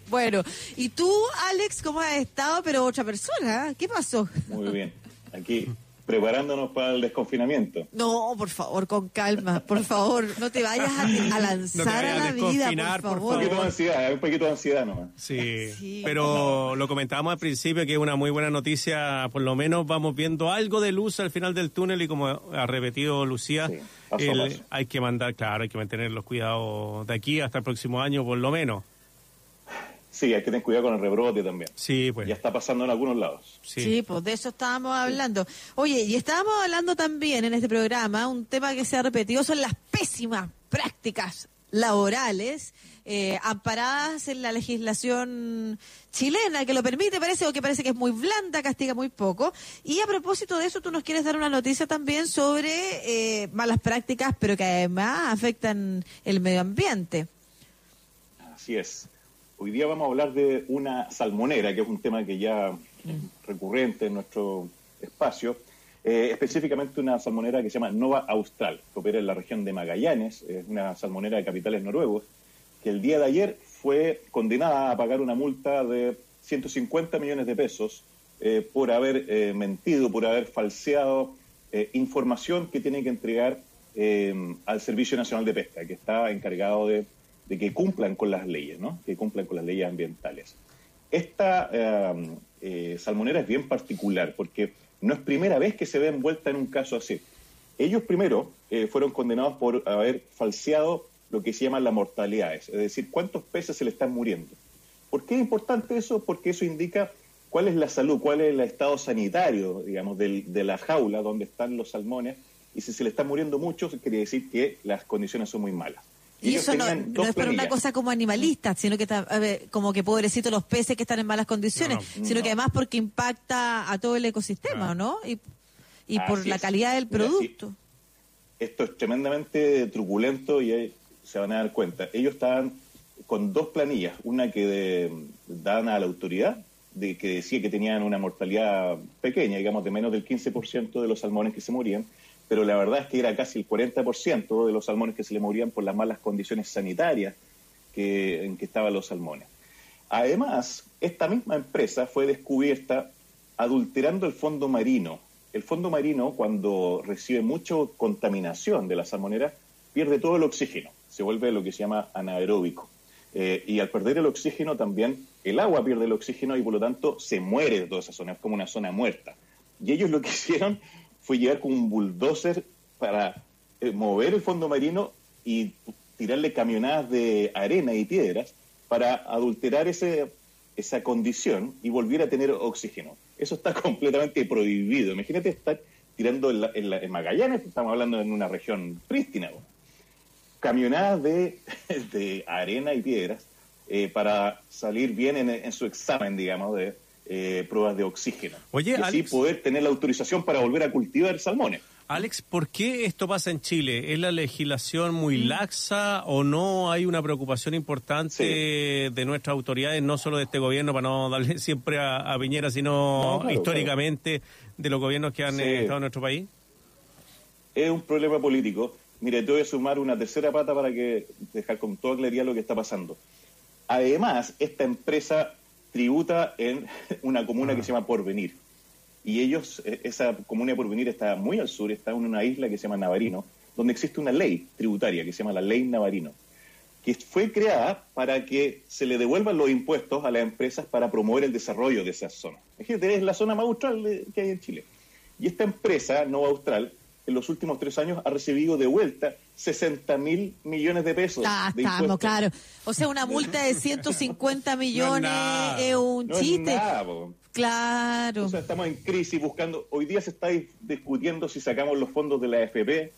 Bueno, y tú, Alex, ¿cómo has estado? Pero otra persona, ¿eh? ¿qué pasó? Muy bien. Aquí preparándonos para el desconfinamiento. No, por favor, con calma, por favor, no te vayas a, a No te lanzar vayas a a la vida, desconfinar, por por Un favor. poquito de ansiedad, hay un poquito de ansiedad nomás. Sí, Sí. pero lo comentábamos al principio que es una muy buena noticia, por lo menos vamos viendo algo de luz al final del túnel y como ha repetido Lucía, Sí, el- hay que mandar, claro, hay que mantener los cuidados de aquí hasta el próximo año por lo menos. Sí, hay que tener cuidado con el rebrote también. Sí, pues. Ya está pasando en algunos lados. Sí. Sí, pues de eso estábamos hablando. Oye, y estábamos hablando también en este programa, un tema que se ha repetido son las pésimas prácticas laborales eh, amparadas en la legislación chilena que lo permite, parece, o que parece que es muy blanda, castiga muy poco. Y a propósito de eso, tú nos quieres dar una noticia también sobre eh, malas prácticas, pero que además afectan el medio ambiente. Así es. Hoy día vamos a hablar de una salmonera, que es un tema que ya es recurrente en nuestro espacio. Eh, específicamente una salmonera que se llama Nova Austral, que opera en la región de Magallanes, es una salmonera de capitales noruegos, que el día de ayer fue condenada a pagar una multa de 150 millones de pesos eh, por haber eh, mentido, por haber falseado eh, información que tiene que entregar al Servicio Nacional de Pesca, que está encargado de, de que cumplan con las leyes, ¿no? que cumplan con las leyes ambientales. Esta salmonera es bien particular porque no es primera vez que se ve envuelta en un caso así. Ellos primero fueron condenados por haber falseado lo que se llama las mortalidades, es decir, cuántos peces se le están muriendo. ¿Por qué es importante eso? Porque eso indica cuál es la salud, cuál es el estado sanitario, digamos, del- de la jaula donde están los salmones, y si se le están muriendo muchos, quiere decir que las condiciones son muy malas. Y Ellos eso no, no es por una cosa como animalista, sino que está, a ver, como que pobrecitos los peces que están en malas condiciones, No, no. sino que además porque impacta a todo el ecosistema, ¿no? Y, y por la es. calidad del Mira, sí. producto. esto es tremendamente truculento y ahí se van a dar cuenta. Ellos estaban con dos planillas, una que de- daban a la autoridad, de que decía que tenían una mortalidad pequeña, digamos, de menos del 15% de los salmones que se morían, pero la verdad es que era casi el 40% de los salmones que se le morían por las malas condiciones sanitarias que, en que estaban los salmones. Además, esta misma empresa fue descubierta adulterando el fondo marino. El fondo marino, cuando recibe mucha contaminación de la salmonera, pierde todo el oxígeno. Se vuelve lo que se llama anaeróbico. Eh, y al perder el oxígeno también, el agua pierde el oxígeno y por lo tanto se muere de toda esa zona, es como una zona muerta. Y ellos lo que hicieron fue llegar con un bulldozer para eh, mover el fondo marino y tirarle camionadas de arena y piedras para adulterar ese, esa condición y volver a tener oxígeno. Eso está completamente prohibido. Imagínate estar tirando en, la- en la- en Magallanes, estamos hablando en una región prístina. Camionadas de, de arena y piedras eh, para salir bien en, en su examen, digamos, de eh, pruebas de oxígeno. Oye, y así poder tener la autorización para volver a cultivar salmones. Alex, ¿por qué esto pasa en Chile? ¿Es la legislación muy laxa o no hay una preocupación importante de nuestras autoridades, no solo de este gobierno, para no darle siempre a, a Piñera, sino No, claro, históricamente de los gobiernos que han Sí. eh, estado en nuestro país? es un problema político. Mire, te voy a sumar una tercera pata para que dejar con toda claridad lo que está pasando. Además, esta empresa tributa en una comuna que se llama Porvenir. Y ellos, eh, esa comuna de Porvenir está muy al sur, está en una isla que se llama Navarino, donde existe una ley tributaria que se llama la Ley Navarino, que fue creada para que se le devuelvan los impuestos a las empresas para promover el desarrollo de esa zona. Imagínate, es la zona más austral que hay en Chile. Y esta empresa, Nova Austral, en los últimos tres años ha recibido de vuelta 60 mil millones de pesos Ah, de estamos, impuestos. claro. O sea, una multa de 150 millones es un No es chiste. nada. Claro. O sea, estamos en crisis buscando. Hoy día se está dis- discutiendo si sacamos los fondos de la AFP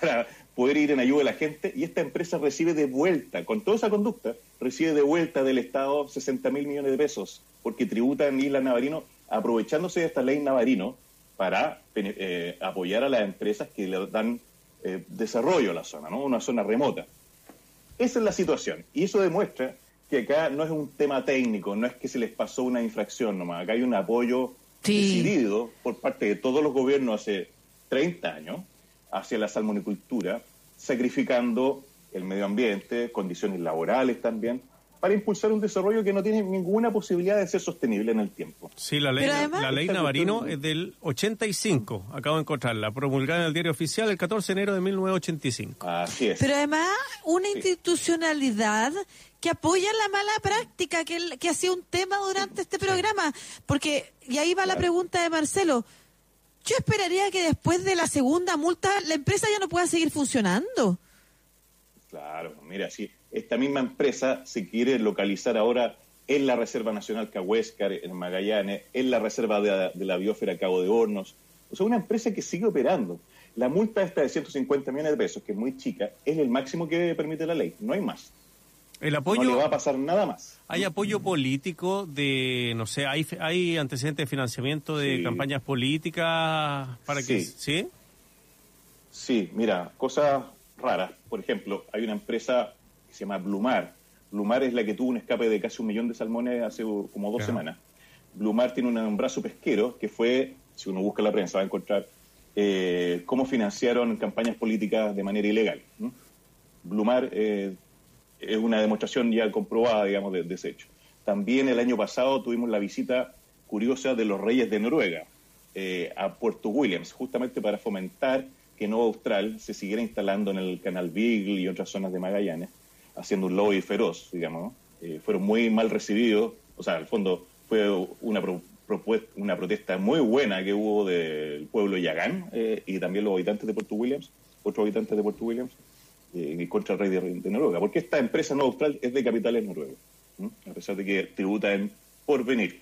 para poder ir en ayuda de la gente y esta empresa recibe de vuelta, con toda esa conducta, recibe de vuelta del Estado 60 mil millones de pesos porque tributa en Isla Navarino aprovechándose de esta ley Navarino para eh, apoyar a las empresas que le dan eh, desarrollo a la zona, ¿no? Una zona remota. Esa es la situación. Y eso demuestra que acá no es un tema técnico, no es que se les pasó una infracción nomás. Acá hay un apoyo Sí. decidido por parte de todos los gobiernos hace 30 años hacia la salmonicultura, sacrificando el medio ambiente, condiciones laborales también, para impulsar un desarrollo que no tiene ninguna posibilidad de ser sostenible en el tiempo. Sí, la ley, además- la ley Navarino es del 85, acabo de encontrarla, promulgada en el diario oficial el 14 de enero de 1985. Así es. Pero además, una institucionalidad que apoya la mala práctica, que, que ha sido un tema durante este programa. Porque, y ahí va la pregunta de Marcelo. Yo esperaría que después de la segunda multa la empresa ya no pueda seguir funcionando. Claro, mira, si esta misma empresa se quiere localizar ahora en la Reserva Nacional Cahuéscar, en Magallanes, en la Reserva de, la- de la Biosfera Cabo de Hornos. O sea, una empresa que sigue operando. La multa esta de 150 millones de pesos, que es muy chica, es el máximo que permite la ley. No hay más. El No apoyo, le va a pasar nada más. hay apoyo político de, no sé, hay, hay antecedentes de financiamiento de Sí. campañas políticas para que, Sí. ¿sí? Sí, mira, cosas raras. Por ejemplo, hay una empresa que se llama Blumar. Blumar es la que tuvo un escape de casi un millón de salmones hace como dos semanas. Blumar tiene un, brazo pesquero que fue, si uno busca la prensa, va a encontrar eh, cómo financiaron campañas políticas de manera ilegal. ¿no? Blumar eh, es una demostración ya comprobada, digamos, de, de ese hecho. También el año pasado tuvimos la visita curiosa de los reyes de Noruega eh, a Puerto Williams, justamente para fomentar que Nova Austral se siguiera instalando en el canal Beagle y otras zonas de Magallanes, haciendo un lobby feroz, digamos. ¿no? Eh, fueron muy mal recibidos, o sea, al fondo fue una, pro- propuesta, una protesta muy buena que hubo del pueblo Yagán eh, y también los habitantes de Puerto Williams, otros habitantes de Puerto Williams, eh, contra el rey de, de Noruega, porque esta empresa Nova Austral es de capitales noruegos, ¿no? a pesar de que tributa en porvenir.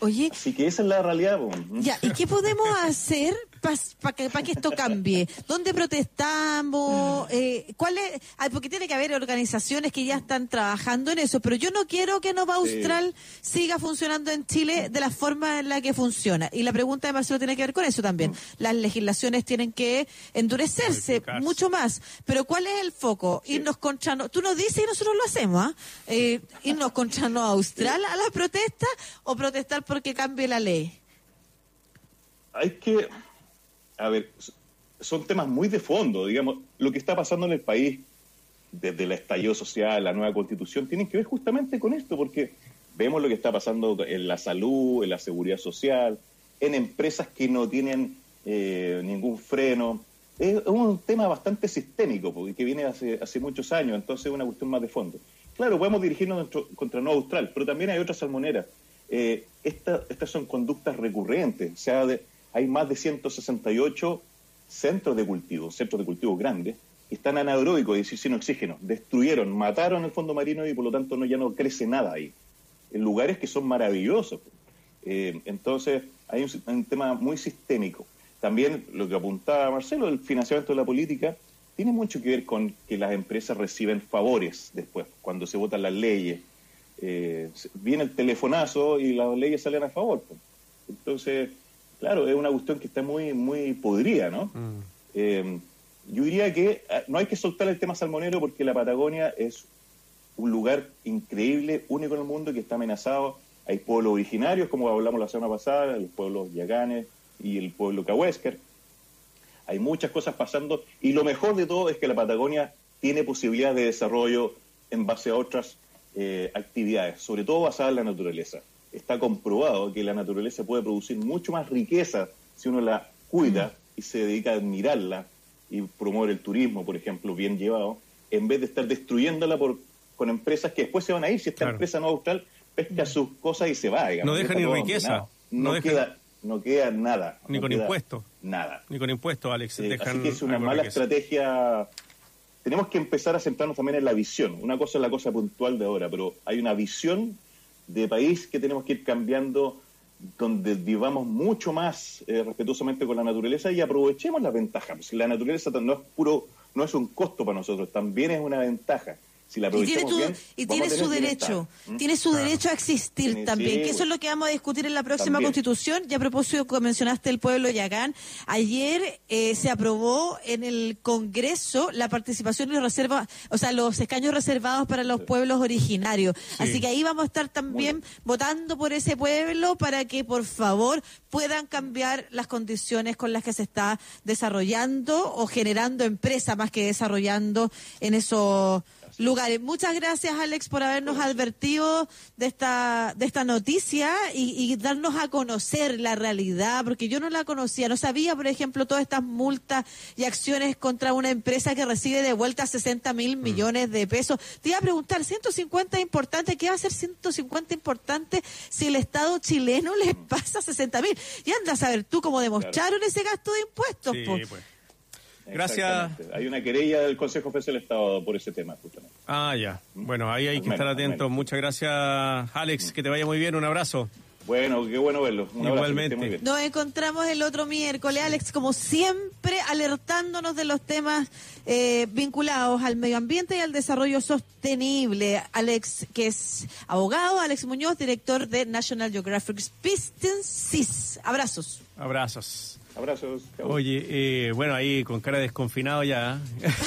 Oye, Así que esa es la realidad. ya, ¿y qué podemos hacer para que, pa que esto cambie? ¿Dónde protestamos? Eh, ¿cuál es? ah, porque tiene que haber organizaciones que ya están trabajando en eso, pero yo no quiero que Nova Austral siga funcionando en Chile de la forma en la que funciona. Y la pregunta de Marcelo tiene que ver con eso también. Las legislaciones tienen que endurecerse mucho más. Pero ¿cuál es el foco? Irnos contra... no- Tú nos dices y nosotros lo hacemos, ¿ah? Eh, ¿Irnos contra Nova Austral a la protesta o protestar porque cambie la ley? hay que, a ver, son temas muy de fondo, digamos, lo que está pasando en el país desde el estallido social, la nueva constitución, tienen que ver justamente con esto, porque vemos lo que está pasando en la salud, en la seguridad social, en empresas que no tienen eh, ningún freno, es un tema bastante sistémico, porque que viene hace, muchos años, entonces es una cuestión más de fondo. Claro, podemos dirigirnos nuestro- contra Nueva Austral, pero también hay otras salmoneras. Eh, esta- estas son conductas recurrentes, o sea, de- hay más de 168 centros de cultivo, centros de cultivo grandes, que están anaeróbicos, es decir, sin oxígeno. Destruyeron, mataron el fondo marino y por lo tanto no, ya no crece nada ahí. En lugares que son maravillosos. Eh, entonces, hay un, un tema muy sistémico. También lo que apuntaba Marcelo, el financiamiento de la política, tiene mucho que ver con que las empresas reciben favores después, cuando se votan las leyes. Eh, viene el telefonazo y las leyes salen a favor. pues. Entonces, claro, es una cuestión que está muy, muy podrida, ¿no? Eh, yo diría que ah, no hay que soltar el tema salmonero porque la Patagonia es un lugar increíble, único en el mundo, que está amenazado. Hay pueblos originarios, como hablamos la semana pasada, los pueblos yaganes y el pueblo cahuéscar. Hay muchas cosas pasando y lo mejor de todo es que la Patagonia tiene posibilidades de desarrollo en base a otras eh, actividades, sobre todo basadas en la naturaleza. Está comprobado que la naturaleza puede producir mucho más riqueza si uno la cuida y se dedica a admirarla y promover el turismo, por ejemplo, bien llevado, en vez de estar destruyéndola por, con empresas que después se van a ir. Si esta Claro. empresa no austral pesca sus cosas y se va, digamos, No deja ni riqueza. No No, deja- queda, no queda nada. Ni no con impuestos. Nada. Ni con impuestos, Alex. Eh, dejan así que es una mala riqueza. estrategia. Tenemos que empezar a centrarnos también en la visión. Una cosa es la cosa puntual de ahora, pero hay una visión de país que tenemos que ir cambiando donde vivamos mucho más eh, respetuosamente con la naturaleza y aprovechemos las ventajas. Pues, la naturaleza no es puro, no es un costo para nosotros, también es una ventaja. Si la Y tiene, aprovechamos tu- bien, y vamos a tiene su derecho, bienestar. ¿Mm? tiene su Claro. derecho a existir Tiene- también, sí, que eso es lo que vamos a discutir en la próxima También. constitución. Ya a propósito que mencionaste el pueblo Yagán, ayer eh, se aprobó en el Congreso la participación y los reservas, o sea, los escaños reservados para los pueblos originarios. Así que ahí vamos a estar también votando por ese pueblo para que por favor puedan cambiar las condiciones con las que se está desarrollando o generando empresa más que desarrollando en esos lugares. Muchas gracias, Alex, por habernos advertido de esta, de esta noticia y, y darnos a conocer la realidad, porque yo no la conocía, no sabía, por ejemplo, todas estas multas y acciones contra una empresa que recibe de vuelta 60 mil millones de pesos. Te iba a preguntar, 150 es importante, ¿qué va a ser 150 importante si el Estado chileno les pasa 60 mil? Y anda a saber tú cómo demostraron ese gasto de impuestos. Sí, pues. Gracias. Hay una querella del Consejo Federal del Estado por ese tema, justamente. Ah, ya. Bueno, ahí hay Al que estar menos, atentos. Muchas gracias, Alex. Que te vaya muy bien. Un abrazo. Bueno, qué bueno verlo. Un Igualmente. Nos encontramos el otro miércoles, Alex, como siempre, alertándonos de los temas eh, vinculados al medio ambiente y al desarrollo sostenible. Alex, que es abogado, Alex Muñoz, director de National Geographic Business. Abrazos. Abrazos. Abrazos. Oye, eh, bueno, ahí con cara de desconfinado ya.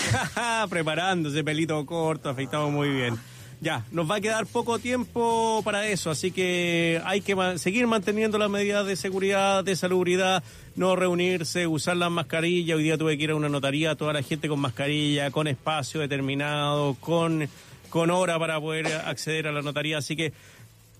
Preparándose, pelito corto, afeitado muy bien. Ya, nos va a quedar poco tiempo para eso, así que hay que seguir manteniendo las medidas de seguridad, de salubridad, no reunirse, usar las mascarillas. Hoy día tuve que ir a una notaría, toda la gente con mascarilla, con espacio determinado, con, con hora para poder acceder a la notaría, así que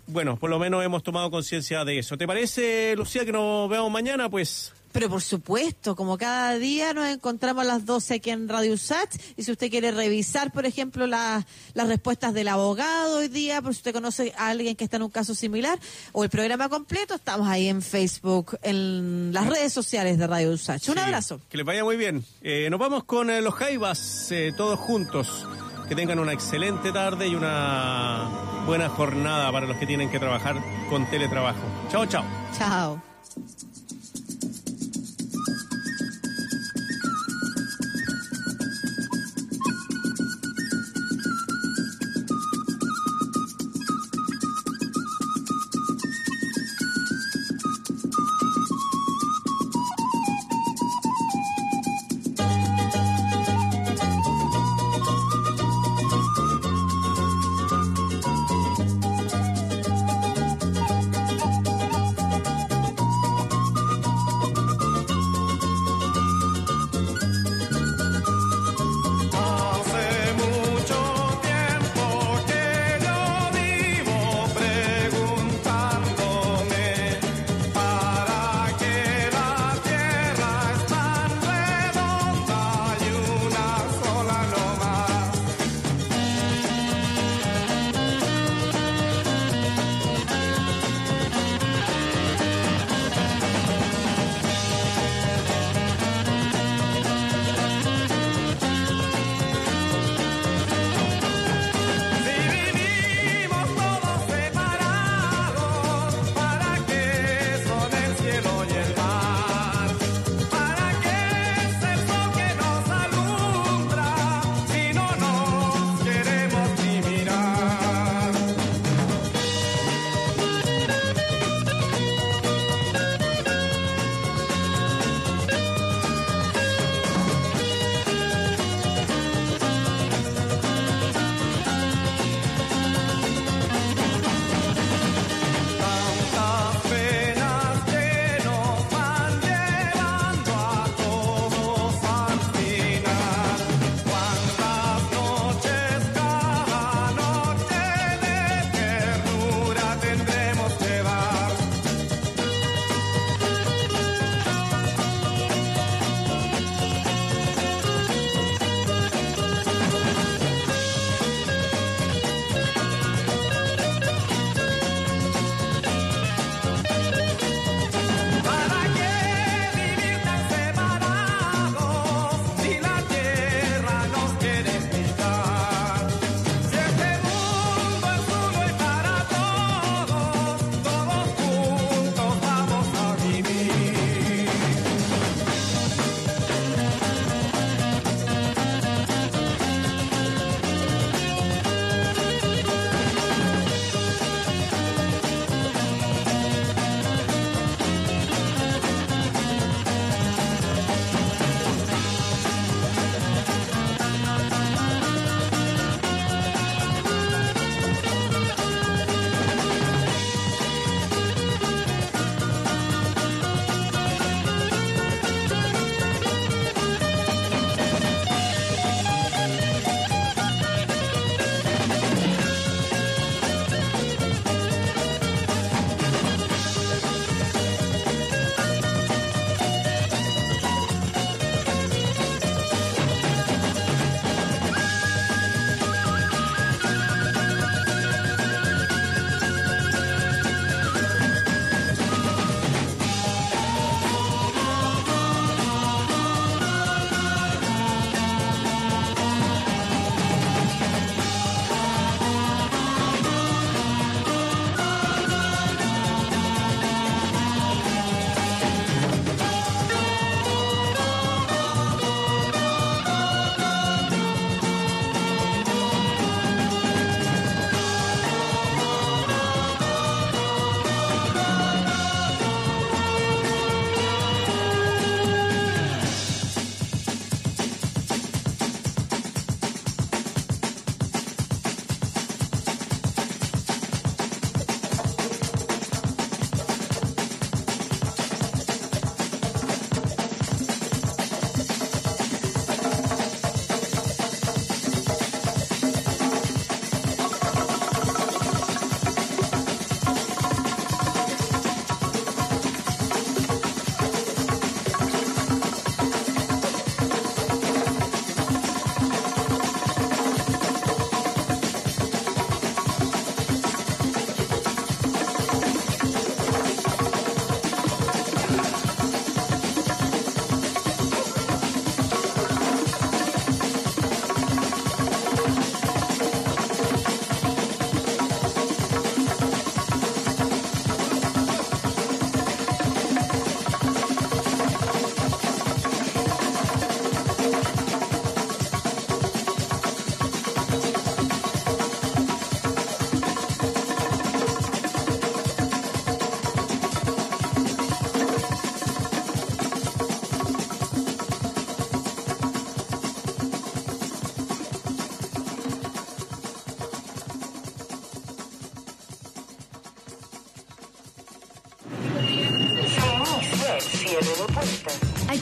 bueno, por lo menos hemos tomado conciencia de eso. ¿Te parece, Lucía, que nos veamos mañana? Pues Pero por supuesto, como cada día nos encontramos a las 12 aquí en Radio Sat, y si usted quiere revisar, por ejemplo, la- las respuestas del abogado hoy día, por si usted conoce a alguien que está en un caso similar, o el programa completo, estamos ahí en Facebook, en las redes sociales de Radio Sat. Un abrazo. Que les vaya muy bien. Eh, nos vamos con eh, los Jaivas, eh, todos juntos. Que tengan una excelente tarde y una buena jornada para los que tienen que trabajar con teletrabajo. Chao, chao. Chao.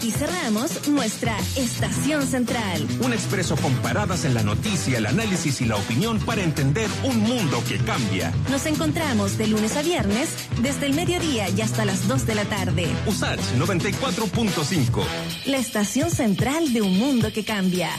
Aquí cerramos nuestra estación central. Un expreso con paradas en la noticia, el análisis y la opinión para entender un mundo que cambia. Nos encontramos de lunes a viernes desde el mediodía y hasta las 2 de la tarde. Usach 94.5. La estación central de un mundo que cambia.